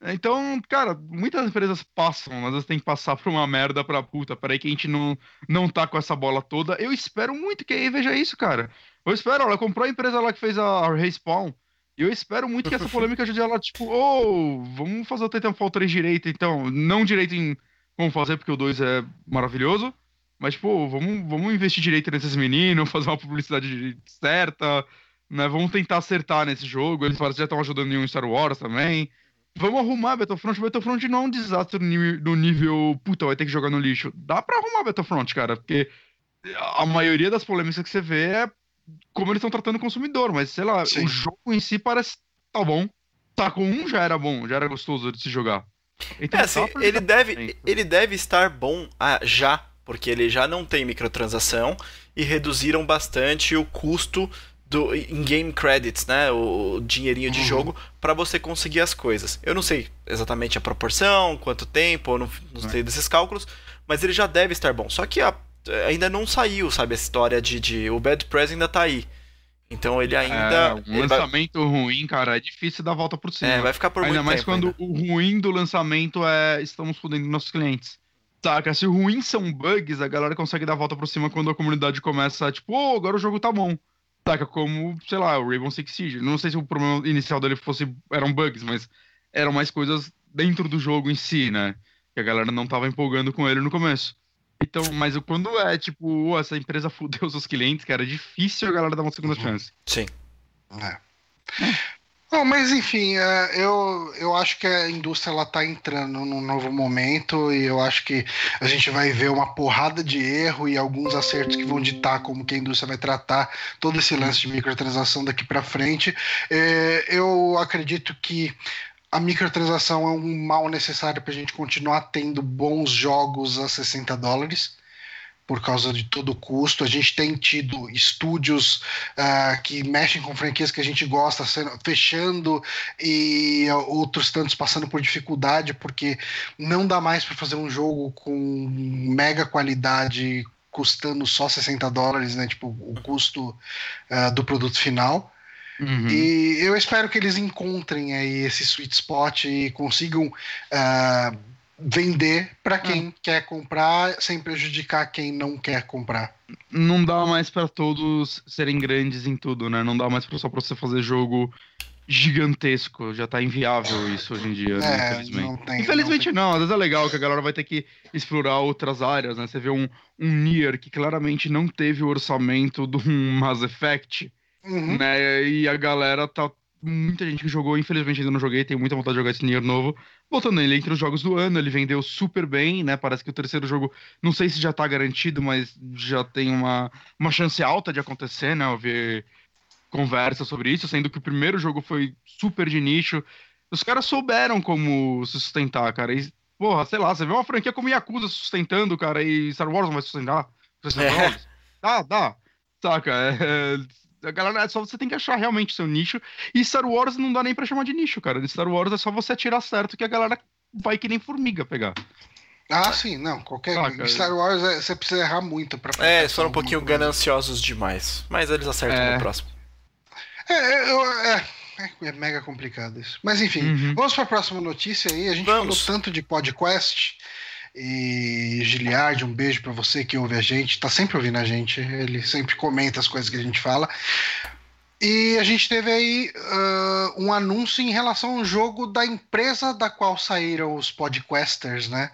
Então, cara, muitas empresas passam, mas elas têm que passar por uma merda pra puta. Peraí que a gente não, não tá com essa bola toda. Eu espero muito que a EA veja isso, cara. Eu espero, ela comprou a empresa lá que fez a Respawn. E eu espero muito que essa polêmica ajude ela, tipo, ô, vamos fazer o Titanfall 3 direito, então. Não direito em como fazer, porque o 2 é maravilhoso. Mas, pô, vamos, vamos investir direito nesses meninos, (laughs) fazer uma publicidade certa, né? Vamos tentar acertar nesse jogo. Eles parecem que já estão ajudando em um Star Wars também. Vamos arrumar Battlefront. Battlefront não é um desastre no nível, no nível, puta, vai ter que jogar no lixo. Dá pra arrumar Battlefront, cara, porque a maioria das polêmicas que você vê é como eles estão tratando o consumidor, mas sei lá, Sim. o jogo em si parece tá bom. Taco 1 já era bom, já era gostoso de se jogar. Então, É, assim, ele deve, ele deve estar bom ah, já, porque ele já não tem microtransação e reduziram bastante o custo do in-game credits, né, o, o dinheirinho de Uhum. jogo para você conseguir as coisas. Eu não sei exatamente a proporção, quanto tempo, eu não, não É. sei desses cálculos, mas ele já deve estar bom. Só que a- ainda não saiu, sabe, a história de, de o Bad Press ainda tá aí. Então ele ainda É, um vai, lançamento ruim, cara, é difícil dar volta por cima. é, vai ficar por Ainda muito mais tempo quando ainda. o ruim do lançamento é estamos fudendo nossos clientes. Saca? Se o ruim são bugs, a galera consegue dar a volta por cima quando a comunidade começa, tipo, ô, agora o jogo tá bom. Saca? Como, sei lá, o Rainbow Six Siege. Não sei se o problema inicial dele fosse eram bugs, mas eram mais coisas dentro do jogo em si, né? Que a galera não tava empolgando com ele no começo. Então, mas quando é tipo, "Ô, essa empresa fudeu seus clientes, cara, é difícil a galera dar uma segunda Uhum. chance. Sim. É. Bom, mas enfim, é, eu, eu acho que a indústria ela tá entrando num novo momento e eu acho que a gente vai ver uma porrada de erro e alguns acertos que vão ditar como que a indústria vai tratar todo esse lance de microtransação daqui para frente. É, eu acredito que a microtransação é um mal necessário para a gente continuar tendo bons jogos a 60 dólares. Por causa de todo o custo, a gente tem tido estúdios ah, que mexem com franquias que a gente gosta, sendo- fechando e outros tantos passando por dificuldade, porque não dá mais para fazer um jogo com mega qualidade custando só 60 dólares, né? Tipo, o custo ah, do produto final. Uhum. E eu espero que eles encontrem aí esse sweet spot e consigam ah, vender para quem quer comprar sem prejudicar quem não quer comprar. não dá mais pra todos serem grandes em tudo, né? Não dá mais só pra você fazer jogo gigantesco. Já tá inviável isso hoje em dia, né? É, Infelizmente. não tem. Infelizmente não não, às vezes é legal que a galera vai ter que explorar outras áreas, né? Você vê um, um Nier que claramente não teve o orçamento de um (laughs) Mass Effect, tem. Uhum. né? E a galera tá. Muita gente que jogou, infelizmente ainda não joguei, tenho muita vontade de jogar esse Nier novo. Voltando ele entre os jogos do ano, ele vendeu super bem, né? Parece que o terceiro jogo, não sei se já tá garantido, mas já tem uma, uma chance alta de acontecer, né? Eu vi conversa sobre isso, sendo que o primeiro jogo foi super de nicho. Os caras souberam como se sustentar, cara. E, porra, sei lá, você vê uma franquia como Yakuza sustentando, cara, e Star Wars não vai sustentar. É. Dá, dá. Saca? É, a galera, é só você tem que achar realmente seu nicho. E Star Wars não dá nem pra chamar de nicho, cara. Star Wars é só você atirar certo que a galera vai que nem formiga pegar. Ah, sim, não. Qualquer. Ah, Star Wars é, você precisa errar muito pra É, eles foram um pouquinho coisa. gananciosos demais. Mas eles acertam é. no próximo. É, é, é, é, mega complicado isso. Mas enfim, uhum. vamos pra próxima notícia aí. A gente vamos. falou tanto de podcast. E Giliard, um beijo para você que ouve a gente, tá sempre ouvindo a gente, ele sempre comenta as coisas que a gente fala. E a gente teve aí uh, um anúncio em relação ao jogo da empresa da qual saíram os podcasters, né?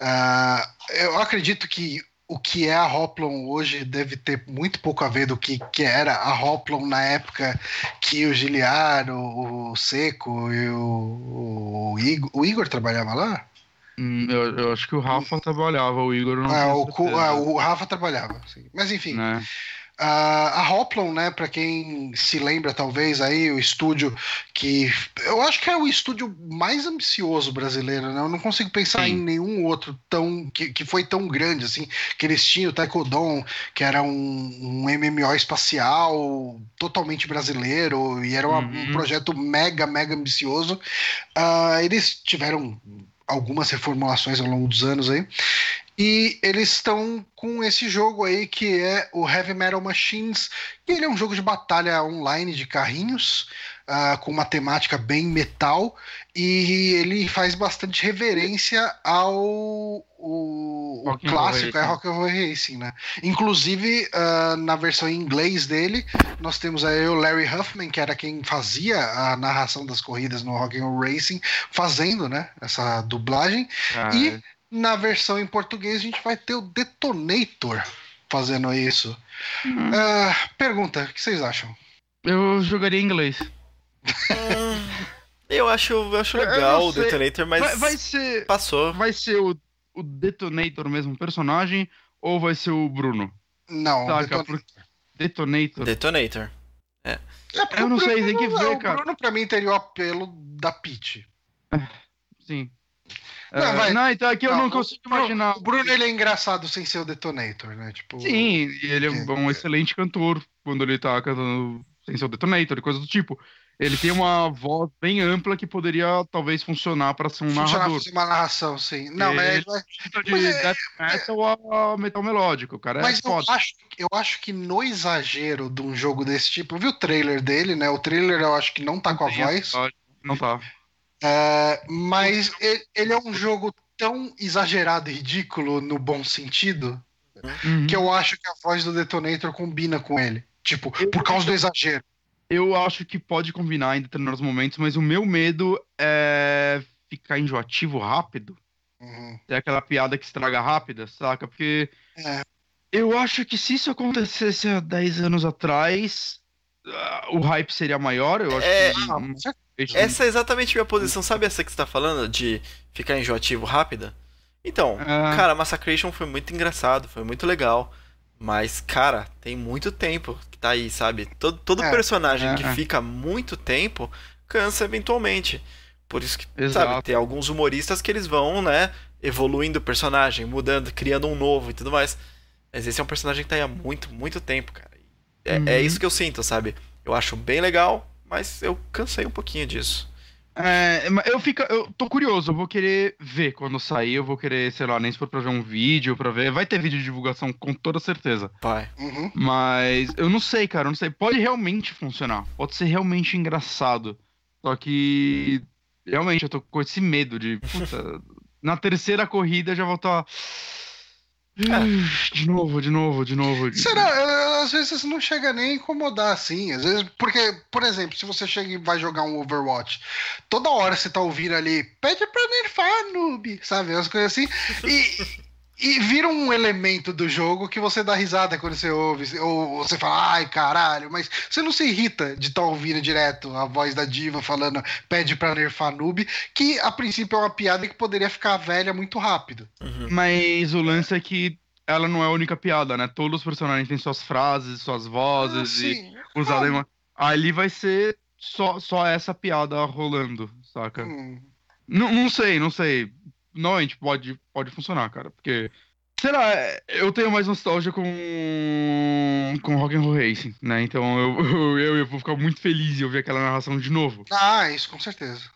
Uh, eu acredito que o que é a Hoplon hoje deve ter muito pouco a ver do que, que era a Hoplon na época que o Giliar, o, o Seco e o, o, Igor, o Igor trabalhava lá? Hum, eu, eu, acho que o Rafa trabalhava, o Igor não. É, o, é, o, Rafa trabalhava, sim. Mas enfim. Né? Uh, a Hoplon, né, para quem se lembra talvez aí, o estúdio que eu acho que é o estúdio mais ambicioso brasileiro, né? Eu não consigo pensar Sim. em nenhum outro tão que, que foi tão grande assim, que eles tinham o Taekwondo, que era um, um MMO espacial totalmente brasileiro e era uma, uhum. um projeto mega, mega ambicioso. Uh, eles tiveram algumas reformulações ao longo dos anos aí. E eles estão com esse jogo aí que é o Heavy Metal Machines. E ele é um jogo de batalha online de carrinhos, uh, com uma temática bem metal. E ele faz bastante reverência ao o, o clássico, é Rock and Roll Racing, né? Inclusive, uh, na versão em inglês dele, nós temos aí o Larry Huffman, que era quem fazia a narração das corridas no Rock and Roll Racing, fazendo, né, essa dublagem. Ah, e é na versão em português, a gente vai ter o Detonator fazendo isso. Uhum. Uh, pergunta, o que vocês acham? Eu jogaria em inglês. (laughs) eu acho, eu acho legal eu o Detonator, mas vai, vai, ser, passou. Vai ser o, o Detonator mesmo personagem ou vai ser o Bruno? Não, Saca, Detonator. Detonator. Detonator. É. é eu não sei, tem que ver, cara. O Bruno pra mim teria o apelo da Peach. É, sim. Não, mas, não, então aqui não, eu não consigo imaginar. O Bruno ele é engraçado sem ser o Detonator, né? Tipo, Sim, ele é, é um excelente cantor quando ele tá cantando sem ser o Detonator e coisa do tipo. Ele tem uma voz bem ampla que poderia talvez funcionar para ser um funcionar narrador. Funcionar uma narração, sim. Não, mas ele vai... de mas é... death metal a metal melódico, cara. É mas é eu, acho, eu acho que no exagero de um jogo desse tipo, eu vi o trailer dele, né? O trailer eu acho que não tá não com a voz. Não tá. É, mas ele, ele, é um jogo tão exagerado e ridículo no bom sentido uhum. que eu acho que a voz do Detonator combina com ele. Tipo, por causa do exagero. Eu acho que pode combinar em determinados momentos, mas o meu medo é ficar enjoativo rápido. Uhum. É aquela piada que estraga rápida, saca? Porque é. eu acho que se isso acontecesse há 10 anos atrás, uh, o hype seria maior. Eu acho é, que. Ah, essa é exatamente a minha posição. Sabe essa que você tá falando? De ficar enjoativo rápida? Então, ah. cara, Massacration foi muito engraçado, foi muito legal. Mas, cara, tem muito tempo que tá aí, sabe? Todo, todo é, personagem é, que é. fica muito tempo cansa eventualmente. Por isso que, Exato. sabe, tem alguns humoristas que eles vão, né, evoluindo o personagem, mudando, criando um novo e tudo mais. Mas esse é um personagem que tá aí há muito, muito tempo, cara. É, é uhum. é isso que eu sinto, sabe? Eu acho bem legal, mas eu cansei um pouquinho disso. É, eu fico, eu tô curioso, eu vou querer ver quando sair, eu vou querer, sei lá, nem se for pra ver um vídeo, pra ver. Vai ter vídeo de divulgação com toda certeza. Vai. Uhum. Mas eu não sei, cara, eu não sei. Pode realmente funcionar, pode ser realmente engraçado. Só que realmente eu tô com esse medo de, puta, (laughs) na terceira corrida já vou estar. Tá De novo, de novo, de novo. Será? Às vezes não chega nem a incomodar assim. Às vezes, porque, por exemplo, se você chega e vai jogar um Overwatch, toda hora você tá ouvindo ali, pede pra nerfar, noob, sabe? As coisas assim. E. E vira um elemento do jogo que você dá risada quando você ouve, ou você fala, ai caralho, mas você não se irrita de estar tá ouvindo direto a voz da diva falando pede pra nerfar noob, que a princípio é uma piada que poderia ficar velha muito rápido. Uhum. Mas o lance é que ela não é a única piada, né? Todos os personagens têm suas frases, suas vozes ah, e usadas. Ah. ali vai ser só, só essa piada rolando, saca? Hum. Não, não sei, não sei. Normalmente pode, pode funcionar, cara, porque. Sei lá, eu tenho mais nostalgia com. com Rock'n'Roll Racing, né? Então eu, (laughs) eu, eu vou ficar muito feliz em ouvir aquela narração de novo. Ah, isso com certeza.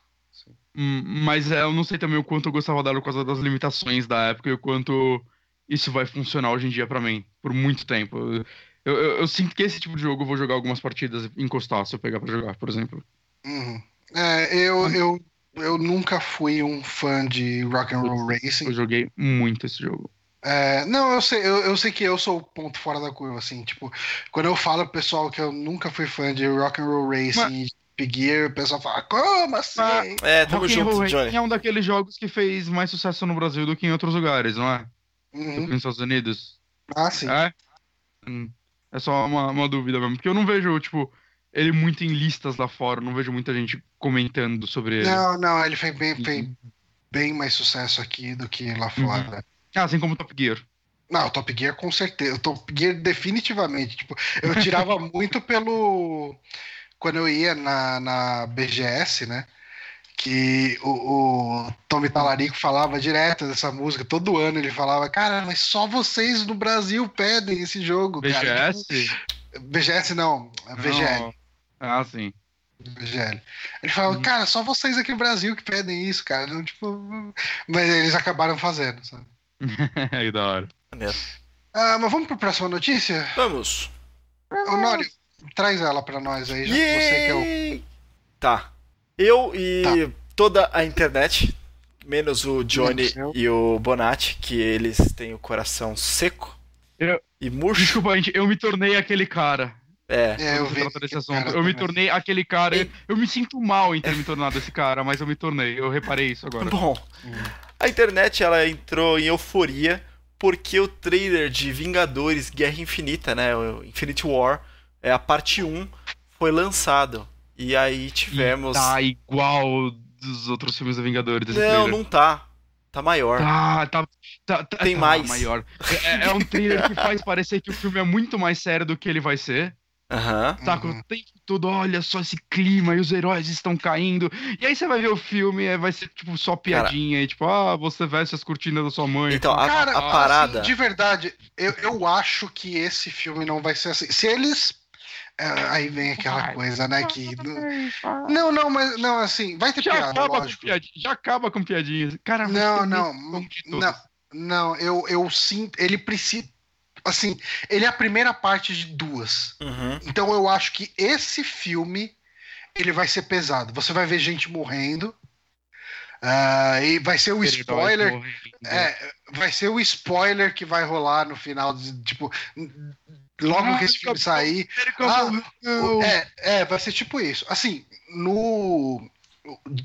Hum, Mas é, eu não sei também o quanto eu gostava dela por causa das limitações da época e o quanto isso vai funcionar hoje em dia pra mim, por muito tempo. Eu, eu- eu sinto que esse tipo de jogo eu vou jogar algumas partidas e encostar se eu pegar pra jogar, por exemplo. Uhum. É, eu, eu, eu nunca fui um fã de Rock'n'Roll Racing. Eu joguei muito esse jogo. É, não, eu sei, eu, eu sei que eu sou o ponto fora da curva, assim, tipo, quando eu falo pro pessoal que eu nunca fui fã de Rock'n'Roll Racing e Big Gear, o pessoal fala, como assim? Mas- É, tamo Rock'n'Roll junto, Racing Johnny. é um daqueles jogos que fez mais sucesso no Brasil do que em outros lugares, não é? Do Uhum. que nos Estados Unidos. Ah, sim. É? Hum, É só uma, uma dúvida mesmo. Porque eu não vejo, tipo, ele muito em listas lá fora. Não vejo muita gente comentando sobre ele. Não, não, ele fez bem, fez bem mais sucesso aqui do que lá fora. Ah, assim como Top Gear. Não, o Top Gear com certeza. O Top Gear definitivamente. Tipo, eu tirava (laughs) muito pelo. Quando eu ia na, na BGS, né? Que o, o Tommy Talarico falava direto dessa música. Todo ano ele falava, cara, mas só vocês no Brasil pedem esse jogo, cara. BGS? BGS não, VGL. Ah, sim. Ele falava, Uhum. cara, só vocês aqui no Brasil que pedem isso, cara. Não, tipo, mas eles acabaram fazendo, sabe? (laughs) Aí da hora. Maneiro. Ah, mas vamos para a próxima notícia? Vamos. Ô, Nório, traz ela pra nós aí, já que você que é o. Tá. Eu e Tá. toda a internet, menos o Johnny Menos e o Bonatti, que eles têm o coração seco Eu- e murcho. Desculpa, gente, eu me tornei aquele cara. É. É, eu vi. desse esse assunto. Eu me tornei aquele cara. Eu, eu me sinto mal em ter me tornado esse cara, mas eu me tornei. Eu reparei isso agora. Bom, a internet ela entrou em euforia porque o trailer de Vingadores Guerra Infinita, né, o Infinity War, é a parte 1 foi lançado. E aí tivemos Tá igual dos outros filmes da Vingadores. Desse Não, trailer. não tá. Tá maior. Tá, tá, tá, tá- Tem tá mais. maior. É, é um trailer que faz parecer que o filme é muito mais sério do que ele vai ser. Aham. Saca? Uhum. O tempo todo, olha só esse clima e os heróis estão caindo. E aí você vai ver o filme e vai ser tipo só piadinha e tipo, ah, você veste as cortinas da sua mãe. Então, a, Cara, a parada. assim, de verdade, eu, eu acho que esse filme não vai ser assim. Se eles. é, aí vem aquela Vai. coisa, né? Que. Não, não, mas. Não, assim, vai ter Já piada, acaba, com piadinha, já acaba com piadinhas. Cara, Não, não, muito bom de não, não, eu, eu sinto. Ele precisa. Assim, ele é a primeira parte de duas. Uhum. Então eu acho que esse filme ele vai ser pesado. Você vai ver gente morrendo. ah, e vai ser o spoiler. morrendo. É, vai ser o spoiler que vai rolar no final. de- Tipo, logo que esse filme sair. Ah. É, é, vai ser tipo isso. Assim, no.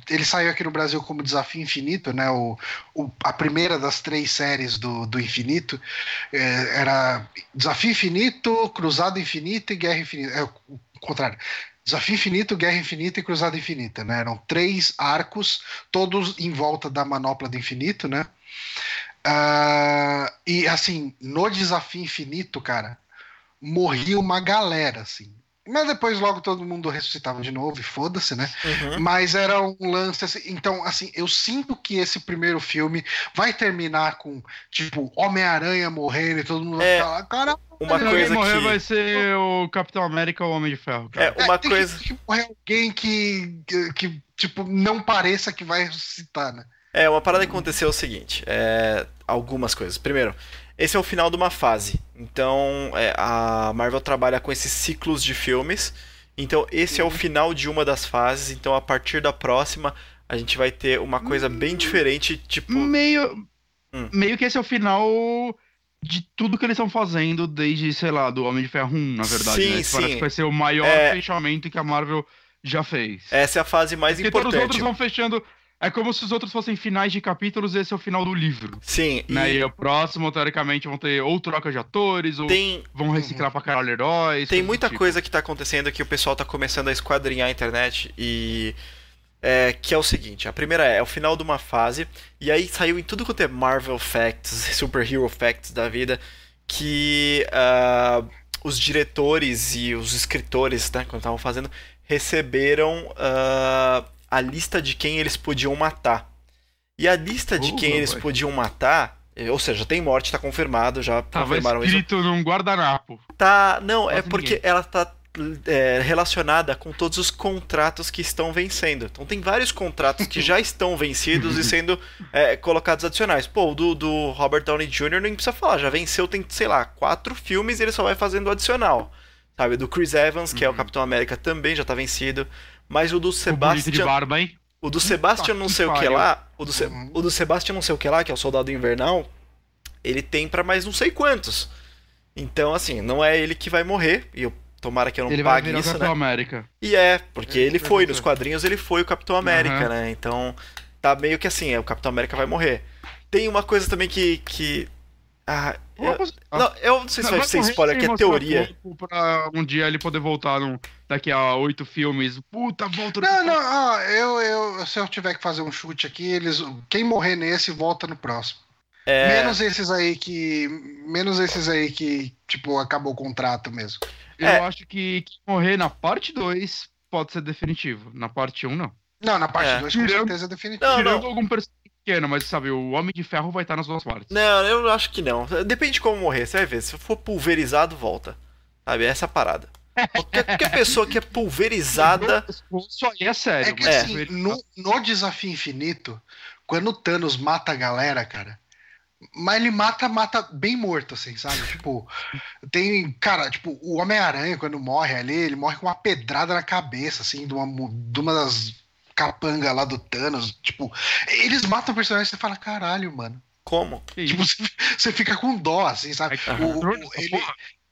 Ele saiu aqui no Brasil como Desafio Infinito, né? O, o- a primeira das três séries do, do Infinito é, era Desafio Infinito, Cruzado Infinito e Guerra Infinita. É o contrário. Desafio Infinito, Guerra Infinita e Cruzada Infinita, né? Eram três arcos, todos em volta da manopla do infinito, né? Ah, e assim, no Desafio Infinito, cara, morria uma galera, assim. Mas depois logo todo mundo ressuscitava de novo e foda-se, né? Uhum. Mas era um lance assim. Então, assim, eu sinto que esse primeiro filme vai terminar com, tipo, Homem-Aranha morrendo e todo mundo É. vai falar, cara, Uma Se alguém coisa morrer que. vai ser o Capitão América ou o Homem de Ferro. Cara. É, uma é, tem coisa. que, tem que morrer alguém que, que, que, tipo, não pareça que vai ressuscitar, né? É, uma parada que aconteceu é o seguinte: é, algumas coisas. Primeiro, esse é o final de uma fase. Então, é, a Marvel trabalha com esses ciclos de filmes. Então, esse é o final de uma das fases. Então, a partir da próxima, a gente vai ter uma coisa bem diferente. Tipo, Meio, Hum. meio que esse é o final de tudo que eles estão fazendo desde, sei lá, do Homem de Ferro 1, na verdade. Sim, né? Isso Parece sim. que vai ser o maior É. fechamento que a Marvel já fez. essa é a fase mais Porque todos os outros importante. vão fechando. É como se os outros fossem finais de capítulos e esse é o final do livro. Sim, e Né? E o próximo, teoricamente, vão ter ou troca de atores, ou tem, vão reciclar pra caralho heróis. tem muita tipo. coisa que tá acontecendo que o pessoal tá começando a esquadrinhar a internet e. é, que é o seguinte, a primeira é, é o final de uma fase, e aí saiu em tudo quanto é Marvel Facts, (laughs) Super Hero Facts da vida, que ah, os diretores e os escritores, né, quando estavam fazendo, receberam uh, a lista de quem eles podiam matar. E a lista de Uh, quem eles podiam matar, eh, ou seja, tem morte, tá confirmado, já Tava confirmaram isso. escrito num guardanapo. Tá, não, é Quase porque ninguém. ela tá é, relacionada com todos os contratos que estão vencendo. Então tem vários contratos que já (laughs) estão vencidos e sendo é, colocados adicionais. Pô, o do, do Robert Downey Jr. nem precisa falar, já venceu, tem, sei lá, quatro filmes e ele só vai fazendo adicional. Sabe, do Chris Evans, que é o Capitão América, também já tá vencido. Mas o do O bonito de Sebastian. barba, hein? O do Sebastian não sei o que lá, o do, Se- Uhum. o do Sebastian não sei o que lá, que é o Soldado Invernal, ele tem pra mais não sei quantos. Então, assim, não é ele que vai morrer, e eu tomara que eu não Ele vai pague virar o isso, Capitão né? América. E é, porque ele isso foi, nos quadrinhos ele foi o Capitão América, Aham. né? Então, tá meio que assim, é, o Capitão América vai morrer. Tem uma coisa também que... que ah, eu, não, eu não sei se vai ser spoiler, que é teoria. Pra um dia ele poder voltar num, daqui a oito filmes. Puta, volta no Não, não, ó, eu, eu, se eu tiver que fazer um chute aqui, eles, quem morrer nesse volta no próximo. É, Menos esses aí que, menos esses aí que, tipo, acabou o contrato mesmo. Eu É. acho que, que morrer na parte 2 pode ser definitivo. Na parte 1, um, não. Não, na parte É. 2 com Tirando- certeza é definitivo. Não, Tirando não. algum personagem pequeno, mas sabe, o Homem de Ferro vai estar nas duas partes. Não, eu acho que não. Depende de como morrer, você vai ver. Se for pulverizado, volta. Sabe, essa é a parada. Qualquer, qualquer pessoa que é pulverizada... (laughs) Isso aí é sério. É que mas É. assim, ele- no, no desafio infinito, quando o Thanos mata a galera, cara. Mas ele mata, mata bem morto, assim, sabe? (laughs) Tipo, tem. Cara, tipo, o Homem-Aranha, quando morre ali, ele morre com uma pedrada na cabeça, assim, de uma, de uma das capangas lá do Thanos. Tipo, eles matam o personagem e você fala, caralho, mano. Como? Tipo, (laughs) você, fica com dó, assim, sabe? Ai, O- o- ele-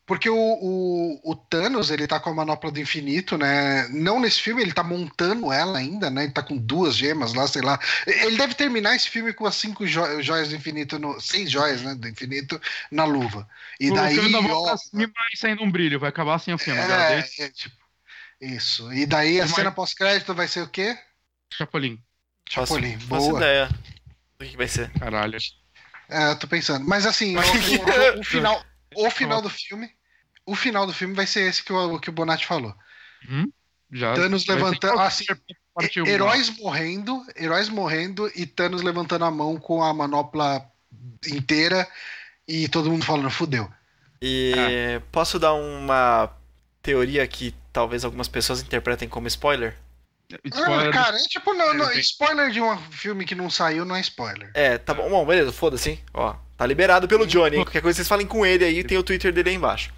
porque o, o, o Thanos, ele tá com a manopla do infinito, né? Não nesse filme, ele tá montando ela ainda, né? Ele tá com duas gemas lá, sei lá. Ele deve terminar esse filme com as cinco jo- joias do infinito, no, seis joias, né? Do infinito na luva. E daí. A mão ó, cima e saindo um brilho. Vai acabar assim o filme. é, é, tipo, isso. E daí a Mas- cena pós-crédito vai ser o quê? Chapolin. Faço, Chapolin. faço Boa. ideia do que vai ser. Caralho. É, eu tô pensando. Mas assim, o, o- o final, o final do filme. O final do filme vai ser esse que o, que o Bonatti falou. Já Thanos levantando. Assim, parte um, heróis morrendo, heróis morrendo e Thanos levantando a mão com a manopla inteira e todo mundo falando, fudeu. E É. posso dar uma teoria que talvez algumas pessoas interpretem como spoiler? Spoiler Ah, cara, é tipo, não, não, spoiler de um filme que não saiu não é spoiler. É, tá bom, bom beleza, foda-se, hein? Ó, tá liberado pelo Johnny, hein? Qualquer coisa vocês falem com ele aí, tem o Twitter dele aí embaixo.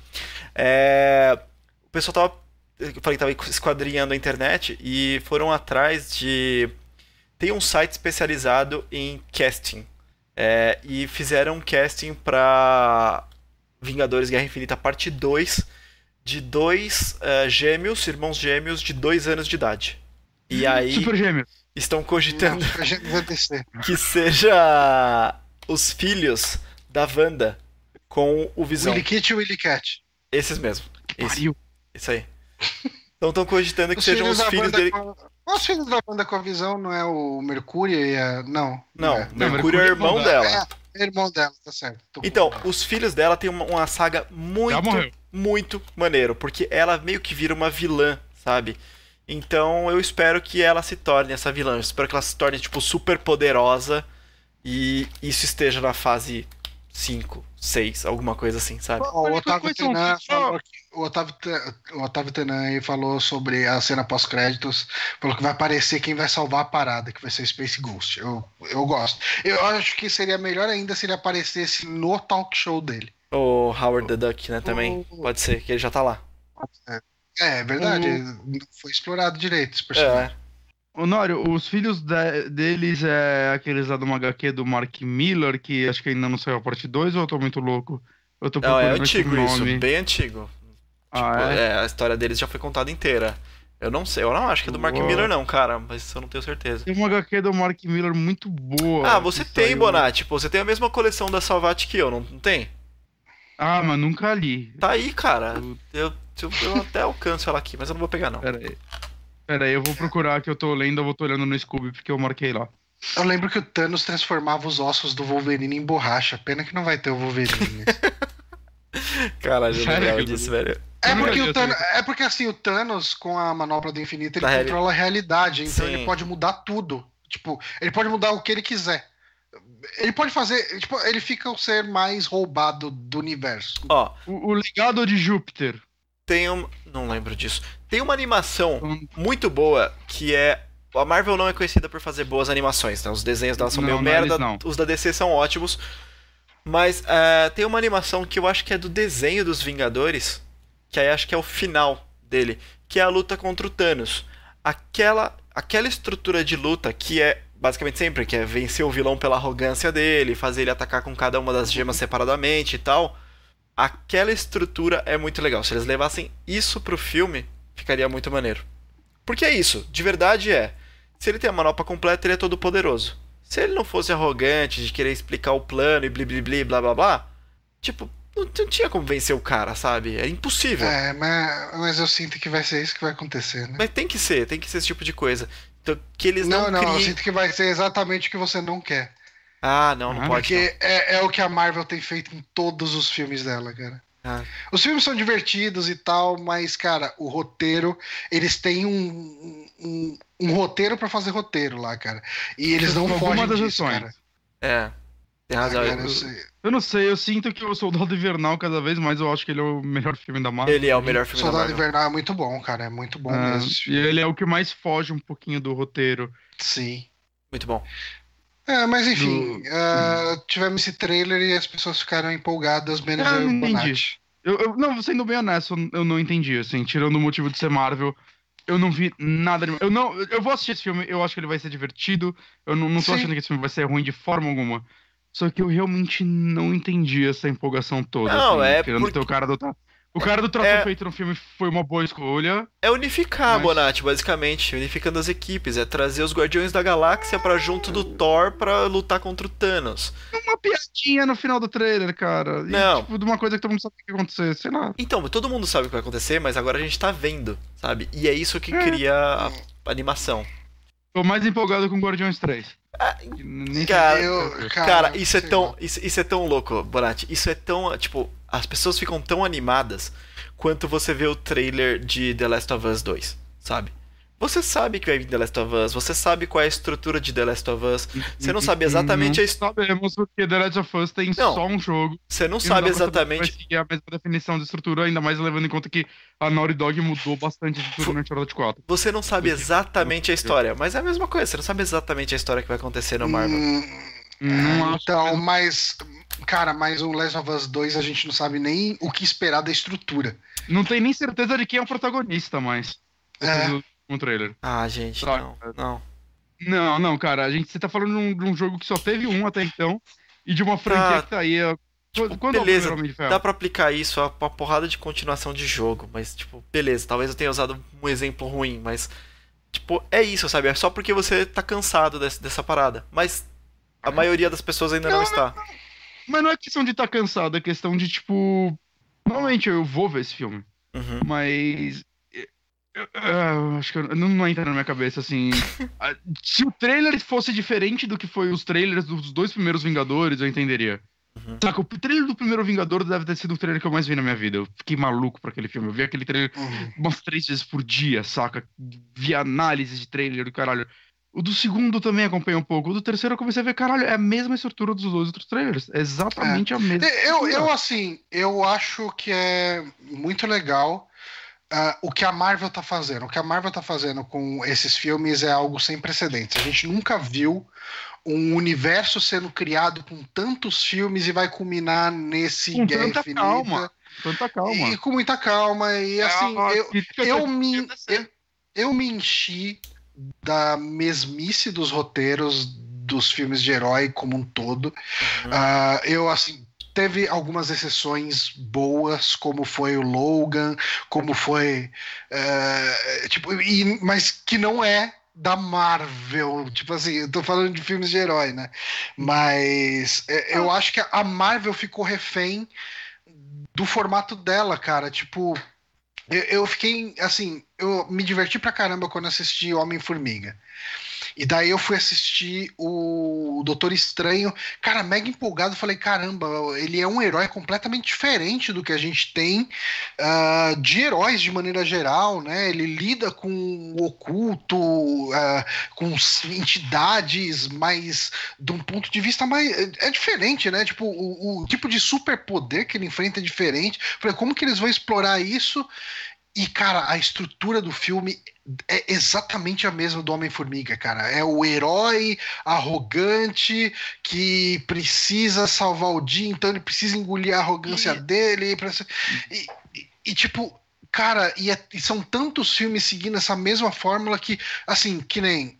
É, o pessoal tava, eu falei que tava esquadrinhando a internet e foram atrás de... Tem um site especializado em casting. É, e fizeram um casting pra Vingadores Guerra Infinita parte 2 de dois eh, gêmeos, irmãos gêmeos de dois anos de idade. E aí Super Gêmeos. estão cogitando Não, (laughs) que seja os filhos da Wanda com o Visão. Willy Kit e Willy Cat. Esses mesmo. Isso, Pariu. isso aí. Então estão cogitando que Os sejam filhos os filhos dele. com- Os filhos da banda com a visão não é o Mercúrio e a. Não. Não, é. Mercúrio é irmão irmão dela. É, irmão dela, tá certo. Tô Então, os filhos dela têm uma, uma saga muito, muito maneiro, porque ela meio que vira uma vilã, sabe? Então eu espero que ela se torne essa vilã. Eu espero que ela se torne, tipo, super poderosa e isso esteja na fase 5, 6, alguma coisa assim, sabe? Ó, o Otávio Tenan falou que, o Otávio, o Otávio Tenan aí falou sobre a cena pós-créditos, falou que vai aparecer quem vai salvar a parada, que vai ser o Space Ghost. Eu, eu gosto. Eu acho que seria melhor ainda se ele aparecesse no talk show dele. O Howard the Duck, né, também. O- Pode ser, que ele já tá lá. É, é verdade, foi explorado direito esse personagem. É, Honório, os filhos de- deles é aqueles lá do HQ do Mark Miller, que acho que ainda não saiu a parte 2, ou eu tô muito louco? Eu tô não, é antigo isso, bem antigo. Ah, Tipo, é? é, a história deles já foi contada inteira. Eu não sei, eu não acho que é do Mark Uau. Miller não, cara, mas eu não tenho certeza. Tem uma HQ do Mark Miller muito boa. Ah, você tem, saiu- Bonatti, pô, você tem a mesma coleção da Salvat que eu, não, não tem? Ah, mas nunca li. Tá aí, cara. Eu- Eu, eu, eu até alcanço ela aqui, mas eu não vou pegar não. Pera aí. Pera aí, eu vou procurar que eu tô lendo, eu vou tô olhando no Scooby, porque eu marquei lá. Eu lembro que o Thanos transformava os ossos do Wolverine em borracha. Pena que não vai ter o Wolverine. (laughs) Caralho, eu Sério, lembrava disso, velho. É porque, o Thanos, é porque assim, o Thanos, com a manopla do infinito, ele Da reali- controla a realidade, então Sim. ele pode mudar tudo. Tipo, ele pode mudar o que ele quiser. Ele pode fazer. Tipo, ele fica o ser mais roubado do universo. Ó, O, o legado de Júpiter. Tem um. Não lembro disso. Tem uma animação Hum. muito boa que é. A Marvel não é conhecida por fazer boas animações, né? Os desenhos dela são Não, meio merda, não. os da DC são ótimos. Mas é, tem uma animação que eu acho que é do desenho dos Vingadores, que aí acho que é o final dele, que é a luta contra o Thanos. Aquela, aquela estrutura de luta que é basicamente sempre, que é vencer o vilão pela arrogância dele, fazer ele atacar com cada uma das gemas separadamente e tal. Aquela estrutura é muito legal. Se eles levassem isso pro filme, ficaria muito maneiro. Porque é isso, de verdade é. Se ele tem a manopla completa, ele é todo poderoso. Se ele não fosse arrogante de querer explicar o plano e blibli blá blá blá, tipo, não, tinha como vencer o cara, sabe? É impossível. É, mas, mas eu sinto que vai ser isso que vai acontecer, né? Mas tem que ser, tem que ser esse tipo de coisa. Então, que eles não, Não, não, eu criem... sinto que vai ser exatamente o que você não quer. Ah, não, não Ah, pode. Porque é, é o que a Marvel tem feito em todos os filmes dela, cara. Ah. Os filmes são divertidos e tal, mas, cara, o roteiro, eles têm um, um, um roteiro pra fazer roteiro lá, cara. E eles não fogem das disso, ações. cara. É, tem razão. Cara, eu Eu- sei. Eu não sei, eu sinto que o Soldado Invernal, cada vez mais, eu acho que ele é o melhor filme da Marvel. Ele é o melhor filme da Soldado Marvel. Invernal é muito bom, cara. É muito bom Ah, mesmo. e ele é o que mais foge um pouquinho do roteiro. Sim. Muito bom. É, mas enfim, Do- ah, tivemos esse trailer e as pessoas ficaram empolgadas, menos Ah, eu e não o. Bonatti. Eu, eu- não, sendo bem honesto, eu não entendi, assim, tirando o motivo de ser Marvel, eu não vi nada. de- Eu não, eu vou assistir esse filme, eu acho que ele vai ser divertido. Eu não, não tô Sim. achando que esse filme vai ser ruim de forma alguma. Só que eu realmente não entendi essa empolgação toda. Não, assim, é querendo porque- ter o cara do O cara do trato É- feito no filme foi uma boa escolha. É unificar, Mas- Bonatti, basicamente. Unificando as equipes. É trazer os Guardiões da Galáxia pra junto do Thor pra lutar contra o Thanos. Uma piadinha no final do trailer, cara. E, Não. tipo, de uma coisa que todo mundo sabe o que ia acontecer, sei lá. Então, todo mundo sabe o que vai acontecer, mas agora a gente tá vendo, sabe? E é isso que É. cria a animação. Tô mais empolgado com Guardiões 3. Nem cara, Eu- cara, Cara, isso é tão. Isso, isso é tão louco, Bonatti. Isso é tão. Tipo, as pessoas ficam tão animadas quanto você vê o trailer de The Last of Us 2, sabe? Você sabe que vai vir The Last of Us, você sabe qual é a estrutura de The Last of Us, você não sabe exatamente Não a his- Sabemos porque The Last of Us tem Não. só um jogo. Você não sabe dá pra saber se exatamente. Vai seguir a mesma definição de estrutura, ainda mais levando em conta que a Naughty Dog mudou bastante a estrutura no Uncharted 4. Você não sabe exatamente a história, mas é a mesma coisa, você não sabe exatamente a história que vai acontecer no Marvel. Hum, Não acho então, que- mas. Cara, mas o Last of Us 2 a gente não sabe nem o que esperar da estrutura. Não tem nem certeza de quem é o protagonista mais. É. No, no trailer. Ah, gente, não, não. Não, não, cara. A gente, você tá falando de um, de um jogo que só teve um até então. E de uma franquia Tá. que tá aí. Tipo, quando é o beleza, Ferro? Dá pra aplicar isso a uma porrada de continuação de jogo, mas, tipo, beleza, talvez eu tenha usado um exemplo ruim, mas, tipo, é isso, sabe? É só porque você tá cansado desse- dessa parada. Mas a maioria das pessoas ainda não, Não, está. Mas não é questão de estar tá cansado, é questão de, tipo. Normalmente eu vou ver esse filme. Uhum. Mas. eu acho que eu- não, não entra na minha cabeça assim. (laughs) Se o trailer fosse diferente do que foi os trailers dos dois primeiros Vingadores, eu entenderia. Uhum. Saca, o trailer do primeiro Vingador deve ter sido o trailer que eu mais vi na minha vida. Eu fiquei maluco pra aquele filme. Eu vi aquele trailer Uhum. umas três vezes por dia, saca? Vi análise de trailer do caralho. O do segundo também acompanhei um pouco. O do terceiro eu comecei a ver, caralho, é a mesma estrutura dos dois outros trailers. É exatamente a mesma. Eu, estrutura. eu, assim, eu acho que é muito legal ah, o que a Marvel tá fazendo. O que a Marvel tá fazendo com esses filmes é algo sem precedentes. A gente nunca viu um universo sendo criado com tantos filmes e vai culminar nesse Com Guerra tanta Infinita. calma. Tanta calma. E com muita calma. E assim, Ah, eu, eu que me, eu, eu me enchi da mesmice dos roteiros dos filmes de herói como um todo. Uhum. Ah, eu, assim, teve algumas exceções boas, como foi o Logan, como foi. eh, tipo, e- mas que não é da Marvel. Tipo assim, eu tô falando de filmes de herói, né? Mas eh, eu acho que a Marvel ficou refém do formato dela, cara. Tipo. Eu, eu fiquei assim, eu me diverti pra caramba quando assisti Homem-Formiga. E daí eu fui assistir o Doutor Estranho, cara, mega empolgado. Falei, caramba, ele é um herói completamente diferente do que a gente tem uh, de heróis de maneira geral, né? Ele lida com o oculto, uh, com entidades, mas de um ponto de vista mais. É diferente, né? Tipo, o, o tipo de superpoder que ele enfrenta é diferente. Falei, como que eles vão explorar isso? E, cara, a estrutura do filme é exatamente a mesma do Homem-Formiga, cara. É o herói arrogante que precisa salvar o dia, então ele precisa engolir a arrogância e... dele. E, e, e, tipo, cara, e, é, e, são tantos filmes seguindo essa mesma fórmula que, assim, que nem.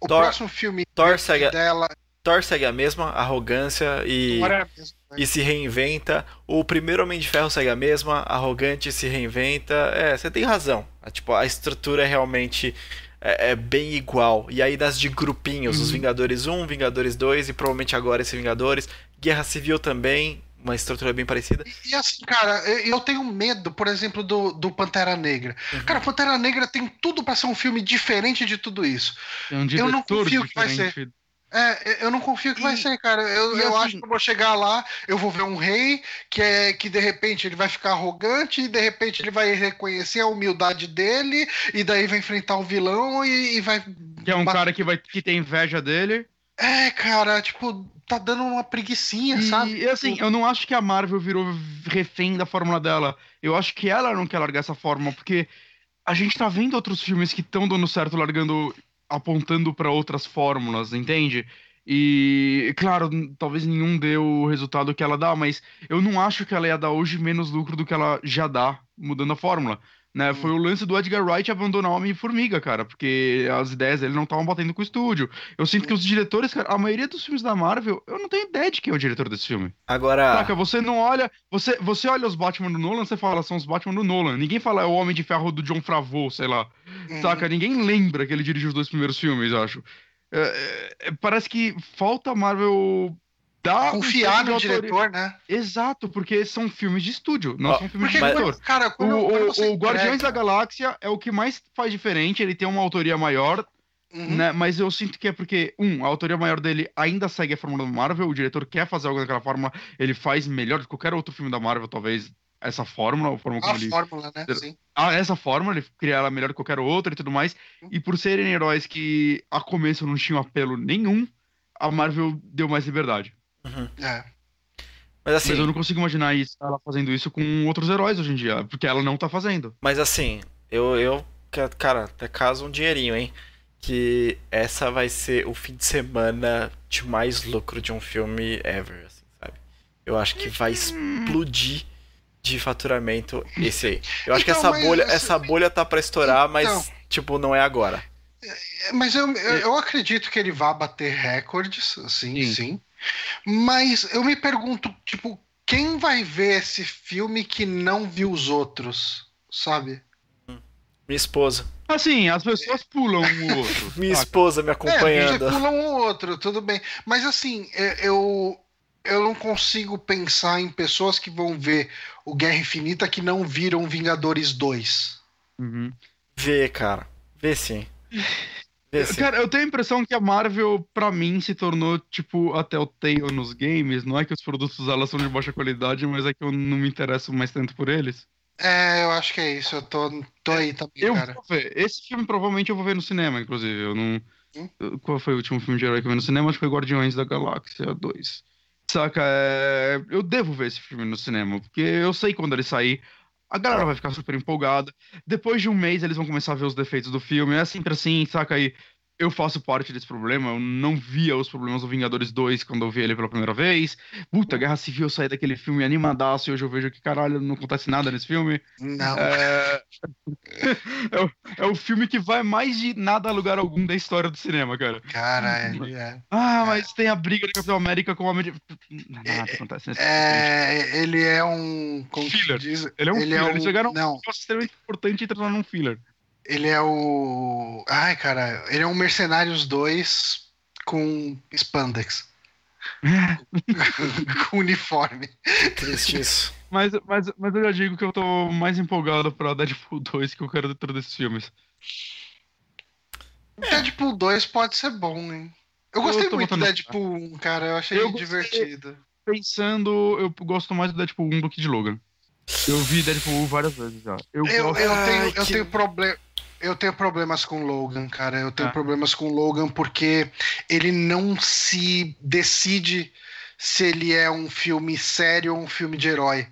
O Thor, próximo filme Thor segue, dela. Thor segue a mesma arrogância e, é e se reinventa. O primeiro Homem de Ferro segue a mesma, arrogante se reinventa. É, você tem razão. Tipo, a estrutura é realmente é, é bem igual. E aí das de grupinhos, uhum. os Vingadores 1, Vingadores 2 e provavelmente agora esse Vingadores. Guerra Civil também, uma estrutura bem parecida. E, e, assim, cara, eu tenho medo, por exemplo, do, do Pantera Negra. Uhum. Cara, Pantera Negra tem tudo para ser um filme diferente de tudo isso. É um eu não confio que vai ser. É, eu não confio que e, vai ser, cara. Eu, eu assim, acho que eu vou chegar lá, eu vou ver um rei que é que de repente ele vai ficar arrogante e de repente ele vai reconhecer a humildade dele e daí vai enfrentar um vilão e, e vai. Que é um cara que vai que tem inveja dele. É, cara, tipo, tá dando uma preguiçinha, e, sabe? E assim, eu não acho que a Marvel virou refém da fórmula dela. Eu acho que ela não quer largar essa fórmula, porque a gente tá vendo outros filmes que estão dando certo largando apontando para outras fórmulas, entende? E, claro, talvez nenhum dê o resultado que ela dá, mas eu não acho que ela ia dar hoje menos lucro do que ela já dá, mudando a fórmula. Né? Foi o lance do Edgar Wright abandonar o Homem-Formiga, cara, porque as ideias dele não estavam batendo com o estúdio. Eu sinto que os diretores, cara, a maioria dos filmes da Marvel, eu não tenho ideia de quem é o diretor desse filme. Agora. Saca, você não olha. Você, você olha os Batman do Nolan, você fala, são os Batman do Nolan. Ninguém fala é o Homem de Ferro do John Favreau, sei lá. Uhum. Saca? Ninguém lembra que ele dirigiu os dois primeiros filmes, eu acho. É, é, é parece que falta a Marvel dá confiar no diretor, né? Exato, porque são filmes de estúdio, não são filmes de diretor. Cara, quando, o, quando o, o Guardiões da Galáxia é o que mais faz diferente, ele tem uma autoria maior, uhum. né? Mas eu sinto que é porque, um, a autoria maior dele ainda segue a fórmula da Marvel, o diretor quer fazer algo daquela forma, ele faz melhor do que qualquer outro filme da Marvel, talvez, essa fórmula, a forma como a ele... fórmula, né? Sim. Ah, essa fórmula, ele cria ela melhor que qualquer outra e tudo mais. Uhum. E por serem heróis que a começo não tinham apelo nenhum, a Marvel deu mais liberdade. Uhum. É. Mas assim. Mas eu não consigo imaginar isso, ela fazendo isso com outros heróis hoje em dia, porque ela não tá fazendo. Mas assim, eu, eu cara, até caso um dinheirinho, hein? Que essa vai ser o fim de semana de mais lucro de um filme ever, assim, sabe? Eu acho que vai explodir de faturamento esse aí. Eu acho então, que essa bolha, essa bolha tá para estourar, então, mas tipo, não é agora. É, mas eu, eu, eu, acredito que ele vá bater recordes, assim, sim. sim. Mas eu me pergunto, tipo, quem vai ver esse filme que não viu os outros, sabe? Minha esposa. Assim, as pessoas pulam um outro. (laughs) Minha esposa me acompanhando. É, pulam um outro, tudo bem. Mas assim, é, eu eu não consigo pensar em pessoas que vão ver o Guerra Infinita que não viram Vingadores 2. Uhum. Vê, cara. Vê sim. (laughs) Cara, eu tenho a impressão que a Marvel, pra mim, se tornou, tipo, até o Tale nos games. Não é que os produtos dela são de baixa qualidade, mas é que eu não me interesso mais tanto por eles. É, eu acho que é isso. Eu tô, tô aí também, eu cara. Vou ver. Esse filme provavelmente eu vou ver no cinema, inclusive. Eu não. Hum? Qual foi o último filme de herói que eu vi no cinema? Acho que foi Guardiões da Galáxia 2. Saca? É... Eu devo ver esse filme no cinema, porque eu sei quando ele sair a galera vai ficar super empolgada. Depois de um mês, eles vão começar a ver os defeitos do filme. É sempre assim, saca aí eu faço parte desse problema. Eu não via os problemas do Vingadores 2 quando eu vi ele pela primeira vez. Puta, Guerra Civil, eu saí daquele filme animadaço e hoje eu vejo que, caralho, não acontece nada nesse filme. Não. É... (laughs) é, o, é, o, filme que vai mais de nada a lugar algum da história do cinema, cara. Caralho, é. Ah, mas é. tem a briga de Capitão América com o Homem de... Nada é, acontece nesse é, filme. Ele é um... filler. Diz... Ele é um ele filler. É um... Eles jogaram não. um extremamente importante e transformaram num filler. Ele é o. Ai, cara, ele é um Mercenários 2 com spandex. (laughs) com uniforme. Triste isso. Mas, mas, mas eu já digo que eu tô mais empolgado pra Deadpool 2 que eu quero dentro desses filmes. Deadpool 2 pode ser bom, hein? Eu Eu gostei tô muito do Deadpool 1, cara. Eu achei Eu divertido. Pensando, eu gosto mais do Deadpool 1 do que de Logan. Eu vi Deadpool 1 várias vezes já. Eu, Eu, gosto. eu Ai, tenho, eu que- tenho problema. Eu tenho problemas com Logan, cara. Eu tenho Ah. problemas com Logan porque ele não se decide se ele é um filme sério ou um filme de herói.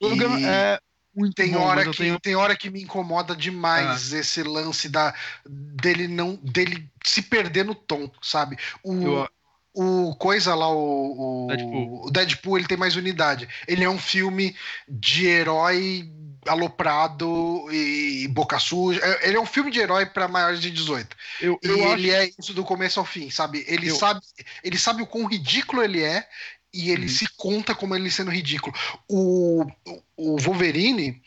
Logan E é muito tem bom, hora que tenho... tem hora que me incomoda demais esse lance da dele não dele se perder no tom, sabe? O, Eu- o coisa lá, o, o Deadpool. o Deadpool, ele tem mais unidade. Ele é um filme de herói aloprado e boca suja. É- Ele é um filme de herói para maiores de 18. Eu, E eu acho ele é isso do começo ao fim, sabe? Ele Eu- sabe, ele sabe o quão ridículo ele é e ele Uhum. se conta como ele sendo ridículo. O, o- o Wolverine,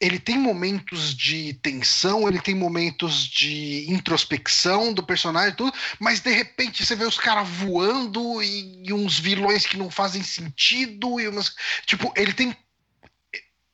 ele tem momentos de tensão, ele tem momentos de introspecção do personagem e tudo, mas de repente você vê os caras voando e, e uns vilões que não fazem sentido e umas, tipo, ele tem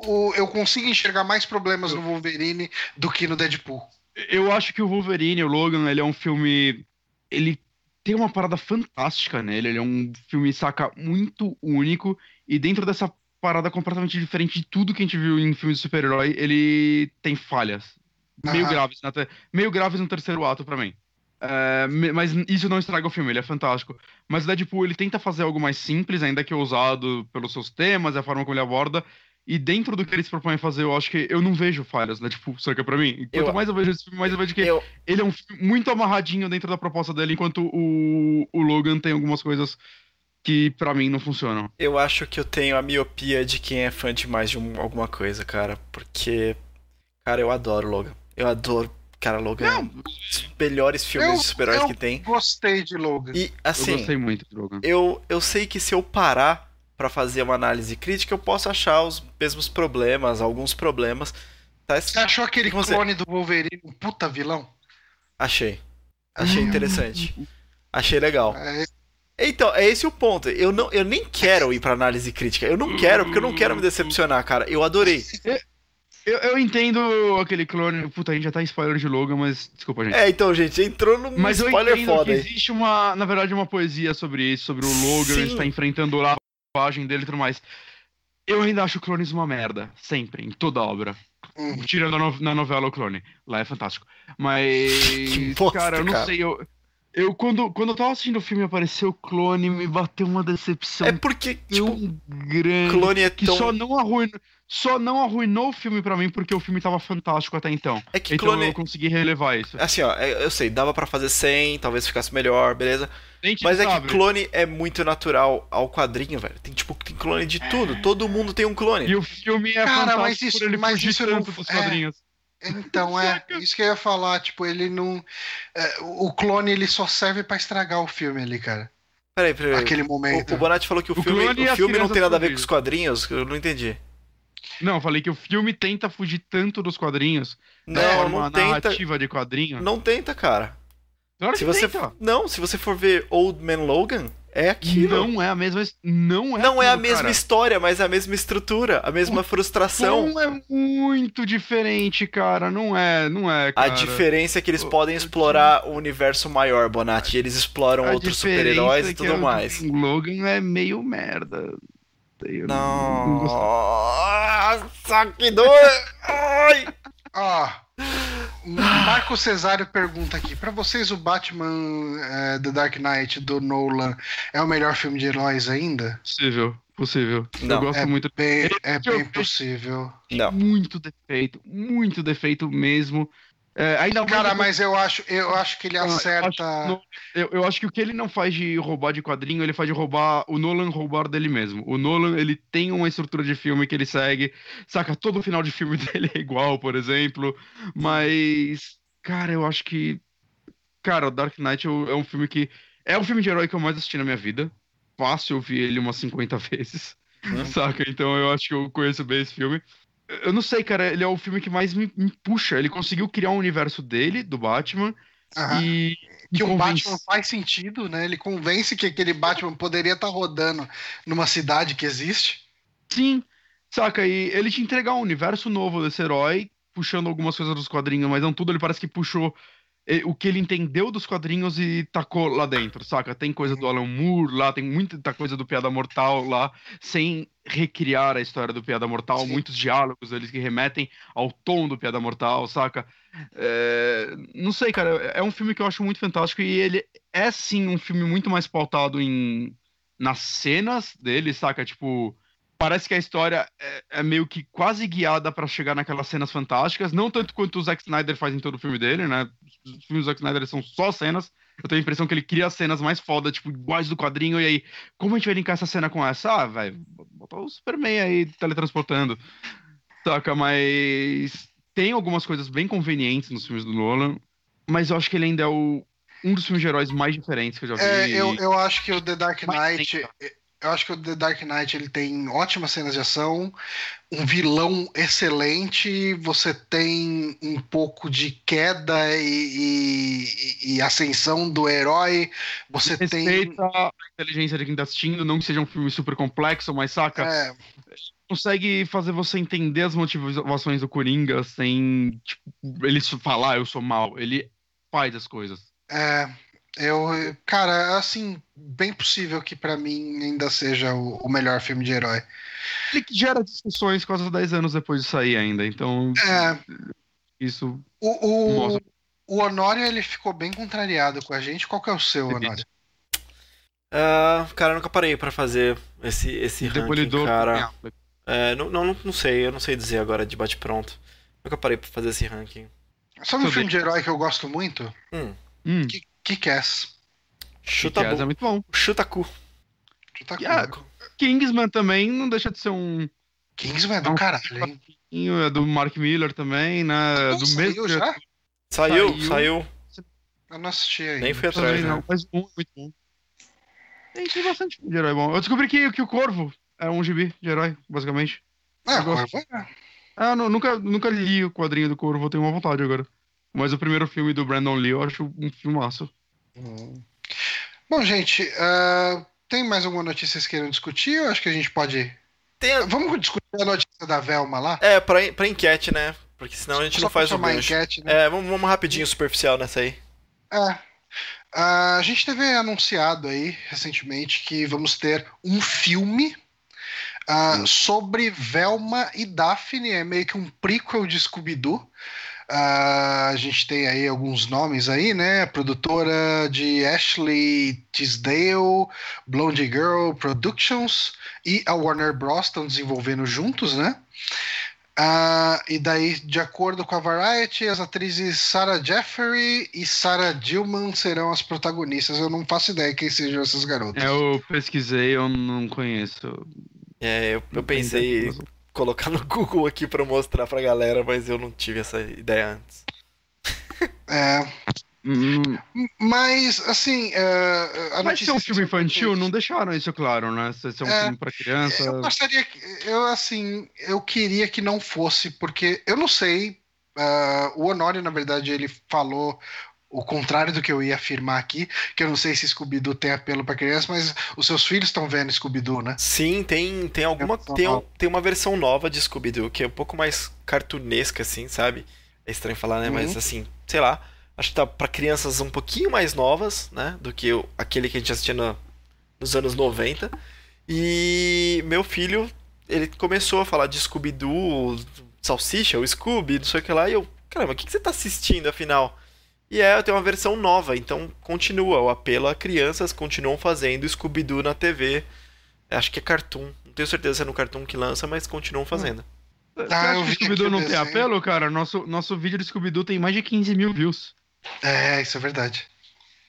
o- eu consigo enxergar mais problemas no Wolverine do que no Deadpool. Eu acho que o Wolverine, o Logan, ele é um filme. Ele tem uma parada fantástica nele. Ele é um filme, saca, muito único. E dentro dessa parada completamente diferente de tudo que a gente viu em filmes de super-herói, ele tem falhas. Meio Aham. graves, na te- meio graves no terceiro ato pra mim. É, mas isso não estraga o filme, ele é fantástico. Mas o Deadpool, ele tenta fazer algo mais simples, ainda que ousado pelos seus temas e a forma como ele aborda. E dentro do que ele se propõe a fazer, eu acho que eu não vejo falhas, né? Tipo, saca pra mim? Quanto Eu- mais eu vejo esse filme, mais eu vejo que Eu, ele é um filme muito amarradinho dentro da proposta dele, enquanto o, o Logan tem algumas coisas que pra mim não funcionam. eu acho que eu tenho a miopia de quem é fã demais de um- alguma coisa, cara. Porque, cara, eu adoro Logan. Eu adoro, cara, Logan é um dos melhores filmes Eu- de super-heróis eu- que tem. Gostei de Logan. E, Eu assim, gostei muito do Logan. eu, eu sei que se eu parar pra fazer uma análise crítica, eu posso achar os mesmos problemas, alguns problemas. Tá, Você achou aquele Você- clone do Wolverine um puta vilão? achei. Achei interessante. (laughs) Achei legal. É, Então, é esse o ponto. Eu, não, eu nem quero ir pra análise crítica. Eu não quero, porque eu não quero me decepcionar, cara. Eu adorei. Eu, eu entendo aquele clone. Puta, a gente já tá em spoiler de Logan, mas. Desculpa, gente. É, então, gente, entrou num Mas eu spoiler entendo foda que aí. existe uma, na verdade, uma poesia sobre isso, sobre o Logan Sim. estar enfrentando a lavagem dele e tudo mais. Eu ainda acho o Clones uma merda, sempre, em toda obra. hum. Tirando na novela o Clone. Lá é fantástico. Mas. (laughs) Cara, eu não cara. sei, eu. Eu, quando, quando eu tava assistindo o filme apareceu o clone, me bateu uma decepção É porque, tipo, grande clone é que tão. só não arruinou. Só não arruinou o filme pra mim porque o filme tava fantástico até então. É que Então clone. eu consegui relevar isso. Assim, ó, é- eu sei, dava pra fazer 100, talvez ficasse melhor, beleza? Gente, Mas é sabe, que clone é muito natural ao quadrinho, velho. Tem, tipo, tem clone de tudo. Todo mundo tem um clone. E o filme é Cara, mas fantástico isso- por ele mas fugir isso não- dos é. Então, é, isso que eu ia falar, tipo, ele não. é, o clone ele só serve pra estragar o filme ali, cara. Peraí, peraí. Aquele O, momento. o Bonatti falou que o, O filme, o filme não tem nada a ver com os quadrinhos, eu não entendi. Não, eu falei que o filme tenta fugir tanto dos quadrinhos. Não, é não uma tenta. narrativa de quadrinho. Não tenta, cara. Claro Se que você, tenta. não, se você for ver Old Man Logan, é aquilo. Não é a mesma. Não é, Não é a aquilo, mesma cara. história, mas é a mesma estrutura, a mesma frustração. Não é muito diferente, cara. Não é, não é, A cara. diferença é que eles O- podem o- explorar o universo maior, Bonatti. Eles exploram A outros super-heróis é e que tudo o mais. Logan é meio merda. Eu não. Nossa, que dor! Ai! Ó. Marco Cesário pergunta aqui: pra vocês, o Batman é, The Dark Knight do Nolan é o melhor filme de heróis ainda? Possível, possível. Não. Eu gosto É muito. bem, é bem possível. Não. Muito defeito, muito defeito mesmo. É, ainda Cara, mas eu acho, eu acho que ele eu acho acerta. que no- Eu, eu acho que o que ele não faz de roubar de quadrinho, ele faz de roubar o Nolan roubar dele mesmo. O Nolan, ele tem uma estrutura de filme que ele segue, saca? Todo o final de filme (laughs) dele é igual, por exemplo. Mas, cara, eu acho que. Cara, o Dark Knight é um é um filme que. É o filme de herói que eu mais assisti na minha vida. Fácil, eu vi ele umas 50 (laughs) vezes. Hum. Saca? Então eu acho que eu conheço bem esse filme. Eu não sei, cara, ele é o filme que mais me, me puxa. Ele conseguiu criar um universo dele, do Batman, Aham. e. que o. Batman faz sentido, né? Ele convence que aquele Batman poderia estar rodando numa cidade que existe. Sim, saca? E ele te entregar um universo novo desse herói, puxando algumas coisas dos quadrinhos, mas não tudo. Ele parece que puxou o que ele entendeu dos quadrinhos e tacou lá dentro, saca? Tem coisa do Alan Moore lá, tem muita coisa do Piada Mortal lá, sem recriar a história do Piada Mortal, Sim. muitos diálogos eles que remetem ao tom do Piada Mortal, saca? É, não sei, cara, é um filme que eu acho muito fantástico e ele é sim um filme muito mais pautado em nas cenas dele, saca? Tipo, parece que a história é, é meio que quase guiada pra chegar naquelas cenas fantásticas, não tanto quanto o Zack Snyder faz em todo o filme dele, né? Os filmes do Zack Snyder são só cenas. Eu tenho a impressão que ele cria cenas mais foda, tipo, iguais do quadrinho, e aí, como a gente vai linkar essa cena com essa? Ah, velho, botar o Superman aí teletransportando. Saca, mas tem algumas coisas bem convenientes nos filmes do Nolan, mas eu acho que ele ainda é o, um dos filmes de heróis mais diferentes que eu já vi. É, eu, eu acho que o The Dark Mas Knight. Eu acho que o The Dark Knight ele tem ótimas cenas de ação, um vilão excelente, você tem um pouco de queda e, e- e ascensão do herói, você tem. Respeita a inteligência de quem tá assistindo, não que seja um filme super complexo, mas saca, É, consegue fazer você entender as motivações do Coringa sem, tipo, ele falar, "Ah, eu sou mal. Ele faz as coisas. é, eu, cara, assim, bem possível que pra mim ainda seja o, o melhor filme de herói. Ele que gera discussões quase 10 anos depois de sair ainda, então É, isso o, o, mostra. o Honório ele ficou bem contrariado com a gente. Qual que é o seu, Honório? Ah, cara, eu nunca parei pra fazer esse, esse ranking, cara. É, não, não, não sei, eu não sei dizer agora de bate-pronto. Nunca parei pra fazer esse ranking. Sabe um filme de herói que eu gosto muito? Hum, Hum, Kick-Ass. chuta, é muito bom. chuta cu. Ah, com... Kingsman também não deixa de ser um. Kingsman é do Não. caralho, hein? É do Mark Miller também, né? Não do saiu mesmo. já? Saiu, Saiu. saiu. Eu não assisti ainda. Nem fui Também atrás, não, né? mas um muito bom. Tem, tem bastante de herói bom. Eu descobri que, que o Corvo é um gibi de herói, basicamente. Ah. Corvo é. Ah, nu- nunca, nunca li o quadrinho do Corvo, eu tenho uma vontade agora. Mas o primeiro filme do Brandon Lee eu acho um filmaço. Bom, gente, ah, tem mais alguma notícia que vocês queiram discutir? Eu acho que a gente pode. Tem a- Vamos discutir a notícia da Velma lá? É, pra, pra enquete, né? Porque senão a gente Só não faz o gancho. enquete, né? É, vamos, vamos rapidinho superficial nessa aí. É. Ah, a gente teve anunciado aí recentemente que vamos ter um filme ah, sobre Velma e Daphne, é meio que um prequel de Scooby-Doo. Ah, a gente tem aí alguns nomes aí, né? A produtora de Ashley Tisdale, Blondie Girl Productions e a Warner Bros. estão desenvolvendo juntos, né? Ah, e daí, de acordo com a Variety, as atrizes Sarah Jeffrey e Sarah Dillman serão as protagonistas. Eu não faço ideia quem sejam essas garotas. É, eu pesquisei, eu não conheço. É, eu, eu pensei. Colocar no Google aqui pra mostrar pra galera, mas eu não tive essa ideia antes. É, Hum, mas, assim, é, a Mas ser um filme infantil, não deixaram isso claro, né? Se ser um É, filme pra criança. Eu gostaria que. Eu, assim, eu queria que não fosse, porque eu não sei. ah, o Honório, na verdade, ele falou o contrário do que eu ia afirmar aqui, que eu não sei se Scooby-Doo tem apelo pra criança, mas os seus filhos estão vendo Scooby-Doo, né? Sim, tem, tem alguma. Tem, um- tem uma versão nova de Scooby-Doo que é um pouco mais cartunesca, assim, sabe? É estranho falar, né? Mas Uhum. assim, sei lá. Acho que tá pra crianças um pouquinho mais novas, né? Do que o- aquele que a gente assistia no- nos anos 90. E meu filho, ele começou a falar de Scooby-Doo, Salsicha, o Scooby, não sei o que lá. E eu, caramba, o que, que você tá assistindo afinal? E é, tem uma versão nova, então continua. O apelo a crianças continuam fazendo Scooby-Doo na TV. Acho que é Cartoon. Não tenho certeza se é no Cartoon que lança, mas continuam fazendo. Você Ah, acha eu que Scooby-Doo não tem apelo, cara? Nosso, nosso vídeo de Scooby-Doo tem mais de 15 mil views. É, isso é verdade.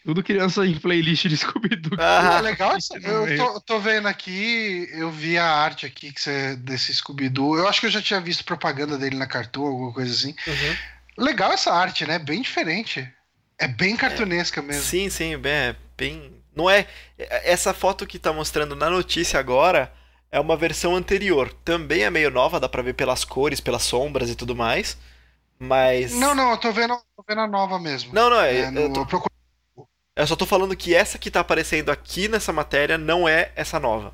Tudo criança em playlist de Scooby-Doo. É Ah, legal, essa- eu tô, tô vendo aqui, eu vi a arte aqui que você, desse Scooby-Doo. Eu acho que eu já tinha visto propaganda dele na Cartoon, alguma coisa assim. uhum. Legal essa arte, né? Bem diferente. É bem cartunesca mesmo. Sim, sim, bem, é bem. Não é. Essa foto que tá mostrando na notícia agora é uma versão anterior. Também é meio nova, dá pra ver pelas cores, pelas sombras e tudo mais. Mas. Não, não, eu tô vendo, tô vendo a nova mesmo. Não, não, é. É, no- eu, tô- eu procuro- eu só tô falando que essa que tá aparecendo aqui nessa matéria não é essa nova.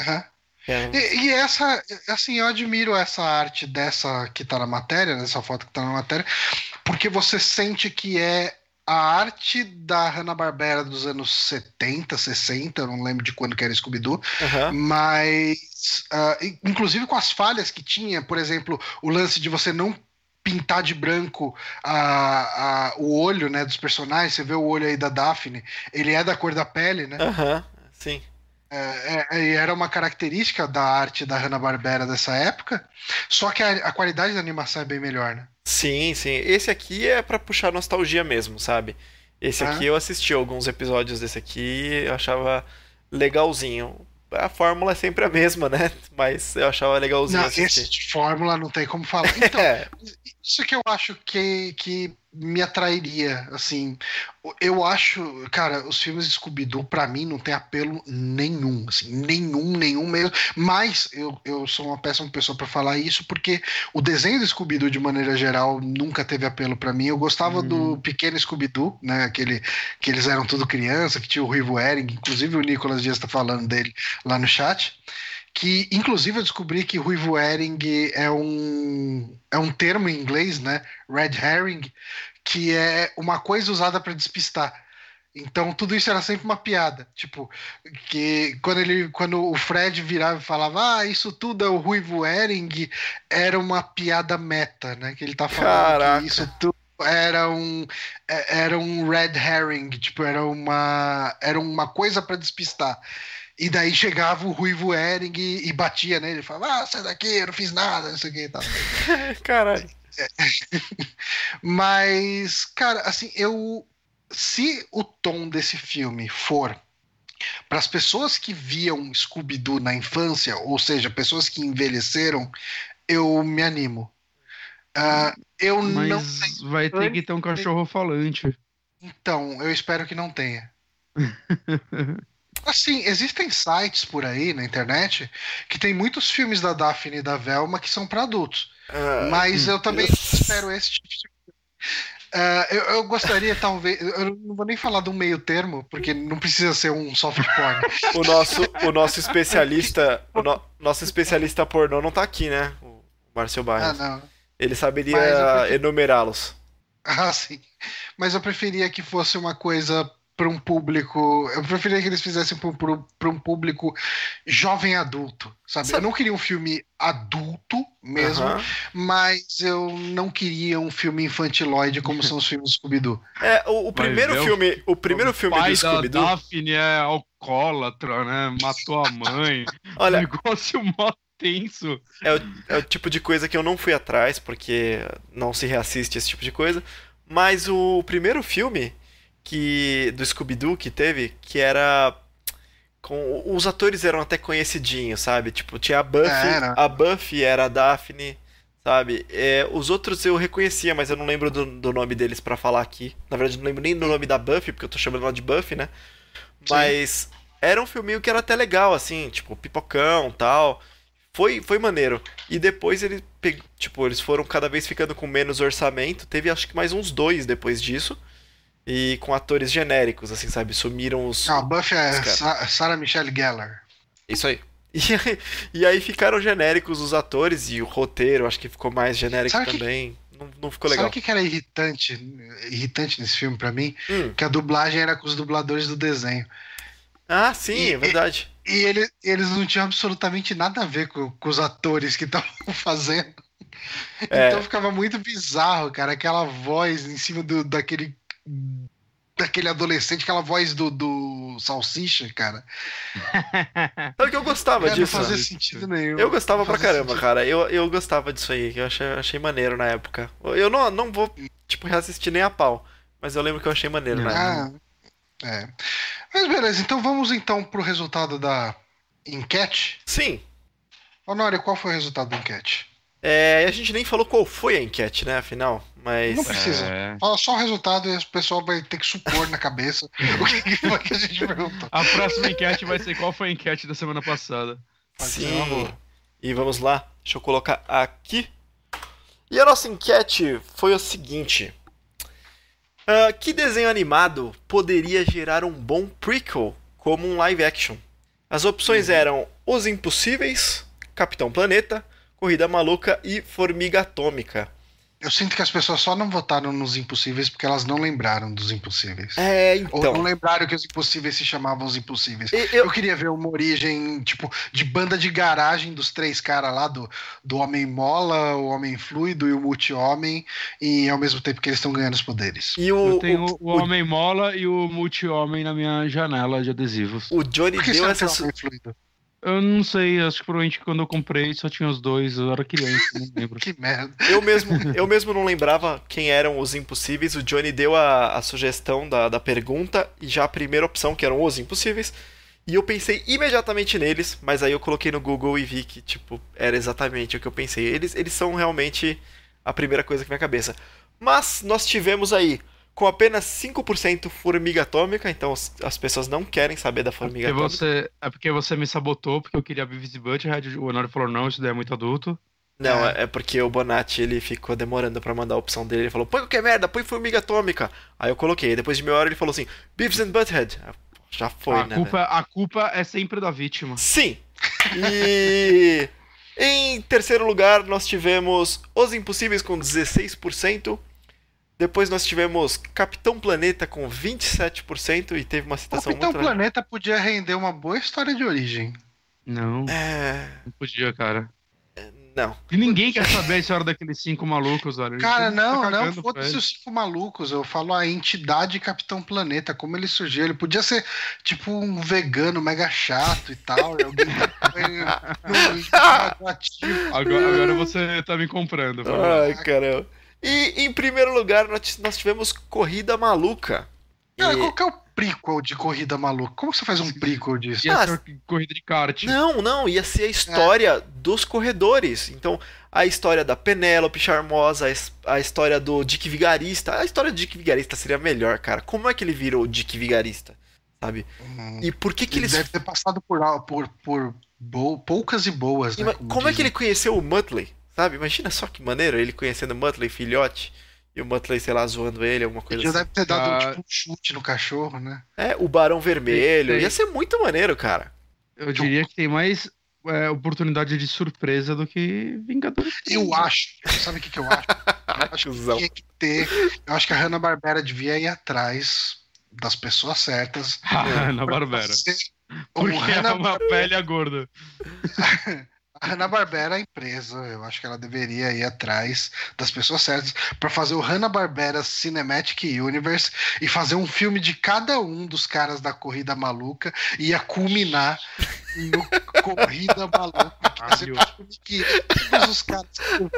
Aham. É, E, e essa, assim, eu admiro essa arte dessa que tá na matéria, dessa foto que tá na matéria, porque você sente que é a arte da Hanna-Barbera dos anos 70, 60, eu não lembro de quando que era Scooby-Doo, Aham. mas in- inclusive com as falhas que tinha, por exemplo, o lance de você não pintar de branco a, a- o olho né, dos personagens, você vê o olho aí da Daphne, ele é da cor da pele, né? Aham. Sim. É, é, e era uma característica da arte da Hanna-Barbera dessa época, só que a, a qualidade da animação é bem melhor, né? Sim, sim. Esse aqui é pra puxar nostalgia mesmo, sabe? Esse Ah. aqui eu assisti alguns episódios desse aqui, eu achava legalzinho. A fórmula é sempre a mesma, né? (laughs) Mas eu achava legalzinho Não, assistir. esse de fórmula não tem como falar. Então, (laughs) É, Isso que eu acho que, que me atrairia, assim. Eu acho, cara, os filmes de Scooby-Doo, pra mim, não tem apelo nenhum, assim, nenhum, nenhum mesmo. Mas eu, eu sou uma péssima pessoa pra falar isso, porque o desenho do Scooby-Doo, de maneira geral, nunca teve apelo pra mim. Eu gostava do pequeno Scooby-Doo, né, aquele que eles eram tudo criança, que tinha o Ruivo Herring, inclusive o Nicolas Dias tá falando dele lá no chat que inclusive eu descobri que ruivo herring é um é um termo em inglês, né? Red herring, que é uma coisa usada para despistar. Então tudo isso era sempre uma piada, tipo que quando ele quando o Fred virava e falava ah isso tudo é o ruivo herring era uma piada meta, né? Que ele tá falando Caraca. que isso tudo era um é- era um red herring, tipo era uma era uma coisa para despistar. E daí chegava o Ruivo Hering e, e batia nele, falava, ah, sai daqui, eu não fiz nada, não sei o que e tal. (laughs) caralho. Mas, cara, assim, eu. Se o tom desse filme for para as pessoas que viam Scooby-Doo na infância, ou seja, pessoas que envelheceram, eu me animo. Ah, eu não. Mas vai ter que ter um cachorro falante. Então, eu espero que não tenha. (laughs) Assim, existem sites por aí na internet que tem muitos filmes da Daphne e da Velma que são para adultos. Ah, Mas eu também espero esse tipo de Ah, eu, eu gostaria, (laughs) talvez. Eu não vou nem falar um meio termo, porque não precisa ser um soft porn. o nosso, o nosso especialista, o no- nosso (laughs) especialista pornô não tá aqui, né? O Márcio Ah, Barros. não. Ele saberia eu prefiro- enumerá-los. Ah, sim. Mas eu preferia que fosse uma coisa para um público. Eu preferia que eles fizessem para um público jovem adulto, sabe? Sabe- Eu não queria um filme adulto mesmo, Aham. mas eu não queria um filme infantiloide como são os filmes do Scooby-Doo. É, o, o primeiro é o- filme, o primeiro filme pai do da Scooby-Doo. Daphne é alcoólatra, né? Matou a mãe. (laughs) Olha, Negócio mó tenso. é o tipo de coisa que eu não fui atrás, porque não se reassiste esse tipo de coisa. Mas o primeiro filme que do Scooby-Doo que teve, que era com os atores eram até conhecidinhos, sabe? Tipo, tinha a Buffy, Era. a Buffy era a Daphne, sabe? É, os outros eu reconhecia, mas eu não lembro do, do nome deles pra falar aqui. Na verdade, não lembro nem do nome da Buffy, porque eu tô chamando ela de Buffy, né? Mas era um filminho que era até legal, assim, tipo, pipocão tal. Foi, foi maneiro. E depois ele tipo, eles foram cada vez ficando com menos orçamento. Teve acho que mais uns dois depois disso. E com atores genéricos, assim, sabe? Sumiram os. Não, a Buffy é. Sa- Sarah Michelle Gellar. Isso aí. (laughs) E, aí- e aí ficaram genéricos os atores e o roteiro, acho que ficou mais genérico Sabe que- também. Não, não ficou Sabe legal. o que que era irritante, irritante nesse filme pra mim? Hum. Que a dublagem era com os dubladores do desenho. Ah, sim, E- é verdade. E ele- eles não tinham absolutamente nada a ver com, com os atores que (laughs) estavam fazendo. É. Então ficava muito bizarro, cara, aquela voz em cima do, daquele daquele adolescente, aquela voz do, do Salsicha, cara. Sabe (laughs) que eu gostava É, não disso? fazia sentido nenhum. Eu gostava Não pra caramba, sentido. cara. Eu, eu gostava disso aí. Eu achei, achei maneiro na época. Eu não, não vou, tipo, reassistir nem a pau. Mas eu lembro que eu achei maneiro na época. Ah, é. Mas beleza, então vamos então pro resultado da enquete. Sim. Honório, qual foi o resultado da enquete? É, a gente nem falou qual foi a enquete, né? Afinal. Mas. Não precisa. É. Fala só o resultado e o pessoal vai ter que supor na cabeça (laughs) o que foi que a gente perguntou. A próxima enquete vai ser qual foi a enquete da semana passada. Sim. E vamos lá. Deixa eu colocar aqui. E a nossa enquete foi o seguinte: Ah, Que desenho animado poderia gerar um bom prequel como um live action? As opções eram Os Impossíveis, Capitão Planeta, Corrida Maluca e Formiga Atômica. Eu sinto que as pessoas só não votaram nos impossíveis porque elas não lembraram dos impossíveis. É, Ou não então. lembraram que os impossíveis se chamavam os impossíveis. e- Eu Eu, queria ver uma origem, tipo, de banda de garagem dos três caras lá, do, do Homem Mola, o Homem Fluido e o Multi-Homem, e ao mesmo tempo que eles estão ganhando os poderes. e o, Eu tenho o, o Homem Mola e o Multi-Homem na minha janela de adesivos. o Johnny Por que deu essa. é o su- Homem Fluido? Eu não sei, acho que provavelmente quando eu comprei só tinha os dois, eu era criança, não (laughs) lembro. Que merda. Eu mesmo, eu mesmo não lembrava quem eram os impossíveis. O Johnny deu a, a sugestão da, da pergunta e já a primeira opção, que eram os impossíveis. E eu pensei imediatamente neles, mas aí eu coloquei no Google e vi que, tipo, era exatamente o que eu pensei. Eles, eles são realmente a primeira coisa que vem à cabeça. Mas nós tivemos aí, com apenas 5% formiga atômica, então as, as pessoas não querem saber da formiga Porque atômica. você, é porque você me sabotou, porque eu queria Beavis e Butthead, o Honório falou não, isso daí é muito adulto. Não, é, é porque o Bonatti ele ficou demorando pra mandar a opção dele. Ele falou: põe qualquer merda, põe formiga atômica. Aí eu coloquei. Depois de meia hora ele falou assim: Beavis and Butthead. Já foi, a, né? culpa, a culpa é sempre da vítima. Sim! (laughs) E. em terceiro lugar, nós tivemos Os Impossíveis com 16%. Depois nós tivemos Capitão Planeta com 27% e teve uma citação Capitão muito legal. Planeta podia render uma boa história de origem. Não, É. não podia, cara. Não. E ninguém quer saber a história daqueles cinco malucos, olha. Cara, mundo tá não, não, foda-se os cinco malucos. Eu falo a entidade Capitão Planeta, como ele surgiu. Ele podia ser tipo um vegano mega chato e tal. e alguém (laughs) (laughs) tá. Agora, agora você tá me comprando. Ai, caramba. E em primeiro lugar, nós tivemos Corrida Maluca. Cara, E- qual que é o prequel de Corrida Maluca? Como você faz um prequel disso? Ia Ah, ser corrida de kart. Não, não, ia ser a história dos corredores. Então, a história da Penélope Charmosa, a his- a história do Dick Vigarista. A história do Dick Vigarista seria melhor, cara. Como é que ele virou o Dick Vigarista? Sabe? Hum, E por que que ele eles. deve ter passado por, por, por bo- poucas e boas, né? Ima- Como é que ele conheceu o Muttley? Sabe? Imagina só que maneiro ele conhecendo o Muttley, filhote. E o Muttley, sei lá, zoando ele, alguma coisa Ele já assim. deve ter dado Ah. tipo, um chute no cachorro, né? É, o Barão Vermelho. Ia ser muito maneiro, cara. Eu diria que tem mais é, oportunidade de surpresa do que Vingadores. Eu acho. Sabe o que, que eu acho? Eu acho que tinha que ter. Eu acho que a Hanna-Barbera devia ir atrás das pessoas certas. (laughs) na Barbera. Ser Porque é uma pele gorda. (laughs) A Hanna-Barbera, a empresa, eu acho que ela deveria ir atrás das pessoas certas para fazer o Hanna-Barbera Cinematic Universe e fazer um filme de cada um dos caras da Corrida Maluca e ia culminar no Corrida Maluca, filme que todos os caras que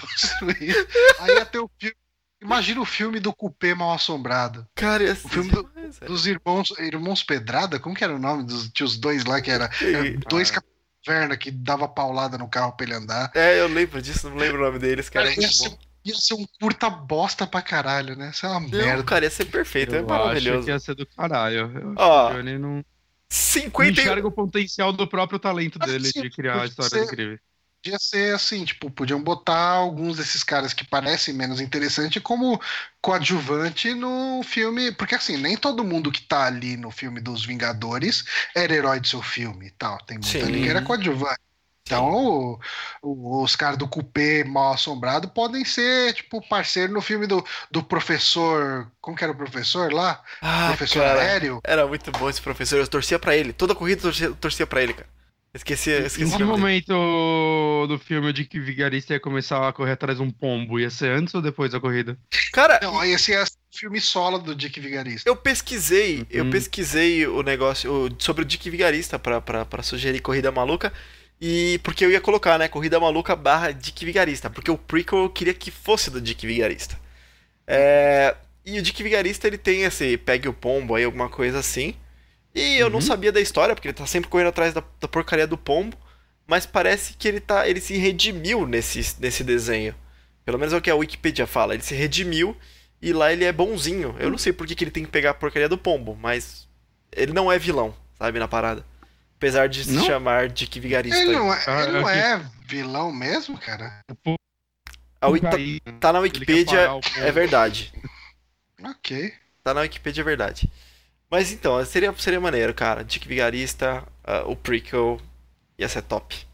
construíram. Aí ia ter o filme. Imagina o filme do Cupê Mal Assombrado. Cara, ia ser O filme do- demais. Dos irmãos, irmãos Pedrada, como que era o nome dos tios dois lá que era? era dois Ah. caverna que dava paulada no carro pra ele andar. É, eu lembro disso, não lembro o nome deles, cara. É ia, ser, bom. ia ser um curta bosta pra caralho, né? Isso é uma Não, merda. cara, ia ser perfeito, é Eu acho maravilhoso. que ia ser do caralho. Eu acho Ó, Johnny não, não 50 e- enxerga o potencial do próprio talento dele sim, de criar histórias ser- incríveis. Podia ser assim, tipo, podiam botar alguns desses caras que parecem menos interessantes como coadjuvante no filme. Porque assim, nem todo mundo que tá ali no filme dos Vingadores era herói do seu filme e tal. Tem muito Sim. ali que era coadjuvante. Então, o- o- os caras do Cupê mal assombrado podem ser, tipo, parceiro no filme do, do professor. Como que era o professor lá? Ah, professor cara, aéreo. era muito bom esse professor, eu torcia pra ele. Toda corrida eu torcia, torcia pra ele, cara. Esqueci, Em esqueci. que o nome dele. momento do filme de que o vigarista ia começar a correr atrás de um pombo? Ia ser antes ou depois da corrida? Cara, Não, esse é o filme solo do Dick Vigarista. eu pesquisei, eu Uhum. pesquisei o negócio o- sobre o Dick Vigarista pra, pra, pra sugerir Corrida Maluca. E porque eu ia colocar, né? Corrida Maluca barra Dick Vigarista. Porque o prequel eu queria que fosse do Dick Vigarista. É, e o Dick Vigarista ele tem esse pegue o pombo aí, alguma coisa assim. E eu não Uhum. sabia da história, porque ele tá sempre correndo atrás da, da porcaria do pombo. Mas parece que ele tá. ele se redimiu nesse, nesse desenho. Pelo menos é o que a Wikipedia fala. Ele se redimiu e lá ele é bonzinho. Eu não sei por que, que ele tem que pegar a porcaria do pombo, mas ele não é vilão, sabe, na parada. Apesar de se Não? chamar Dick Vigarista. Ele não é, Ah, ele não é vilão mesmo, cara? A Wiki- tá, tá na Wikipedia, é verdade. Ok. Tá na Wikipedia, é verdade. Mas então, seria, seria maneiro, cara. Dick Vigarista, ah, o prequel, ia ser top.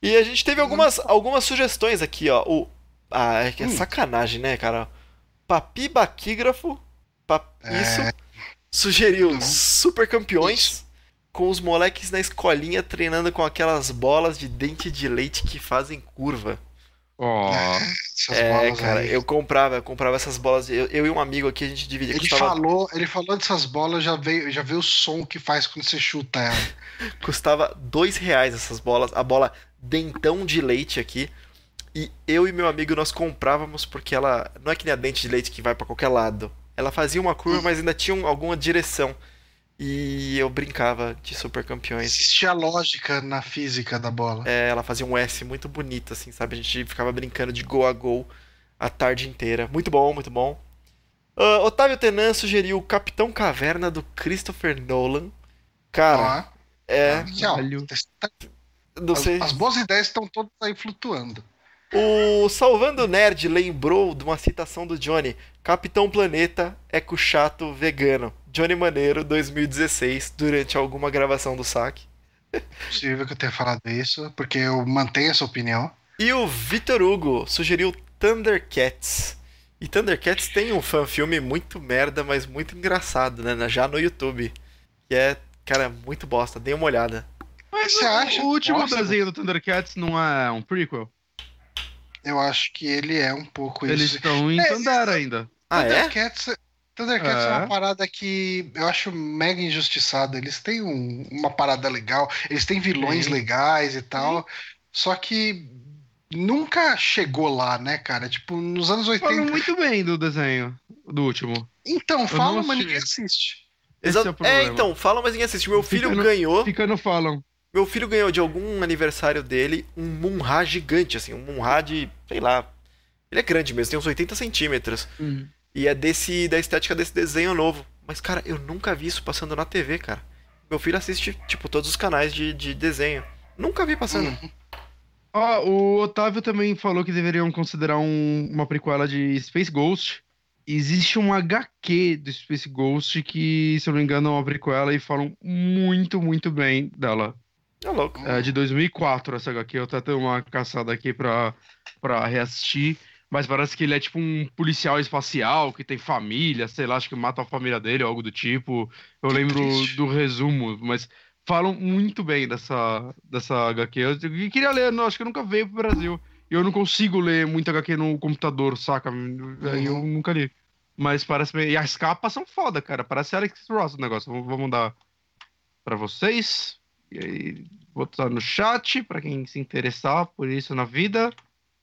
E a gente teve algumas, algumas sugestões aqui, ó. O, ah, é, que é Hum. sacanagem, né, cara? Papi Baquígrafo. pa- É. Isso. Sugeriu Uhum. super campeões com os moleques na escolinha treinando com aquelas bolas de dente de leite que fazem curva. Ó, (laughs) Essas É, cara, aí. eu comprava, eu comprava essas bolas. Eu, eu e um amigo aqui, a gente dividia. Ele Custava, falou, ele falou dessas bolas, já veio, já veio o som que faz quando você chuta ela. (laughs) custava dois reais essas bolas. A bola dentão de leite aqui. E eu e meu amigo nós comprávamos porque ela. Não é que nem a dente de leite que vai pra qualquer lado. Ela fazia uma curva, mas ainda tinha um- alguma direção. E eu brincava de super campeões. Existia lógica na física da bola. É, ela fazia um S muito bonito, assim, sabe? A gente ficava brincando de gol a gol a tarde inteira. Muito bom, muito bom. Ah, Otávio Tenan sugeriu o Capitão Caverna do Christopher Nolan. Cara, Ó, é. Caralho. Não as, sei. as boas ideias estão todas aí flutuando. O Salvando Nerd lembrou de uma citação do Johnny: Capitão Planeta, Eco Chato, Vegano. Johnny Maneiro, 2016, durante alguma gravação do saque. Possível que eu tenha falado isso, porque eu mantenho essa opinião. E o Vitor Hugo sugeriu Thundercats. E Thundercats tem um fan-filme muito merda, mas muito engraçado, né? Já no YouTube. Que é, cara, muito bosta. Dê uma olhada. Mas Você acha? o último Nossa. desenho do Thundercats não é um prequel? Eu acho que ele é um pouco Eles isso. estão em É, Thunder ainda. Ah, é? Thundercats, é. É. uma parada que eu acho mega injustiçada. Eles têm um- uma parada legal, eles têm vilões Sim. legais e tal, só que nunca chegou lá, né, cara? Tipo, nos anos 80. Falam muito bem do desenho, do último. Então, fala, não mas ninguém assiste. Esse Exa- é o problema. é, então, fala, mas ninguém assiste. Meu filho Fica no- ganhou. Fica no falam. Meu filho ganhou de algum aniversário dele um Munra gigante, assim, um Munra de, sei lá. Ele é grande mesmo, tem uns 80 centímetros. E é desse da estética desse desenho novo. Mas, cara, eu nunca vi isso passando na TV, cara. Meu filho assiste, tipo, todos os canais de, de desenho. Nunca vi passando. Hum. Ó, o Otávio também falou que deveriam considerar um- uma prequela de Space Ghost. Existe um HQ do Space Ghost que, se eu não me engano, é uma prequela e falam muito, muito bem dela. É louco. É de 2004 essa HQ, eu até tenho uma caçada aqui pra, pra reassistir. Mas parece que ele é tipo um policial espacial que tem família, sei lá, acho que mata a família dele ou algo do tipo. Eu Que lembro triste. do resumo, mas falam muito bem dessa, dessa HQ. Eu queria ler, não, acho que nunca veio pro Brasil. E eu não consigo ler muito HQ no computador, saca? Aí eu nunca li. Mas parece bem. E as capas são foda, cara. Parece Alex Ross o negócio. Vou, vou mandar pra vocês. E aí, vou botar no chat pra quem se interessar por isso na vida.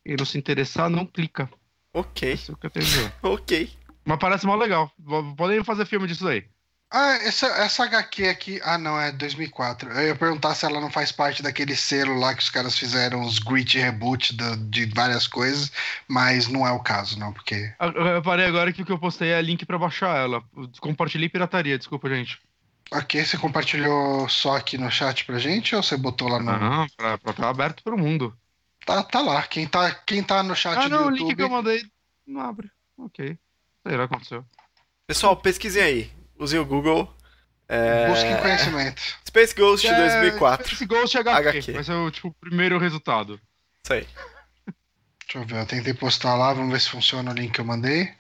E não se interessar, não clica. Ok, Isso é que eu tenho dizer. (laughs) ok. Mas parece mal legal. Podem fazer filme disso daí. Ah, essa, essa HQ aqui. Ah, não, é 2004. Eu ia perguntar se ela não faz parte daquele selo lá que os caras fizeram os grit reboot do- de várias coisas, mas não é o caso, não, porque. Eu eu reparei agora que o que eu postei é link pra baixar ela. Compartilhei pirataria, desculpa, gente. Ok, você compartilhou só aqui no chat pra gente ou você botou lá no. Não, pra estar aberto pro mundo. Tá, tá lá. Quem tá, quem tá no chat Ah, não, do o link YouTube. que eu mandei não abre. Ok. Sei lá o que aconteceu. Pessoal, pesquisem aí. Usem o Google. É... Busquem conhecimento. Space Ghost É, 2004. Esse Ghost HQ. HQ. Vai ser o tipo, primeiro resultado. Isso aí. Deixa eu ver, eu tentei postar lá, vamos ver se funciona o link que eu mandei.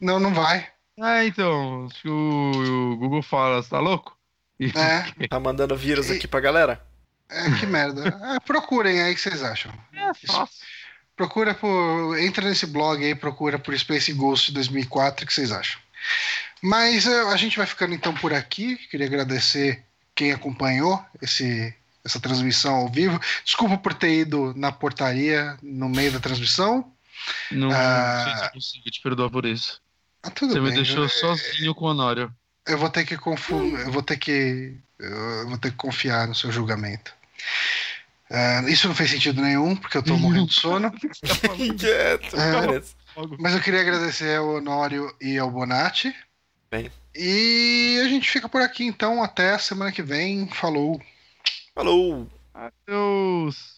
Não, não vai. É, então, que o, o Google fala, você tá louco? E- É, (laughs) Tá mandando vírus aqui pra galera? É que merda. É, (laughs) procurem aí o que vocês acham. É fácil. Procura por. Entra nesse blog aí, procura por Space Ghost 2004, o que vocês acham. Mas eh, a gente vai ficando então por aqui. Queria agradecer quem acompanhou esse, essa transmissão ao vivo. Desculpa por ter ido na portaria no meio da transmissão. Não Ah. sei se eu consigo te perdoar por isso. Ah, tudo Você bem. me deixou eu- sozinho com o Honório. Eu vou ter que confu... eu vou ter que eu vou ter que confiar no seu julgamento. Ah, isso não fez sentido nenhum, porque eu tô morrendo de sono. (laughs) Quieto, parece. Mas eu queria agradecer ao Honório e ao Bonatti. Bem. E a gente fica por aqui então. Até a semana que vem. Falou. Falou! Adeus.